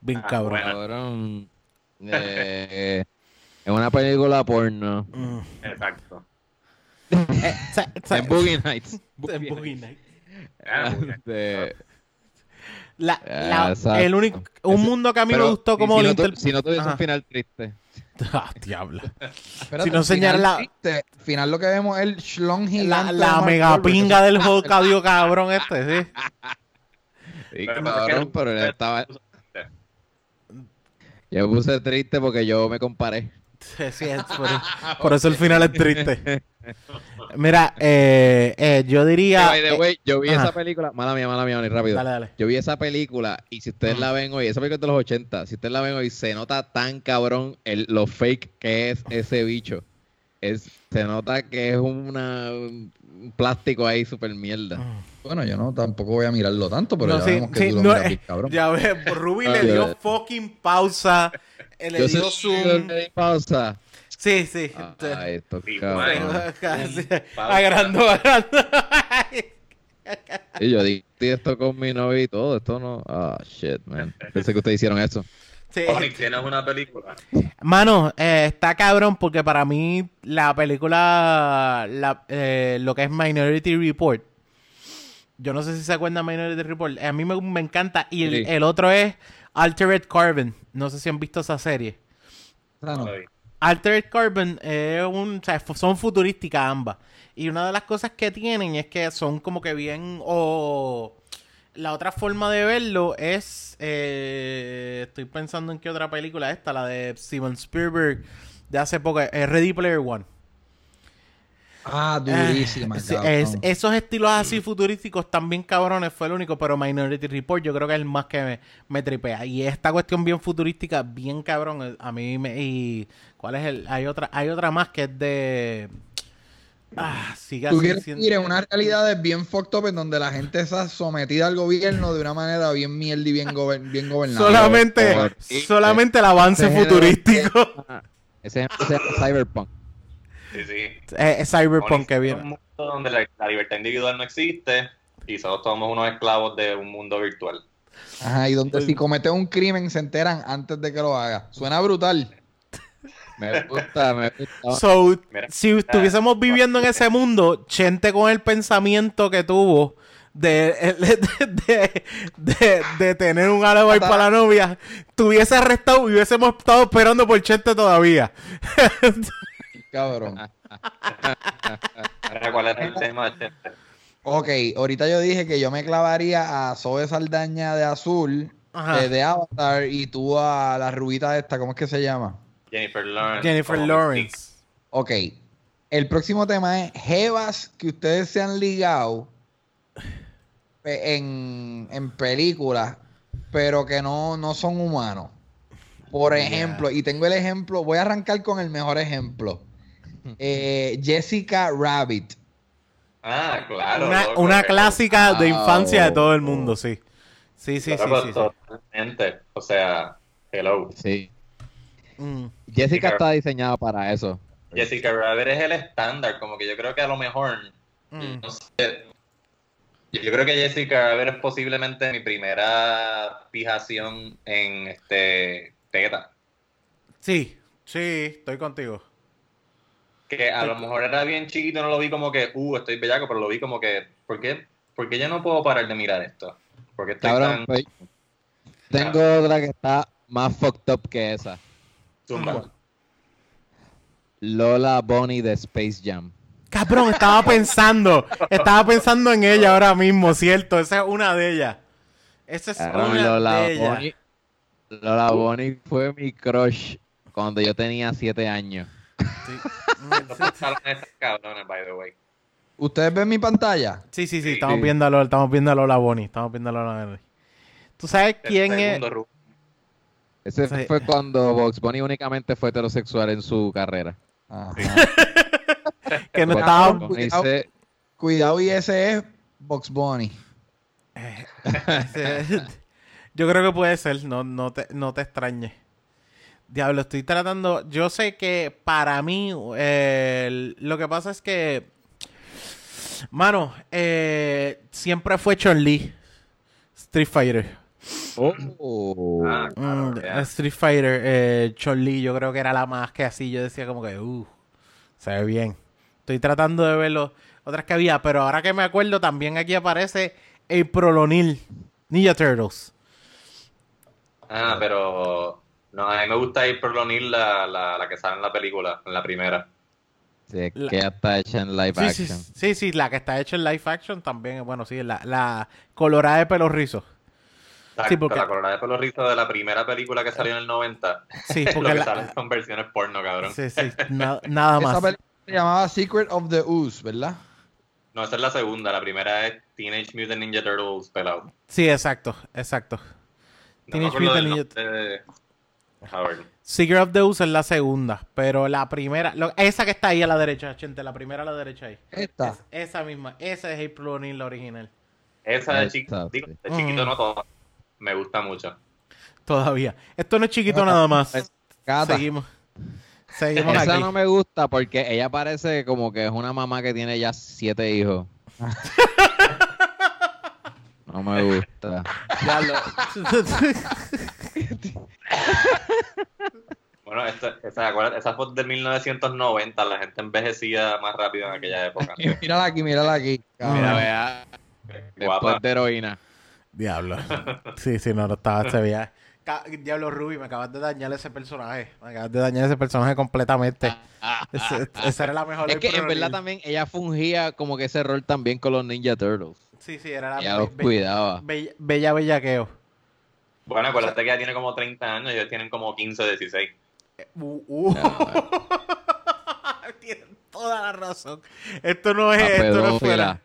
Bien ah, cabrón. cabrón. Eh, en una película porno. Mm. Exacto. Eh, en Boogie Nights. En Boogie Nights. De, la, el único, un mundo que a mí me gustó como si, no, si no tuviese un final triste. Ah, diablo. si no enseñar la. final lo que vemos es el schlong gigante. La, la mega pinga del jocadio cabrón este, sí. Sí, cabrón, pero él estaba. Yo puse triste porque yo me comparé. Sí, sí, es por, por, eso el final es triste. Mira, eh, eh, yo diría. Eh, yo vi esa película. Mala mía, mala mía, rápido. Dale, dale. Yo vi esa película y si ustedes la ven hoy, esa película es de los 80, si ustedes la ven hoy, se nota tan cabrón el, lo fake que es ese bicho. Es, se nota que es una, un plástico ahí super mierda. Bueno, yo no tampoco voy a mirarlo tanto, pero ya vemos que tú lo miras, cabrón. Ya ves, Ruby le dio fucking pausa. Le dio zoom. Le pausa. Sí, sí. Ah, esto, cabrón. Agrando, agrando. y yo di esto con mi novio y todo. Esto no. Ah, shit, man. Pensé que ustedes hicieron eso. Sí. ¿tienes una película? Mano, eh, está cabrón porque para mí la película, la, eh, lo que es Minority Report, yo no sé si se acuerdan Minority Report, a mí me, me encanta. Y el, el, otro es Altered Carbon. No sé si han visto esa serie. Ah, no. Altered Carbon es un, o sea, son futurísticas ambas. Y una de las cosas que tienen es que son como que bien o la otra forma de verlo es eh, estoy pensando en qué otra película esta, la de Steven Spielberg de hace poco, Ready Player One. Ah, durísima. esos estilos así futurísticos también cabrones fue el único, pero Minority Report yo creo que es el más que me, tripea. Y esta cuestión bien futurística, bien cabrón, eh, a mí me... Y, ¿Cuál es el...? Hay otra, hay otra más que es de... Ah, sigue Tú quieres ir en una realidad bien fucked up en donde la gente está sometida al gobierno de una manera bien mierda y bien, bien gobernada. Solamente, solamente el avance futurístico. Ese es Cyberpunk. Sí, sí. Es, Cyberpunk que viene. Un mundo donde la, libertad individual no existe y somos somos unos esclavos de un mundo virtual. Ajá, y donde si cometes un crimen se enteran antes de que lo haga. Suena brutal. Me gusta, me gusta. So, si estuviésemos viviendo en ese mundo, Chente con el pensamiento que tuvo de, de, de, de tener un alibi para la novia, tuviese arrestado y hubiésemos estado esperando por Chente todavía. Cabrón. ¿Cuál el tema, Ok, ahorita yo dije que yo me clavaría a Zoe Saldaña de azul, eh, de Avatar, y tú a la rubita esta, ¿cómo es que se llama? Jennifer Lawrence. Jennifer Lawrence. Ok. El próximo tema es Jevas que ustedes se han ligado en, en películas, pero que no, no son humanos. Por ejemplo, y tengo el ejemplo, voy a arrancar con el mejor ejemplo. Eh, Jessica Rabbit. Ah, claro. Una, clásica de infancia de todo el mundo, sí. Sí, sí, sí, sí, Totalmente. O sea, hello. Sí. Mm. Jessica, está diseñada para eso. Jessica Rabbit es el estándar, como que yo creo que a lo mejor, mm. no sé, yo creo que Jessica Rabbit es posiblemente mi primera fijación en este teta. Sí, sí, estoy contigo. Que a lo mejor era bien chiquito, no lo vi como que, uh, estoy bellaco, pero lo vi como que, ¿por qué? Porque ya no puedo parar de mirar esto. Porque estoy tan... Pues, tengo otra que está más fucked up que esa. Lola Bonnie de Space Jam. Cabrón, estaba pensando, estaba pensando en ella ahora mismo, ¿cierto? Esa es una de ellas. Esa es una Lola de ellas. Bonnie, Lola Bonnie fue mi crush cuando yo tenía siete años. ¿Ustedes ven mi pantalla? Sí, sí, sí, estamos viendo a Lola, estamos viendo a Lola Bonnie, estamos viendo a Lola Bonnie. ¿Tú sabes quién es? Ese fue cuando Box Bunny únicamente fue heterosexual en su carrera. que no estaba... Cuidado, cuidado, y ese es Box Bunny. yo creo que puede ser, no, no, te, no te extrañes. Diablo, estoy tratando. Yo sé que para mí, lo que pasa es que. Mano, eh, siempre fue Chun-Li. Street Fighter. Oh. Ah, mm, Street Fighter, eh, Chun-Li, yo creo que era la más que así. Yo decía como que, uh, se ve bien. Estoy tratando de ver los otras que había, pero ahora que me acuerdo, también aquí aparece el Prolonil, Ninja Turtles. Ah, pero no, a mí me gusta ir Prolonil, la, la, la que sale en la película, en la primera. Sí, que está hecha en live action. Sí, sí, la que está hecha en live action también, bueno, sí, la, la colorada de pelo rizos. Sí, porque... La colorada de pelo rizo de la primera película que salió en el 90. Sí, porque Lo que salen son versiones porno, cabrón. Sí, sí, nada más. Esa película se llamaba Secret of the Ooze, ¿verdad? No, esa es la segunda. La primera es Teenage Mutant Ninja Turtles pelado. Sí, exacto, exacto. Teenage Mutant Ninja Turtles. Secret of the Ooze es la segunda, pero la primera, esa que está ahí a la derecha, gente, la primera a la derecha ahí. Esta. esa misma, esa es April O'Neil, la original. Esa de, chiquito, de chiquito no todo. Me gusta mucho. Todavía. Esto no es chiquito nada más. Seguimos. Seguimos Esa no me gusta porque ella parece como que es una mamá que tiene ya siete hijos. no me gusta. Bueno, esa, esa foto de 1990, la gente envejecía más rápido en aquella época. mírala aquí, mírala aquí. Mira, vea. Después de heroína. Diablo. Sí, sí, no, no estaba, se veía. Diablo Ruby, me acabas de dañar ese personaje. Me acabas de dañar ese personaje completamente. esa era la mejor. Es que en verdad también ella fungía como que ese rol también con los Ninja Turtles. Sí, sí, era la Ella los cuidaba. Bella, bella bellaqueo. Bueno, acuérdate que ella tiene como 30 años y ellos tienen como 15, 16. Uh, uh. Tienen toda la razón. Esto no es, esto no es fuera.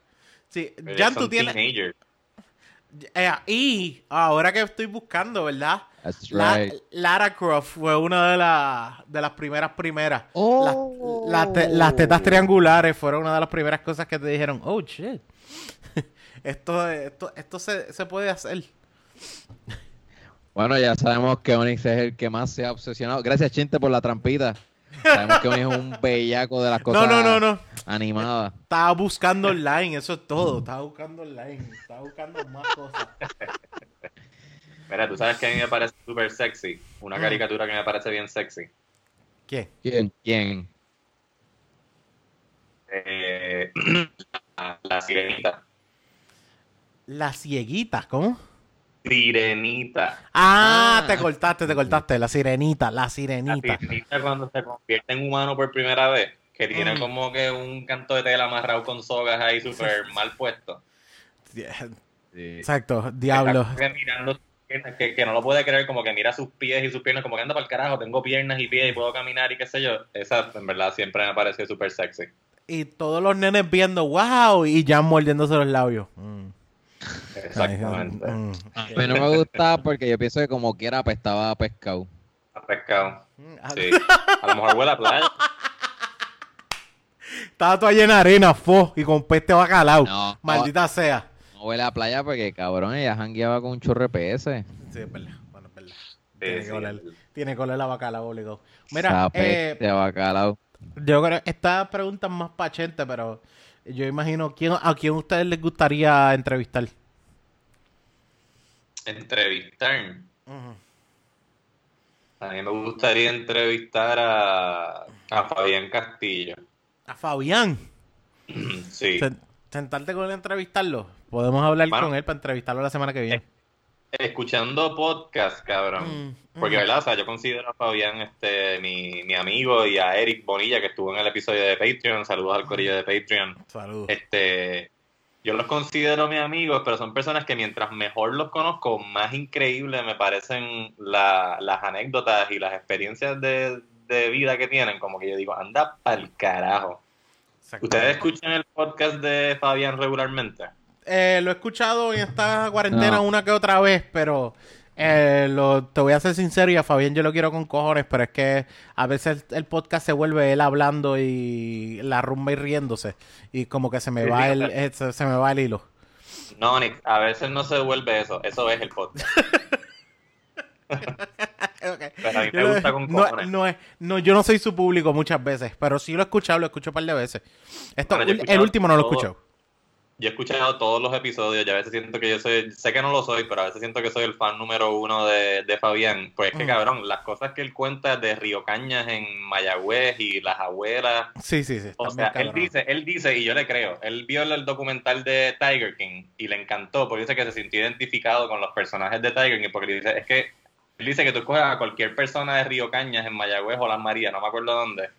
Sí, ya tú tienes. Eh, y ahora que estoy buscando, ¿verdad? Lara Croft fue una de, las de las primeras primeras. Oh. Las, tetas triangulares fueron una de las primeras cosas que te dijeron, oh, shit. esto esto, esto se, se puede hacer. Bueno, ya sabemos que Onyx es el que más se ha obsesionado. Gracias, Chinte, por la trampita. Sabemos que Onyx es un bellaco de las cosas no, no, no, animadas. Estaba buscando online, eso es todo. Estaba buscando online. Estaba buscando más cosas. Mira, tú sabes que a mí me parece súper sexy. Una mm. caricatura que me parece bien sexy. ¿Qué? ¿Quién? ¿Quién? Eh, la, la sirenita. La cieguita, ¿cómo? Sirenita. Ah, te cortaste, te cortaste. La sirenita, la sirenita. La sirenita cuando se convierte en humano por primera vez, que tiene mm. como que un canto de tela amarrado con sogas ahí súper mal puesto. Exacto, diablo. Que, que, no lo puede creer, como que mira sus pies y sus piernas, como que anda para el carajo, tengo piernas y pies y puedo caminar y qué sé yo. Esa en verdad siempre me parecido súper sexy. Y todos los nenes viendo, wow, y ya mordiéndose los labios. Mm. Exactamente. Mm. Pero no me gusta porque yo pienso que como quiera apestaba a pescado. A pescado. Mm, sí. A lo mejor huele a playa. Estaba toda llena de arena, fo, y con peste bacalao. Maldita sea. No huele a playa porque, cabrón, ella jangueaba con un chorre PS. Sí, es verdad. Bueno, es verdad. tiene, que oler, tiene que oler la bacalao, obligado. Mira, eh, bacalao. Yo creo que esta pregunta es más pachente, pero yo imagino, ¿quién, ¿a quién a ustedes les gustaría entrevistar? Entrevistar. A mí me gustaría entrevistar a, a Fabián Castillo. ¿A Fabián? Sí. Sentarte con él a entrevistarlo. Podemos hablar con él para entrevistarlo la semana que viene escuchando podcast, cabrón. Mm, Porque, mm. ¿verdad? O sea, yo considero a Fabián este, mi, mi, amigo y a Eric Bonilla, que estuvo en el episodio de Patreon. Saludos al corillo de Patreon. Saludos. Este, yo los considero mis amigos, pero son personas que mientras mejor los conozco, más increíbles me parecen las anécdotas y las experiencias de, de, vida que tienen. Como que yo digo, anda pa'l carajo. ¿Ustedes escuchan el podcast de Fabián regularmente? Eh, lo he escuchado en esta cuarentena una que otra vez, pero eh, lo, te voy a ser sincero y a Fabián yo lo quiero con cojones, pero es que a veces el, podcast se vuelve él hablando y la rumba y riéndose y como que se me va el eh, se, me va el hilo. No, Nick, a veces no se vuelve eso, eso es el podcast. Pero a mí me gusta con cojones. No, es, no, yo no soy su público muchas veces, pero sí lo he escuchado, lo escucho un par de veces. Esto, el último no lo he escuchado yo he escuchado todos los episodios y a veces siento que yo soy, sé que no lo soy, pero a veces siento que soy el fan número uno de, de Fabián. Pues es que, mm. cabrón, las cosas que él cuenta de Río Cañas en Mayagüez y las abuelas. Sí, sí, sí. O sea, él dice, él dice, y yo le creo, él vio el documental de Tiger King y le encantó, porque dice que se sintió identificado con los personajes de Tiger King, porque dice, es que él dice que tú coges a cualquier persona de Río Cañas en Mayagüez o Las Marías, no me acuerdo dónde,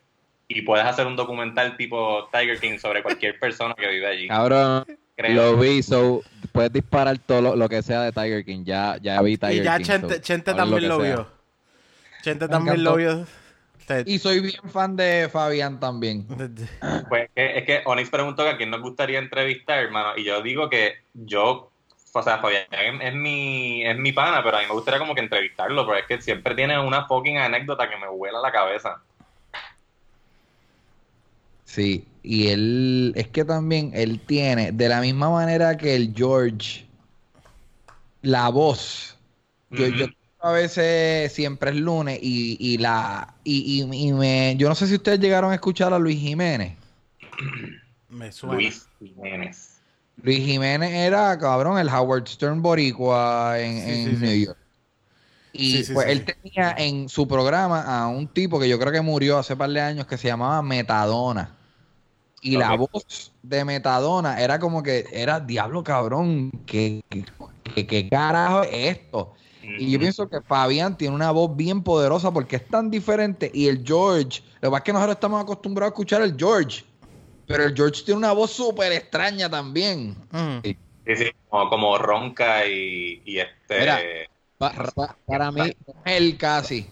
y puedes hacer un documental tipo Tiger King sobre cualquier persona que vive allí. Cabrón, lo vi, so, puedes disparar todo lo, que sea de Tiger King. Ya, ya vi Tiger King. Y ya Chente, Chente también lo, vio. Chente también lo vio. Y soy bien fan de Fabián también. Pues es que Onix preguntó que a quién nos gustaría entrevistar, hermano. Y yo digo que yo, o sea, Fabián es, mi, es mi pana, pero a mí me gustaría como que entrevistarlo, porque es que siempre tiene una fucking anécdota que me vuela la cabeza. Sí, y él, es que también él tiene, de la misma manera que el George, la voz. Yo, yo a veces siempre es lunes y, y la y, y, me yo no sé si ustedes llegaron a escuchar a Luis Jiménez. Me suena. Luis Jiménez. Luis Jiménez era, cabrón, el Howard Stern boricua en, New York. Y pues él tenía en su programa a un tipo que yo creo que murió hace par de años que se llamaba Metadona. Y la voz de Metadona era como que era diablo cabrón, ¿qué, qué, carajo es esto? Y yo pienso que Fabián tiene una voz bien poderosa porque es tan diferente. Y el George, lo que pasa es que nosotros estamos acostumbrados a escuchar el George. Pero el George tiene una voz súper extraña también. Sí, sí, como, ronca y, este. para mí, él casi.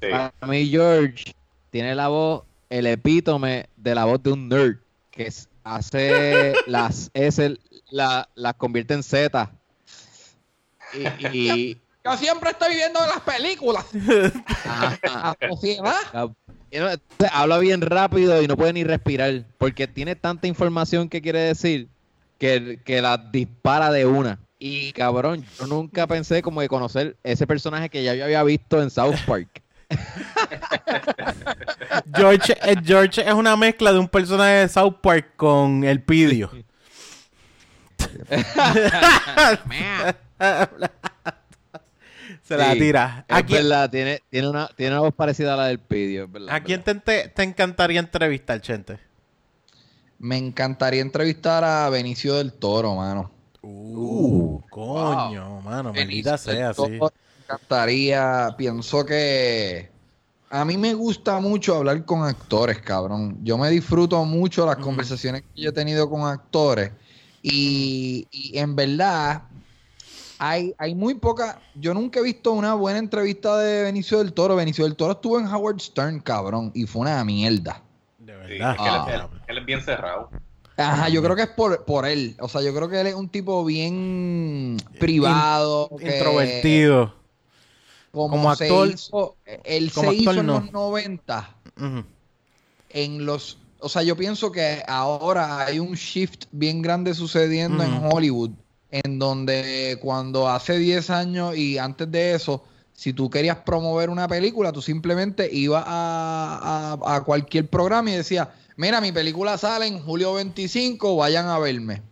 Para mí, George tiene la voz, el epítome de la voz de un nerd que hace las S, la, las convierte en Z. Y, Yo siempre estoy viendo las películas. Habla bien rápido y no puede ni respirar. Porque tiene tanta información que quiere decir que, que la dispara de una. Y cabrón, yo nunca pensé como de conocer ese personaje que ya yo había visto en South Park. George, eh, George es una mezcla de un personaje de South Park con el Pidio. Se la tira. Es verdad, tiene, tiene, una, tiene una voz parecida a la del Pidio. ¿A quién te, te, encantaría entrevistar, Chente? Me encantaría entrevistar a Benicio del Toro, mano. Uh, coño, mano, Benicio sea así. Me encantaría, pienso que a mí me gusta mucho hablar con actores, cabrón. Yo me disfruto mucho las conversaciones que yo he tenido con actores. Y, y en verdad, hay, hay muy poca. Yo nunca he visto una buena entrevista de Benicio del Toro. Benicio del Toro estuvo en Howard Stern, cabrón, y fue una mierda. De verdad. Ah. él, es bien cerrado. Ajá, yo creo que es por, por él. O sea, yo creo que él es un tipo bien privado. introvertido. Como, actor. él se hizo en los 90. En los. O sea, yo pienso que ahora hay un shift bien grande sucediendo en Hollywood en donde cuando hace 10 años y antes de eso, si tú querías promover una película, tú simplemente ibas a, cualquier programa y decías, mira, mi película sale en julio 25, vayan a verme.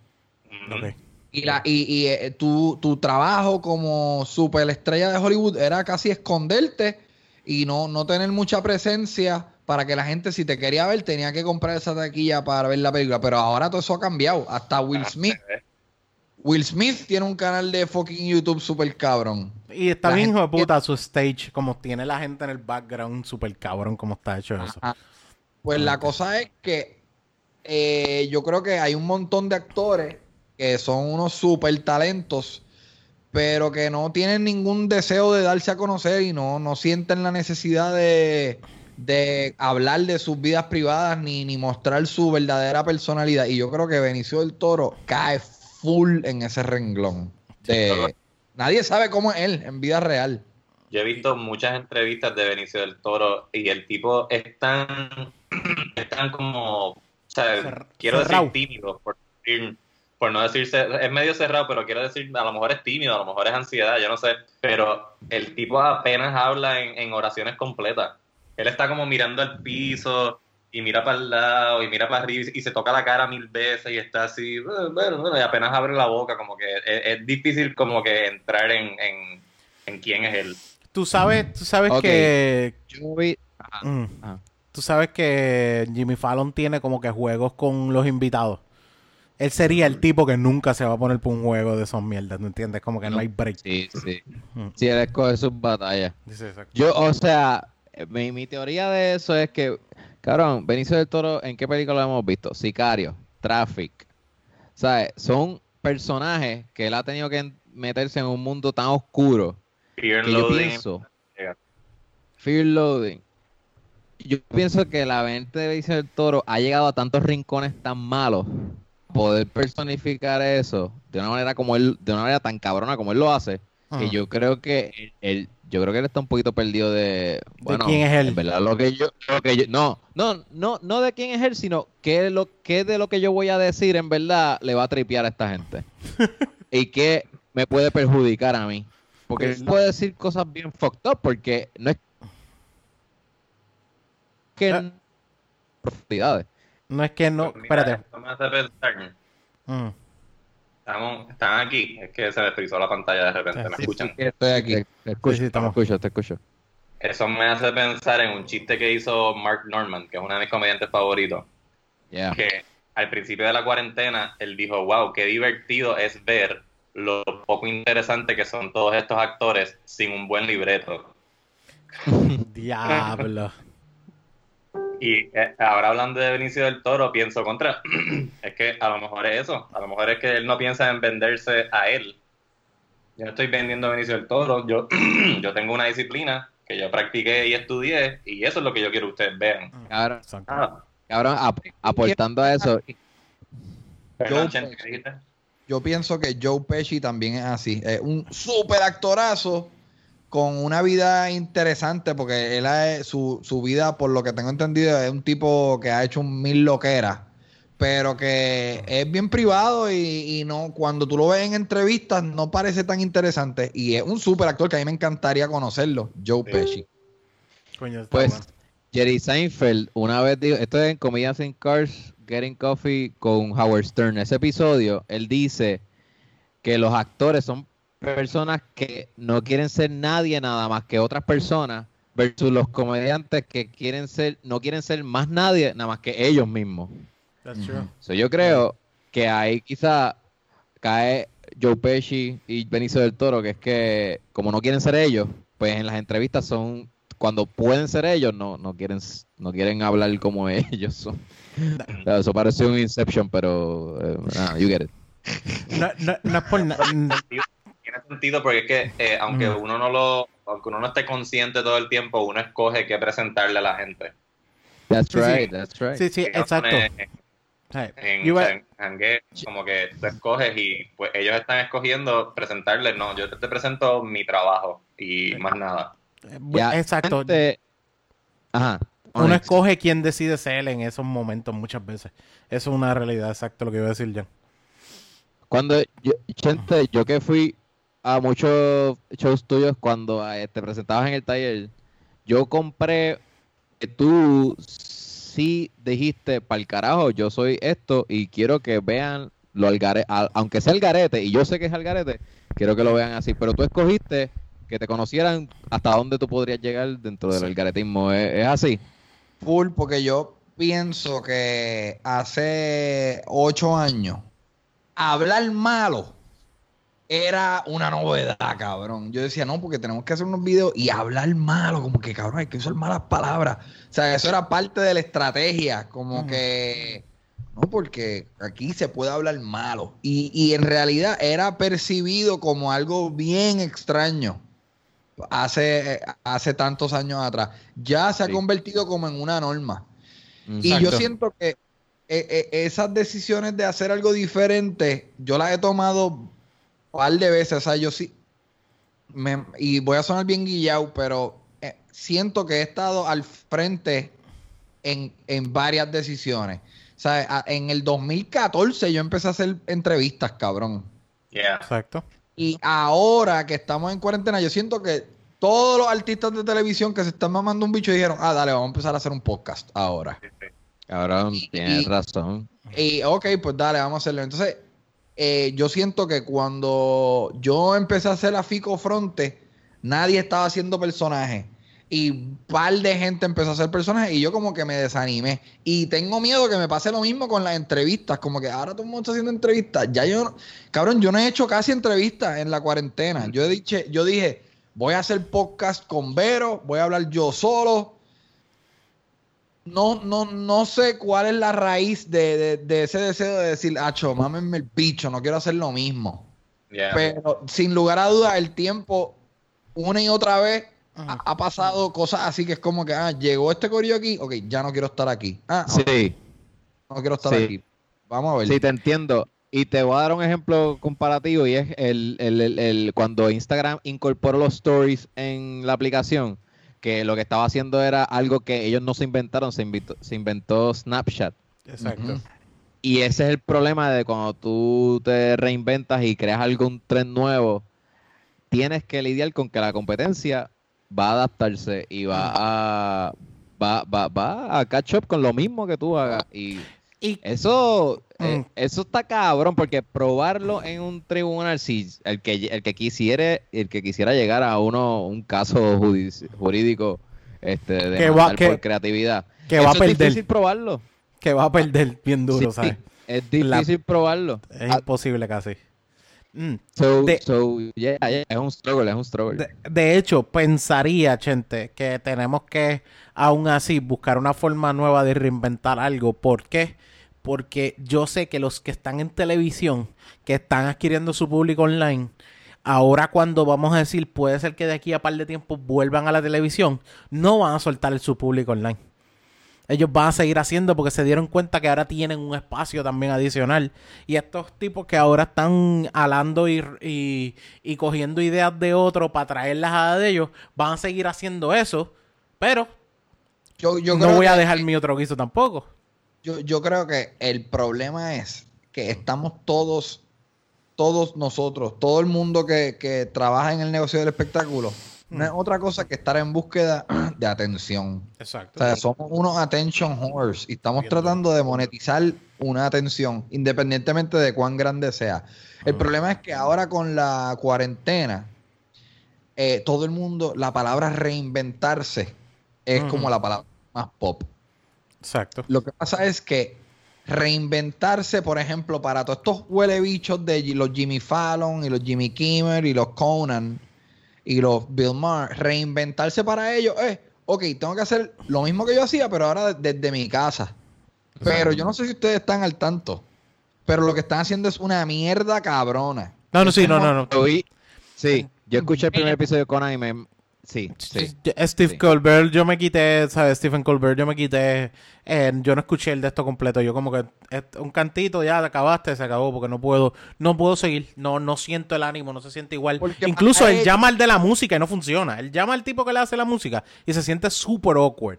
Y, la, y, eh, tu, tu, trabajo como superestrella de Hollywood era casi esconderte y no, no tener mucha presencia para que la gente, si te quería ver, tenía que comprar esa taquilla para ver la película. Pero ahora todo eso ha cambiado. Hasta Will ah, Smith Will Smith tiene un canal de fucking YouTube super cabrón. Y está bien, hijo de puta, su stage, como tiene la gente en el background, super cabrón, como está hecho eso. Pues la cosa es que eh, yo creo que hay un montón de actores que son unos super talentos, pero que no tienen ningún deseo de darse a conocer y no, no sienten la necesidad de, de hablar de sus vidas privadas ni, ni mostrar su verdadera personalidad. Y yo creo que Benicio del Toro cae full en ese renglón. nadie sabe cómo es él en vida real. Yo he visto muchas entrevistas de Benicio del Toro y el tipo es tan, es tan como, o sea, quiero decir tímido, por, por no decirse, es medio cerrado, pero quiero decir, a lo mejor es tímido, a lo mejor es ansiedad, yo no sé, pero el tipo apenas habla en, en oraciones completas. Él está como mirando al piso, y mira para el lado y mira para arriba y se toca la cara mil veces y está así, bueno, bueno y apenas abre la boca, como que es, difícil como que entrar en, en, quién es él. Tú sabes, tú sabes que... Mm. Tú sabes que Jimmy Fallon tiene como que juegos con los invitados. Él sería el tipo que nunca se va a poner por un juego de esos mierdas, ¿no entiendes? Como que no, hay break. Sí, sí. Mm. Sí, él escoge sus batallas. Yo, o sea, mi, mi teoría de eso es que Cabrón, Benicio del Toro, ¿en qué película lo hemos visto? Sicario, Traffic. ¿Sabes? Son personajes que él ha tenido que meterse en un mundo tan oscuro. Fear que Loading. Yo pienso, Fear Loading. yo pienso que la mente de Benicio del Toro ha llegado a tantos rincones tan malos. Poder personificar eso de una manera como él, de una manera tan cabrona como él lo hace, que yo creo que él, yo creo que él está un poquito perdido de, bueno, quién es él? En verdad, lo que yo, lo que yo, no, no, no, no de quién es él, sino qué lo, qué de lo que yo voy a decir en verdad le va a tripear a esta gente y qué me puede perjudicar a mí, porque él puede decir cosas bien fucked up, porque no es que ah. profundidades. No es que no. espérate. me hace pensar. Mm. Estamos, están aquí. Es que se me frizó la pantalla de repente. ¿Me escuchan? estoy aquí. Te, escucho, te escucho, te escucho. Eso me hace pensar en un chiste que hizo Mark Norman, que es uno de mis comediantes favoritos. Que al principio de la cuarentena, él dijo, wow, qué divertido es ver lo poco interesante que son todos estos actores sin un buen libreto. Diablo. Y eh, ahora hablando de Benicio del Toro, pienso contra. es que a lo mejor es eso. A lo mejor es que él no piensa en venderse a él. Yo no estoy vendiendo a Benicio del Toro. Yo, yo tengo una disciplina que yo practiqué y estudié. Y eso es lo que yo quiero que ustedes vean. Ahora, ah. aportando a eso. yo pienso que Joe Pesci también es así. Es un súper actorazo con una vida interesante, porque él su, su vida, por lo que tengo entendido, es un tipo que ha hecho un mil loqueras, pero que es bien privado y, no cuando tú lo ves en entrevistas no parece tan interesante. Y es un super actor que a mí me encantaría conocerlo, Joe Pesci. pues Jerry Seinfeld una vez dijo, esto es en Comedians in Cars, Getting Coffee con Howard Stern, ese episodio, él dice que los actores son personas que no quieren ser nadie nada más que otras personas versus los comediantes que quieren ser no quieren ser más nadie nada más que ellos mismos. yo creo que ahí quizá cae Joe Pesci y Benicio del Toro, que es que como no quieren ser ellos, pues en las entrevistas son cuando pueden ser ellos no no quieren no quieren hablar como ellos son. eso parece un Inception, pero eh, you get it. No, no es por nada sentido porque es que eh, aunque uno no lo, aunque uno no esté consciente todo el tiempo, uno escoge qué presentarle a la gente. That's right, that's right. Sí, sí, exacto. En, como que tú escoges y pues ellos están escogiendo presentarle, no, yo te, presento mi trabajo y más nada. exacto. Ajá. Uno escoge quién decide ser en esos momentos muchas veces. Eso es una realidad, exacto lo que iba a decir yo. Cuando yo, gente, yo que fui a muchos shows tuyos cuando eh, te presentabas en el taller, yo compré que tú sí dijiste, para el carajo, yo soy esto y quiero que vean lo algarete, aunque sea el garete, y yo sé que es el garete, quiero que lo vean así, pero tú escogiste que te conocieran hasta dónde tú podrías llegar dentro del algaretismo, ¿Es, así? Full, porque yo pienso que hace ocho años, hablar malo era una novedad, cabrón. Yo decía, no, porque tenemos que hacer unos videos y hablar malo, como que, cabrón, hay que usar malas palabras. O sea, eso era parte de la estrategia, como que, no, porque aquí se puede hablar malo. Y, en realidad era percibido como algo bien extraño hace, hace tantos años atrás. Ya se ha convertido como en una norma. Y yo siento que eh, eh, esas decisiones de hacer algo diferente, yo las he tomado par de veces, o sea, yo sí, y voy a sonar bien guillado, pero eh, siento que he estado al frente en, varias decisiones. O sea, en el 2014 yo empecé a hacer entrevistas, cabrón. Yeah. Exacto. Y ahora que estamos en cuarentena, yo siento que todos los artistas de televisión que se están mamando un bicho dijeron, ah, dale, vamos a empezar a hacer un podcast ahora. Cabrón, tienes razón. Y, ok, pues dale, vamos a hacerlo. Entonces, eh, yo siento que cuando yo empecé a hacer la Fico Fronte, nadie estaba haciendo personajes. Y un par de gente empezó a hacer personajes y yo como que me desanimé. Y tengo miedo que me pase lo mismo con las entrevistas. Como que ahora todo el mundo está haciendo entrevistas. Ya yo, cabrón, yo no he hecho casi entrevistas en la cuarentena. Yo, he dicho, yo dije, voy a hacer podcast con Vero, voy a hablar yo solo no, no, no sé cuál es la raíz de, ese deseo de decir, acho, mámenme el bicho, no quiero hacer lo mismo. Pero sin lugar a dudas, el tiempo, una y otra vez, ha, pasado cosas así que es como que, ah, llegó este corillo aquí, ok, ya no quiero estar aquí. Ah, sí. No quiero estar aquí. Vamos a ver. Sí, te entiendo. Y te voy a dar un ejemplo comparativo y es el, el, el, cuando Instagram incorporó los stories en la aplicación, que lo que estaba haciendo era algo que ellos no se inventaron, se, se inventó Snapchat. Exacto. Y ese es el problema de cuando tú te reinventas y creas algún tren nuevo, tienes que lidiar con que la competencia va a adaptarse y va a va, va, va a catch up con lo mismo que tú hagas. Y, eso eh, mm. eso está cabrón, porque probarlo en un tribunal, si el que el que quisiera, el que quisiera llegar a uno un caso jurídico este de que va, por creatividad, que va a perder. es difícil probarlo. Que va a perder bien duro, ¿sabes? Es difícil probarlo. Es imposible casi. Mm. So, es un struggle, es un struggle. De, hecho, pensaría, gente, que tenemos que aún así buscar una forma nueva de reinventar algo. ¿Por qué? Porque yo sé que los que están en televisión, que están adquiriendo su público online, ahora cuando vamos a decir, puede ser que de aquí a par de tiempo vuelvan a la televisión, no van a soltar su público online ellos van a seguir haciendo porque se dieron cuenta que ahora tienen un espacio también adicional. Y estos tipos que ahora están alando y, cogiendo ideas de otro para traerlas a de ellos, van a seguir haciendo eso. Pero yo, no voy a dejar mi otro guiso tampoco. Yo, yo creo que el problema es que estamos todos, todos nosotros, todo el mundo que, que trabaja en el negocio del espectáculo, no es otra cosa que estar en búsqueda de atención. Exacto. O sea, somos unos attention whores y estamos tratando de monetizar una atención, independientemente de cuán grande sea. El problema es que ahora con la cuarentena, eh, todo el mundo, la palabra reinventarse es como la palabra más pop. Exacto. Lo que pasa es que reinventarse, por ejemplo, para todos estos huele bichos de los Jimmy Fallon y los Jimmy Kimmel y los Conan, y los Bill Maher, reinventarse para ellos es, ok, tengo que hacer lo mismo que yo hacía, pero ahora desde mi casa. Pero yo no sé si ustedes están al tanto, pero lo que están haciendo es una mierda cabrona. No, no, sí, no, no, no. Sí, yo escuché el primer episodio de Conan y me, Sí, sí. Steve Colbert, yo me quité, ¿sabes? Stephen Colbert, yo me quité. Eh, yo no escuché el de esto completo. Yo como que un cantito, ya acabaste, se acabó, porque no puedo, no puedo seguir. No, no siento el ánimo, no se siente igual. Incluso él llama al de la música y no funciona. Él llama al tipo que le hace la música y se siente súper awkward.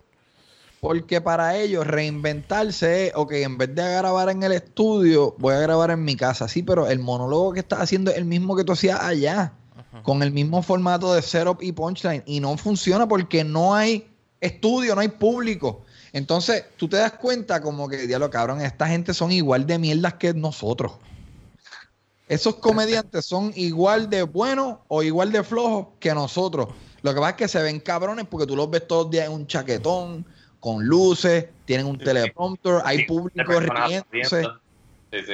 Porque para ellos reinventarse es, ok, en vez de grabar en el estudio, voy a grabar en mi casa. Sí, pero el monólogo que estás haciendo es el mismo que tú hacías allá con el mismo formato de setup y punchline y no funciona porque no hay estudio, no hay público. Entonces, tú te das cuenta como que, diablo, cabrón, esta gente son igual de mierdas que nosotros. Esos comediantes son igual de buenos o igual de flojos que nosotros. Lo que pasa es que se ven cabrones porque tú los ves todos los días en un chaquetón, con luces, tienen un teleprompter, hay público riéndose. Sí, sí.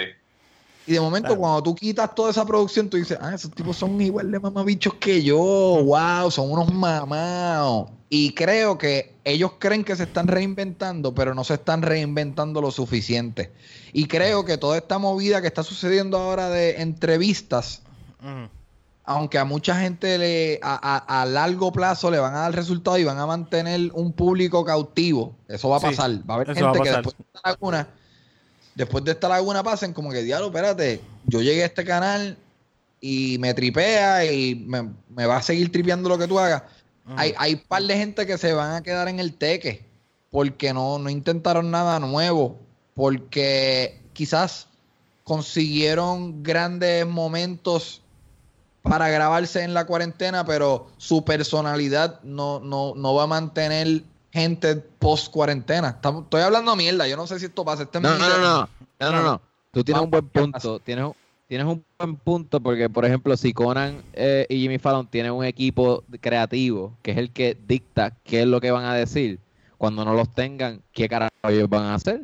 Y de momento, cuando tú quitas toda esa producción, tú dices, ah, esos tipos son igual de mamabichos que yo, wow, son unos mamados. Y creo que ellos creen que se están reinventando, pero no se están reinventando lo suficiente. Y creo que toda esta movida que está sucediendo ahora de entrevistas, aunque a mucha gente le, a, largo plazo le van a dar resultados y van a mantener un público cautivo, eso va a pasar. Va a haber gente que después de la después de esta laguna pasen como que, diablo, espérate, yo llegué a este canal y me tripea y me, va a seguir tripeando lo que tú hagas. Hay, hay un par de gente que se van a quedar en el teque porque no, no intentaron nada nuevo, porque quizás consiguieron grandes momentos para grabarse en la cuarentena, pero su personalidad no, no, no va a mantener gente post cuarentena. Estoy hablando mierda, yo no sé si esto pasa. Este no, no, no, no, no, no, no, Tú tienes un buen punto. Tienes, tienes un buen punto porque, por ejemplo, si Conan eh, y Jimmy Fallon tienen un equipo creativo que es el que dicta qué es lo que van a decir, cuando no los tengan, ¿qué carajo ellos van a hacer?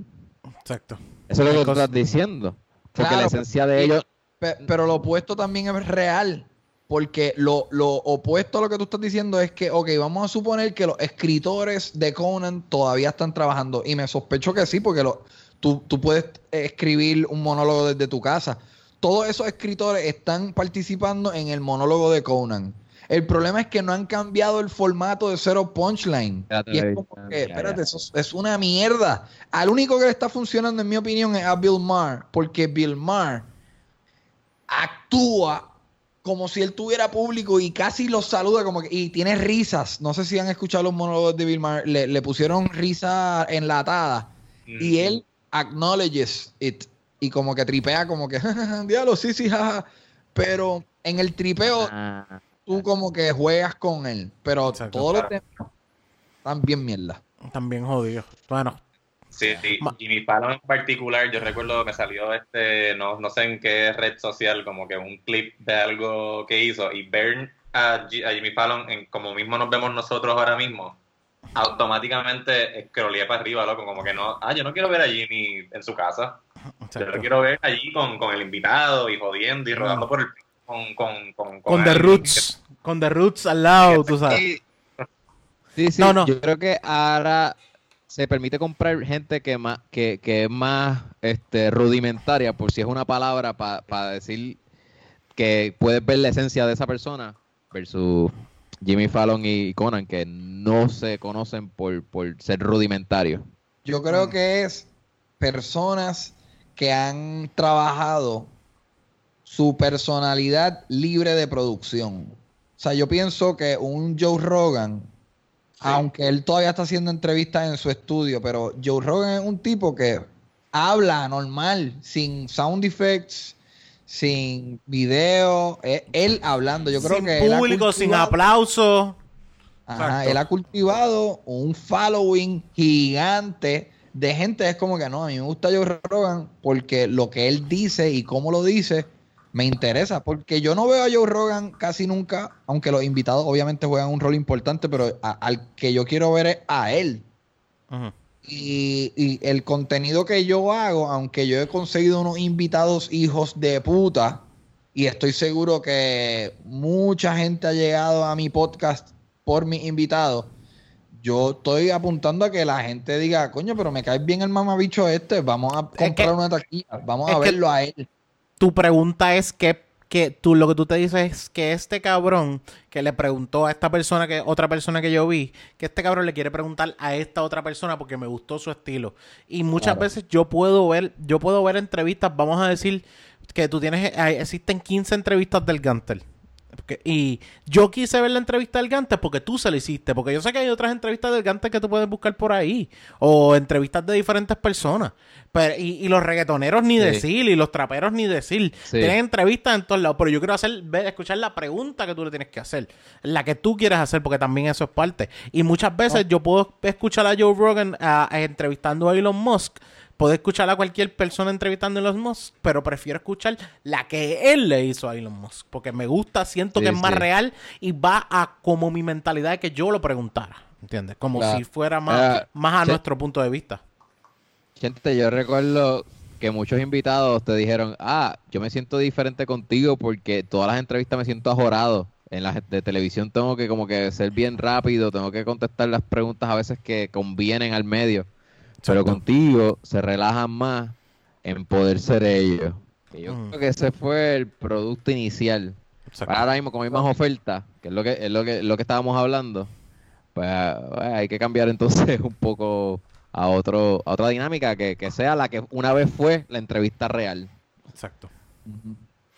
Exacto. Eso es lo que tú estás diciendo. Porque la esencia de ellos... Pero lo opuesto también es real. Porque lo, opuesto a lo que tú estás diciendo es que, ok, vamos a suponer que los escritores de Conan todavía están trabajando. Y me sospecho que sí, porque lo, tú, puedes escribir un monólogo desde tu casa. Todos esos escritores están participando en el monólogo de Conan. El problema es que no han cambiado el formato de Cero Punchline. y es como que, espérate, eso es una mierda. Al único que le está funcionando, en mi opinión, es a Bill Maher, porque Bill Maher actúa como si él tuviera público y casi los saluda como que, y tiene risas. No sé si han escuchado los monólogos de Bill Maher. Le, pusieron risa enlatada y él acknowledges it y como que tripea como que, diablo, sí, sí, jaja. Pero en el tripeo ah. tú como que juegas con él, pero todos los temas están bien mierda. Están bien jodidos. Bueno, Sí, sí. Y mi palo en particular, yo recuerdo me salió este, no, no sé en qué red social, como que un clip de algo que hizo y ver a, Jimmy Fallon, en, como mismo nos vemos nosotros ahora mismo, automáticamente scrollé para arriba, loco, como que no, ah, yo no quiero ver a Jimmy en su casa. Yo lo quiero ver allí con, con, el invitado y jodiendo y rodando por el con con con, con, The Roots, con The Roots al lado, tú sabes. Sí, sí, no, no. yo creo que ahora se permite comprar gente que más que, que es más este, rudimentaria, por si es una palabra para decir que puedes ver la esencia de esa persona, versus Jimmy Fallon y Conan, que no se conocen por, por ser rudimentarios. Yo creo que es personas que han trabajado su personalidad libre de producción. O sea, yo pienso que un Joe Rogan aunque él todavía está haciendo entrevistas en su estudio, pero Joe Rogan es un tipo que habla normal, sin sound effects, sin video, él hablando. Yo creo que público, sin aplauso. Ajá, él ha cultivado un following gigante de gente. Es como que no, a mí me gusta Joe Rogan porque lo que él dice y cómo lo dice me interesa, porque yo no veo a Joe Rogan casi nunca, aunque los invitados obviamente juegan un rol importante, pero al que yo quiero ver es a él. y, el contenido que yo hago, aunque yo he conseguido unos invitados hijos de puta, y estoy seguro que mucha gente ha llegado a mi podcast por mis invitados, yo estoy apuntando a que la gente diga, coño, pero me cae bien el mamabicho este, vamos a comprar una taquilla, vamos a verlo a él tu pregunta es que, que tú lo que tú te dices es que este cabrón que le preguntó a esta persona que otra persona que yo vi, que este cabrón le quiere preguntar a esta otra persona porque me gustó su estilo. Y muchas veces yo puedo ver, yo puedo ver entrevistas, vamos a decir que tú tienes existen 15 entrevistas del Gantel y yo quise ver la entrevista del Gante porque tú se la hiciste. Porque yo sé que hay otras entrevistas del Gante que tú puedes buscar por ahí. O entrevistas de diferentes personas. Pero, y, los reggaetoneros ni decir. Y los traperos ni decir. Tienen entrevistas en todos lados. Pero yo quiero hacer, ver, escuchar la pregunta que tú le tienes que hacer. La que tú quieres hacer. Porque también eso es parte. Y muchas veces yo puedo escuchar a Joe Rogan entrevistando a Elon Musk Puedo escuchar a cualquier persona entrevistando a Elon Musk, pero prefiero escuchar la que él le hizo a Elon Musk, porque me gusta, siento que es más real y va a como mi mentalidad de que yo lo preguntara, ¿entiendes? Como si fuera más, eh, más a nuestro punto de vista. Gente, yo recuerdo que muchos invitados te dijeron, ah, yo me siento diferente contigo porque todas las entrevistas me siento ajorado. En las de televisión tengo que como que ser bien rápido, tengo que contestar las preguntas a veces que convienen al medio. Pero contigo se relajan más en poder ser ellos. yo creo que ese fue el producto inicial. ahora mismo, como hay más oferta, que es lo que es lo que, lo que estábamos hablando, pues, pues hay que cambiar entonces un poco a otro a otra dinámica que, sea la que una vez fue la entrevista real. Exacto.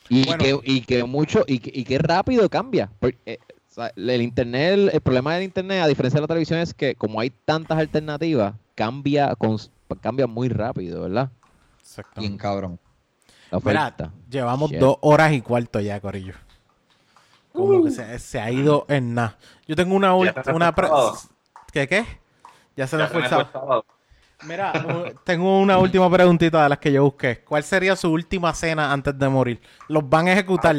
Y, que, y que mucho, y que, y que rápido cambia. Porque, eh, el internet, el problema del internet, a diferencia de la televisión, es que como hay tantas alternativas, cambia, con, cambia muy rápido, ¿verdad? Exacto. Bien cabrón. llevamos dos horas y cuarto ya, Corillo. Como que se, ha ido en nada. Yo tengo una una ¿Qué qué? Ya se nos fue el sábado. Mira, tengo una última preguntita de las que yo busqué. ¿Cuál sería su última cena antes de morir? ¿Los van a ejecutar?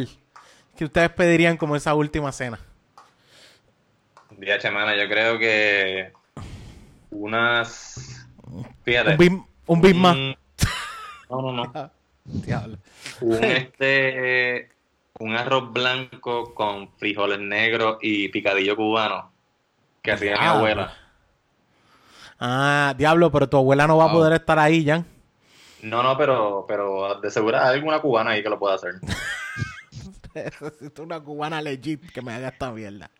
¿Qué ustedes pedirían como esa última cena? Día semana, yo creo que unas. Fíjate. Un bim, un más. No, no, no. un este. Un arroz blanco con frijoles negros y picadillo cubano que hacía mi abuela. Ah, diablo, pero tu abuela no va a poder estar ahí, Jan. No, no, pero, pero de seguro hay alguna cubana ahí que lo pueda hacer. Necesito una cubana legit que me haga esta mierda.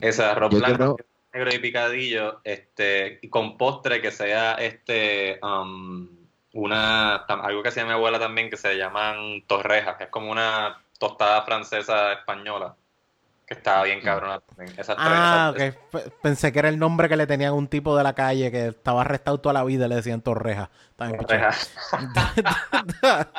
Esa arroz blanco, negro y picadillo, este, con postre que sea este um, una algo que hacía mi abuela también que se llaman torrejas, que es como una tostada francesa española. Que estaba bien cabrona también. ah, ok. Pensé que era el nombre que le tenían a un tipo de la calle que estaba arrestado toda la vida y le decían Torreja. Torreja.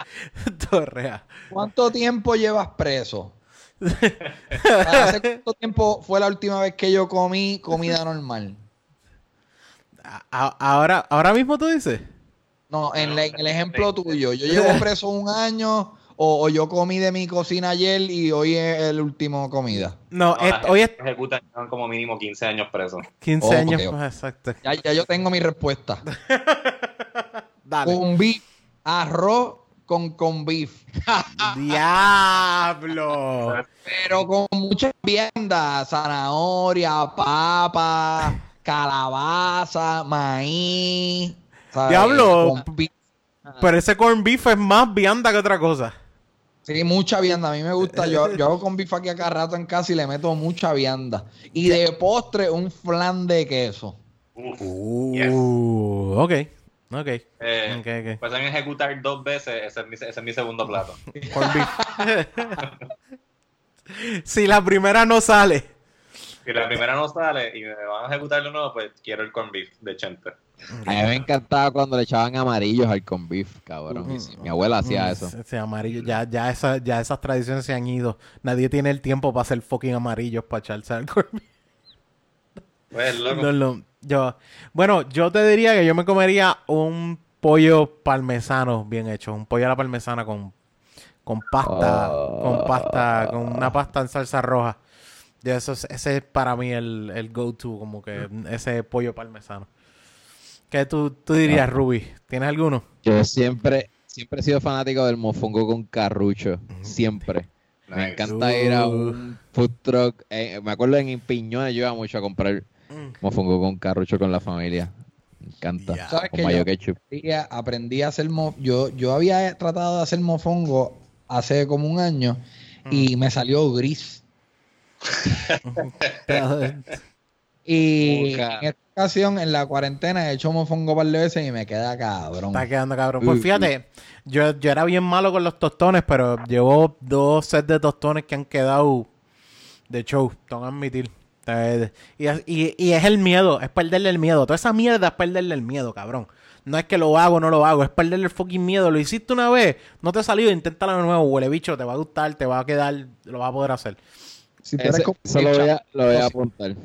torreja. ¿Cuánto tiempo llevas preso? ¿Hace cuánto tiempo fue la última vez que yo comí comida normal? ahora, ahora mismo tú dices. No, en, el ejemplo tuyo. Yo llevo preso un año o, yo comí de mi cocina ayer y hoy es el último comida. No, hoy es... ejecutan como mínimo 15 años presos. 15 años, pues, exacto. Ya, ya, yo tengo mi respuesta. Dale. Con arroz con con beef. ¡Diablo! Pero con muchas viandas, zanahoria, papa, calabaza, maíz. Diablo. Pero ese corn beef es más vianda que otra cosa. Sí, mucha vianda. A mí me gusta. Yo, yo hago con beef aquí acá rato en casa y le meto mucha vianda. Y de postre, un flan de queso. Uh, ok. Ok. Eh, okay, okay. Pueden ejecutar dos veces. Ese es mi, ese es mi segundo plato. si la primera no sale. Si la primera no sale y me van a ejecutar de nuevo, pues quiero el corn beef de Chente. A mí me encantaba cuando le echaban amarillos al con beef, cabrón. Mi abuela hacía eso. Sí, amarillo. Ya, ya, esa, ya esas tradiciones se han ido. Nadie tiene el tiempo para hacer fucking amarillos para echarse al corn beef. Pues, loco. Yo, bueno, yo te diría que yo me comería un pollo parmesano bien hecho. Un pollo a la parmesana con, con pasta. Con pasta. Con una pasta en salsa roja. eso, ese es para mí el, el go-to. Como que ese pollo parmesano. ¿Qué tú, tú dirías, ah. Ruby? ¿Tienes alguno? Yo siempre, siempre he sido fanático del mofongo con carrucho. Siempre. Me encanta ir a un food truck. Eh, me acuerdo en Piñones yo iba mucho a comprar mm. Mofongo con carrucho con la familia. Me encanta. ¿Sabes con mayo ketchup. Aprendí, a hacer mo yo, yo había tratado de hacer mofongo hace como un año y mm. me salió gris. y en la cuarentena he hecho mofongo par de veces y me queda cabrón. Está quedando cabrón. Pues fíjate, yo, yo era bien malo con los tostones, pero llevo dos sets de tostones que han quedado de show, tengo que admitir. Y, y, es el miedo, es perderle el miedo. Toda esa mierda es perderle el miedo, cabrón. No es que lo hago o no lo hago, es perderle el fucking miedo. Lo hiciste una vez, no te ha salido, inténtalo de nuevo, huele bicho, te va a gustar, te va a quedar, lo vas a poder hacer. Si eso lo voy, a, lo voy a apuntar.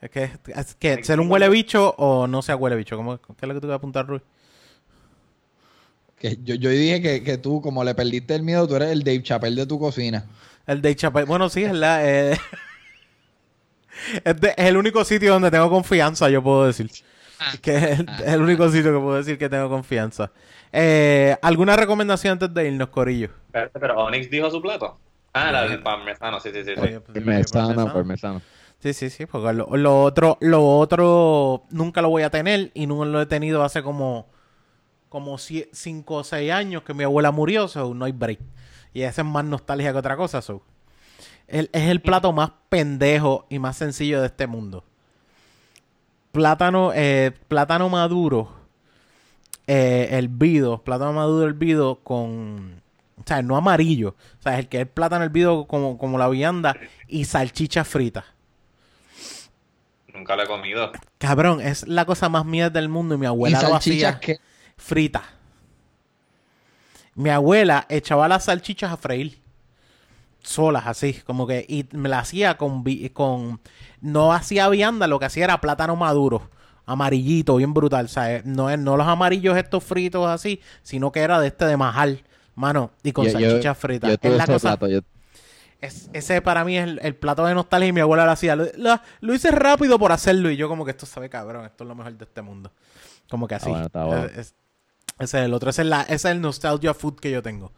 Es que, es que ser un huele bicho o no sea huele bicho. ¿Cómo, ¿Qué es lo que tú vas a apuntar, Ruiz? Que yo, yo dije que, que, tú, como le perdiste el miedo, tú eres el Dave Chappelle de tu cocina. El Dave Chappelle, bueno, sí, es la. Eh, es, el único sitio donde tengo confianza, yo puedo decir. Ah. que es el, único sitio que puedo decir que tengo confianza. Eh, ¿Alguna recomendación antes de irnos, Corillo? Pero, pero Onyx dijo su plato. Ah, la del parmesano, sí, sí, sí. sí. Parmesano, parmesano. Sí, sí, sí, porque lo, otro, lo otro nunca lo voy a tener y no lo he tenido hace como, como 5 o 6 años que mi abuela murió, so no hay break. Y esa es más nostalgia que otra cosa, so. Es el plato más pendejo y más sencillo de este mundo. Plátano, eh, plátano maduro, eh, hervido, plátano maduro hervido con, o sea, no amarillo, o sea, el que es el plátano hervido como, como la vianda y salchicha frita. Nunca lo he comido. Cabrón, es la cosa más mía del mundo y mi abuela lo hacía frita. Mi abuela echaba las salchichas a freír. Solas, así, como que. Y me la hacía con. con no hacía vianda, lo que hacía era plátano maduro. Amarillito, bien brutal. ¿sabes? No, no los amarillos estos fritos así, sino que era de este de majal, mano, y con salchichas fritas. es la cosa ese para mí es el, plato de nostalgia y mi abuela lo hacía. Lo, hice rápido por hacerlo y yo como que esto sabe cabrón, esto es lo mejor de este mundo. Como que así. ese es el otro, ese es, la, ese es el nostalgia food que yo tengo.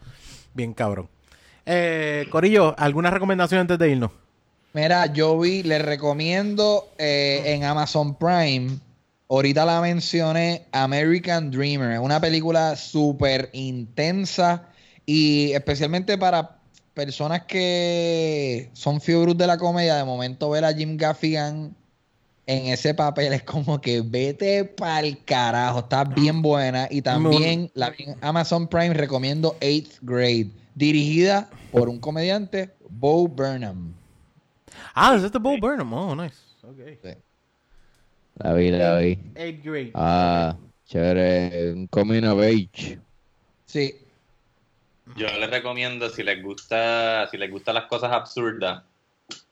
Bien cabrón. Eh, Corillo, ¿alguna recomendación antes de irnos? Mira, yo vi, le recomiendo eh, en Amazon Prime, ahorita la mencioné, American Dreamer. Es una película súper intensa y especialmente para personas que son figuras de la comedia, de momento ver a Jim Gaffigan en ese papel es como que vete pa'l carajo, está bien buena. Y también la Amazon Prime recomiendo Eighth Grade, dirigida por un comediante, Bo Burnham. Ah, es este Bo Burnham. Oh, nice. Okay. La vi, la vi. Eighth Grade. Ah, chévere. Un coming of age. Sí. Yo les recomiendo, si les gusta, si les gustan las cosas absurdas,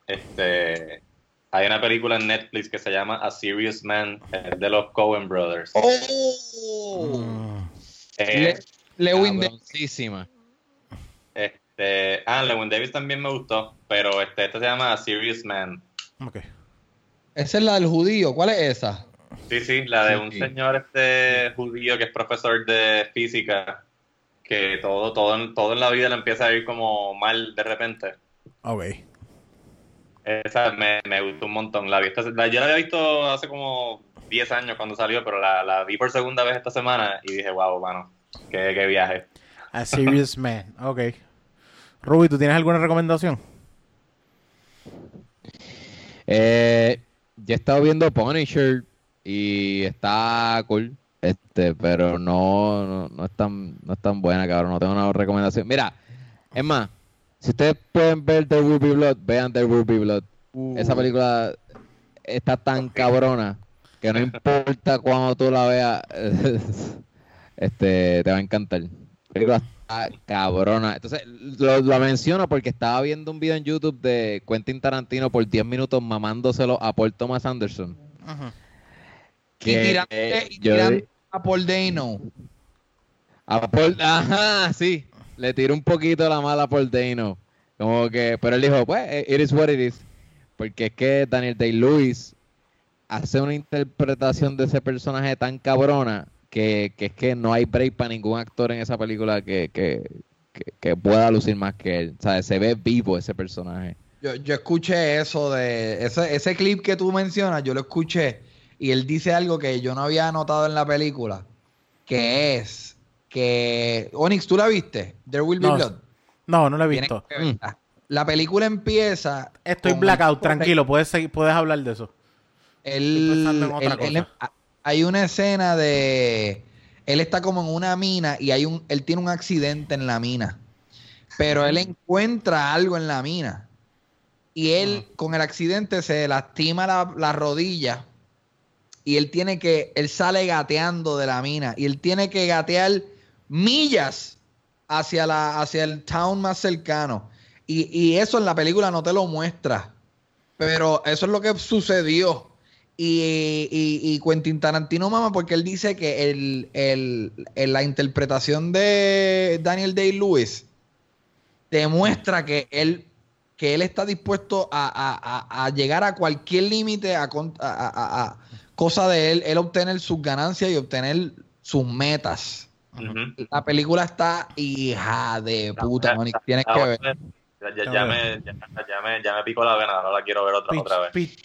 este hay una película en Netflix que se llama A Serious Man, de los Coen Brothers. ¡Oh! Eh, Lewin Este, ah, Lewin Davis también me gustó, pero este, esta se llama A Serious Man. Okay. Esa es la del judío, ¿cuál es esa? Sí, sí, la de un señor este judío que es profesor de física, que todo, todo, todo en la vida le empieza a ir como mal de repente. Ok. Esa me, gustó un montón. La, vi yo la había visto hace como 10 años cuando salió, pero la, vi por segunda vez esta semana y dije, wow, mano, qué, qué viaje. A Serious Man, ok. Ruby, ¿tú tienes alguna recomendación? Eh, yo he estado viendo Punisher y está cool, este, pero no, no, no, es tan, no es tan buena, cabrón. No tengo una recomendación. Mira, es más, si ustedes pueden ver The Ruby Blood, vean The Ruby Blood. Uh. Esa película está tan cabrona que no importa cuando tú la veas, este, te va a encantar. La película está cabrona. Entonces, lo, menciono porque estaba viendo un video en YouTube de Quentin Tarantino por 10 minutos mamándoselo a Paul Thomas Anderson. Ajá. Que, y tirando, a Paul Dano. A Paul, ajá, sí le tiró un poquito la mala por Dano. Como que, pero él dijo, pues, eh, it is what it is. Porque es que Daniel Day-Lewis hace una interpretación de ese personaje tan cabrona que, es que no hay break para ningún actor en esa película que, pueda lucir más que él. O sea, se ve vivo ese personaje. Yo, yo escuché eso de ese, ese clip que tú mencionas, yo lo escuché y él dice algo que yo no había notado en la película, que es que Onyx, ¿tú la viste? There Will Be Blood. No, no la he visto. La película empieza. Estoy blackout, tranquilo, puedes, puedes hablar de eso. Hay una escena de. Él está como en una mina y hay un, él tiene un accidente en la mina. Pero él encuentra algo en la mina. Y él, con el accidente, se lastima la, la rodilla. Y él tiene que. Él sale gateando de la mina. Y él tiene que gatear millas hacia, la, hacia el town más cercano. Y, eso en la película no te lo muestra. Pero eso es lo que sucedió. Y, y, Quentin Tarantino mama porque él dice que el, la interpretación de Daniel Day-Lewis demuestra que él, que él está dispuesto a, llegar a cualquier límite, a, a, cosa de él, él obtener sus ganancias y obtener sus metas. La película está hija de puta, Tienes que ver. Ya, me, ya, me, pico la vena, ahora la quiero ver otra, otra vez.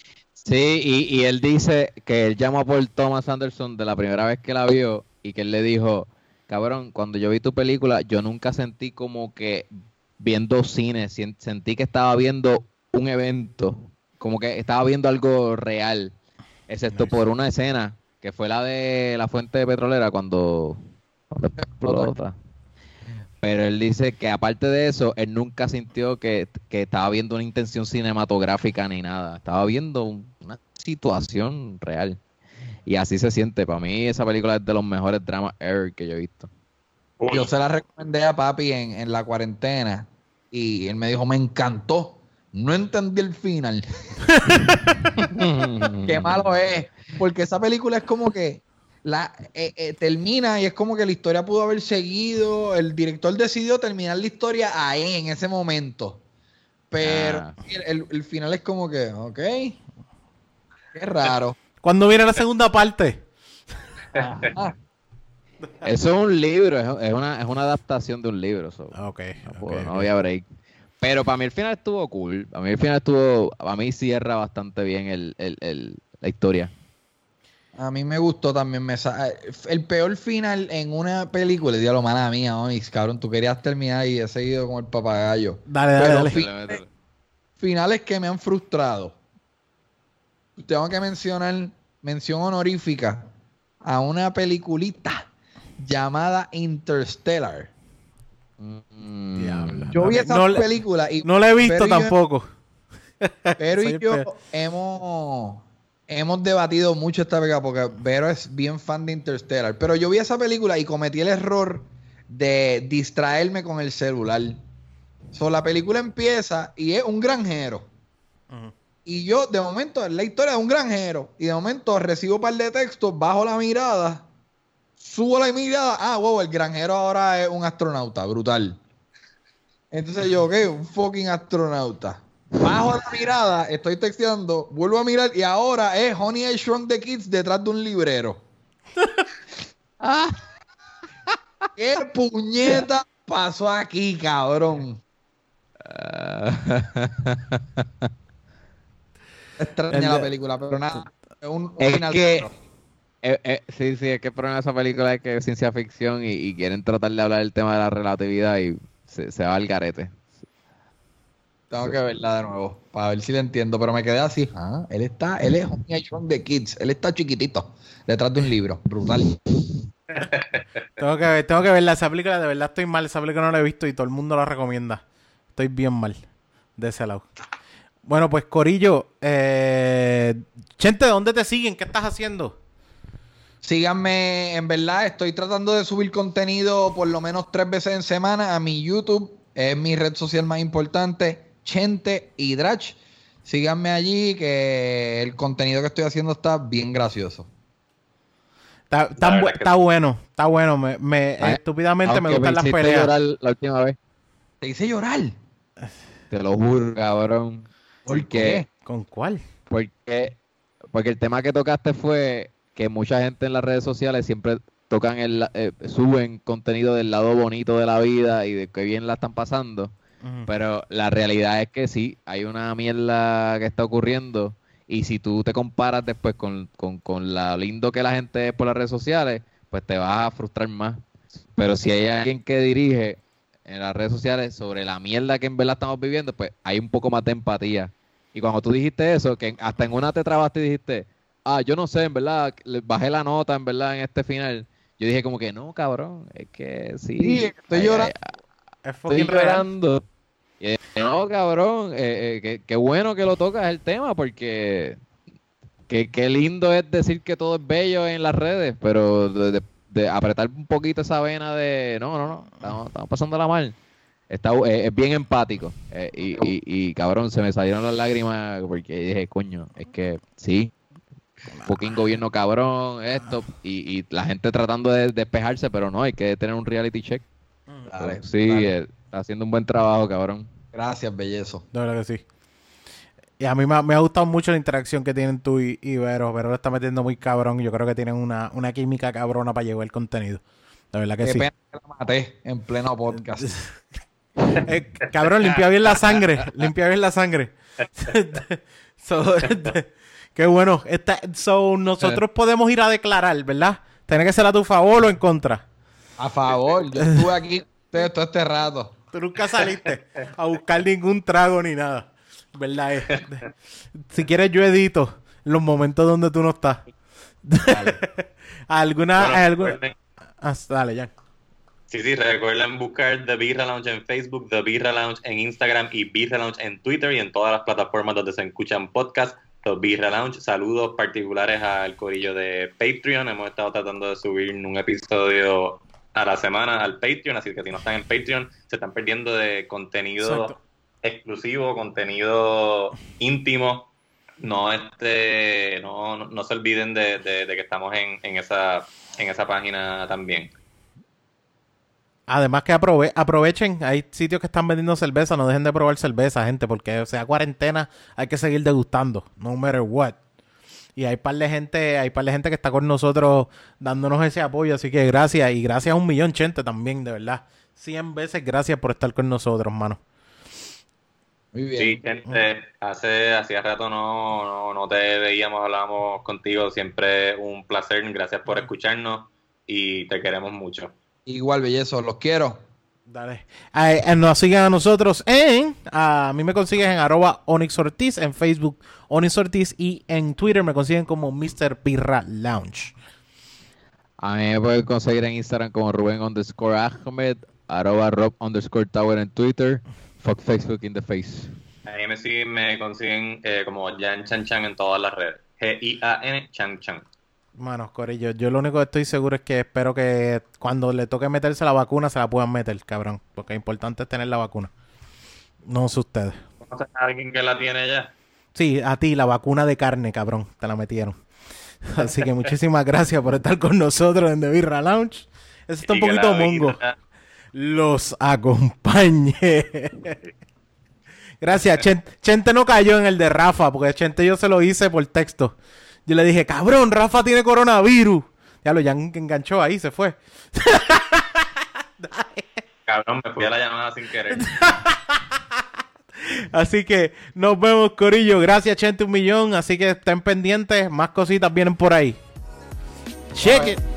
Sí, y, y, él dice que él llamó por Thomas Anderson de la primera vez que la vio y que él le dijo, cabrón, cuando yo vi tu película, yo nunca sentí como que viendo cine, sentí que estaba viendo un evento, como que estaba viendo algo real, excepto por una escena, que fue la de la fuente petrolera cuando pero él dice que aparte de eso, él nunca sintió que, estaba viendo una intención cinematográfica ni nada. Estaba viendo una situación real. Y así se siente. Para mí esa película es de los mejores dramas ever que yo he visto. Yo se la recomendé a papi en, en la cuarentena y él me dijo, me encantó. No entendí el final. Qué malo es. Porque esa película es como que la eh, eh, termina y es como que la historia pudo haber seguido. El director decidió terminar la historia ahí, en ese momento. Pero ah. el, final es como que, ok. Qué raro. ¿Cuándo viene la segunda parte? Eso es un libro, es una, es una adaptación de un libro. So. Ah, okay, no, puedo, okay, voy a break. Pero para mí el final estuvo cool. Para mí el final estuvo. Para mí cierra bastante bien el, el, el, la historia. A mí me gustó también. Me el peor final en una película, diablo, mala mía, mamis, cabrón. Tú querías terminar y he seguido con el papagayo. Dale, dale, dale. Dale. finales que me han frustrado tengo que mencionar, mención honorífica, a una peliculita llamada Interstellar. Mm, yo vi esa película y... No la he visto tampoco. pero y yo, hemos, hemos debatido mucho esta pega porque Vero es bien fan de Interstellar. Pero yo vi esa película y cometí el error de distraerme con el celular. So, la película empieza y es un granjero. Uh. Y yo, de momento, es la historia de un granjero. Y de momento recibo un par de textos, bajo la mirada, subo la mirada. Ah, wow, el granjero ahora es un astronauta, brutal. Entonces yo, ok, un fucking astronauta. Bajo la mirada, estoy texteando, vuelvo a mirar y ahora es Honey I Shrunk the Kids detrás de un librero. Ah. ¿Qué puñeta pasó aquí, cabrón? Extraña la película, pero nada. Un, un es final que... Eh, eh, sí, sí, es que el problema de esa película es que es ciencia ficción y, quieren tratar de hablar del tema de la relatividad y se, va al garete. Tengo que verla de nuevo para ver si la entiendo, pero me quedé así. Ah, él está, él es un niño de kids, él está chiquitito, detrás de un libro, brutal. tengo que ver, tengo que verla, esa película de verdad estoy mal, esa película no la he visto y todo el mundo la recomienda. Estoy bien mal de ese lado. Bueno, pues Corillo, eh, Chente, ¿dónde te siguen? ¿Qué estás haciendo? Síganme, en verdad, estoy tratando de subir contenido por lo menos tres veces en semana a mi YouTube, es mi red social más importante, Chente y Drach. Síganme allí, que el contenido que estoy haciendo está bien gracioso. Está, está, está bueno, está bueno. Me, me ah, eh, estúpidamente me gustan me las peleas. Llorar la última vez. Te hice llorar. Te lo juro, cabrón. ¿Por qué? ¿Con cuál? Porque, porque el tema que tocaste fue que mucha gente en las redes sociales siempre tocan el, eh, suben contenido del lado bonito de la vida y de qué bien la están pasando. Pero la realidad es que sí, hay una mierda que está ocurriendo. Y si tú te comparas después con, con, con la lindo que la gente es por las redes sociales, pues te vas a frustrar más. Pero si hay alguien que dirige en las redes sociales sobre la mierda que en verdad estamos viviendo, pues hay un poco más de empatía. Y cuando tú dijiste eso, que hasta en una te trabaste y dijiste, ah, yo no sé, en verdad, bajé la nota, en verdad, en este final. Yo dije como que, no, cabrón, es que sí. sí estoy llorando. Estoy llorando. Y dije, no, cabrón, eh, eh, qué, bueno que lo tocas el tema, porque qué, lindo es decir que todo es bello en las redes, pero de, de, de apretar un poquito esa vena de no, no, no, estamos, pasándola mal. Está, eh, es, bien empático. Eh, y, y, cabrón, se me salieron las lágrimas porque dije, coño, es que sí, un fucking gobierno cabrón, esto. Y, y la gente tratando de despejarse, pero no, hay que tener un reality check. Mm. Sí, dale. Eh, haciendo un buen trabajo, cabrón. Gracias, bellezo. De verdad que sí. Y a mí me ha, gustado mucho la interacción que tienen tú y, y Vero. Vero lo está metiendo muy cabrón. Yo creo que tienen una, una química cabrona para llevar el contenido. La verdad que Qué sí. Pena que la maté en pleno podcast. Eh, cabrón, limpia bien la sangre. Limpia bien la sangre. so, este, Qué bueno. Esta, so, nosotros eh. podemos ir a declarar, ¿verdad? Tiene que ser a tu favor o en contra. A favor. Yo estuve aquí todo este rato. Tú nunca saliste a buscar ningún trago ni nada. ¿Verdad? Eh, es? si quieres, yo edito los momentos donde tú no estás. Dale. ¿Alguna.? Bueno, ah, dale, ya. Sí, sí, recuerden buscar The Birra Lounge en Facebook, The Birra Lounge en Instagram y Birra Lounge en Twitter y en todas las plataformas donde se escuchan podcasts. The Birra Lounge. Saludos particulares al corillo de Patreon. Hemos estado tratando de subir un episodio a la semana al Patreon, así que si no están en Patreon, se están perdiendo de contenido exclusivo, contenido íntimo. No, este, no, no se olviden de, de, que estamos en, en, esa, en esa página también. Además que aprove aprovechen, hay sitios que están vendiendo cerveza, no dejen de probar cerveza, gente, porque sea cuarentena, hay que seguir degustando, no matter what. Y hay par de gente, hay par de gente que está con nosotros dándonos ese apoyo, así que gracias y gracias a un millón gente también, de verdad. 100 veces gracias por estar con nosotros, mano. Muy bien. Sí, gente, hace, hacía rato no, no, no te veíamos, hablábamos contigo. Siempre un placer. Gracias por escucharnos y te queremos mucho. Igual, bellezo, los quiero. Dale. Eh, nos siguen a nosotros en. A mí me consiguen en arroba Onyx Ortiz, en Facebook Onyx Ortiz y en Twitter me consiguen como Mr. Pirra Lounge. A mí me pueden conseguir en Instagram como Rubén underscore Ahmed, arroba Rob underscore Tower en Twitter, fuck Facebook in the face. A mí me, siguen, me consiguen eh, como Jan Chan Chan en todas las redes. G-I-A-N Chan Chan. Manos, Corillo, yo lo único que estoy seguro es que espero que cuando le toque meterse la vacuna se la puedan meter, cabrón. Porque lo importante es tener la vacuna. No sé ustedes. ¿Conoces a alguien que la tiene ya? Sí, a ti, la vacuna de carne, cabrón. Te la metieron. Así que muchísimas gracias por estar con nosotros en The Birra Lounge. Eso está un poquito mongo. Los acompañe. gracias. Chente no cayó en el de Rafa, porque Chente yo se lo hice por texto. Yo le dije, cabrón, Rafa tiene coronavirus. Ya lo ya enganchó ahí, se fue. cabrón, me fui a la llamada sin querer. Así que nos vemos, Corillo. Gracias, Chente, un millón. Así que estén pendientes. Más cositas vienen por ahí. Check it.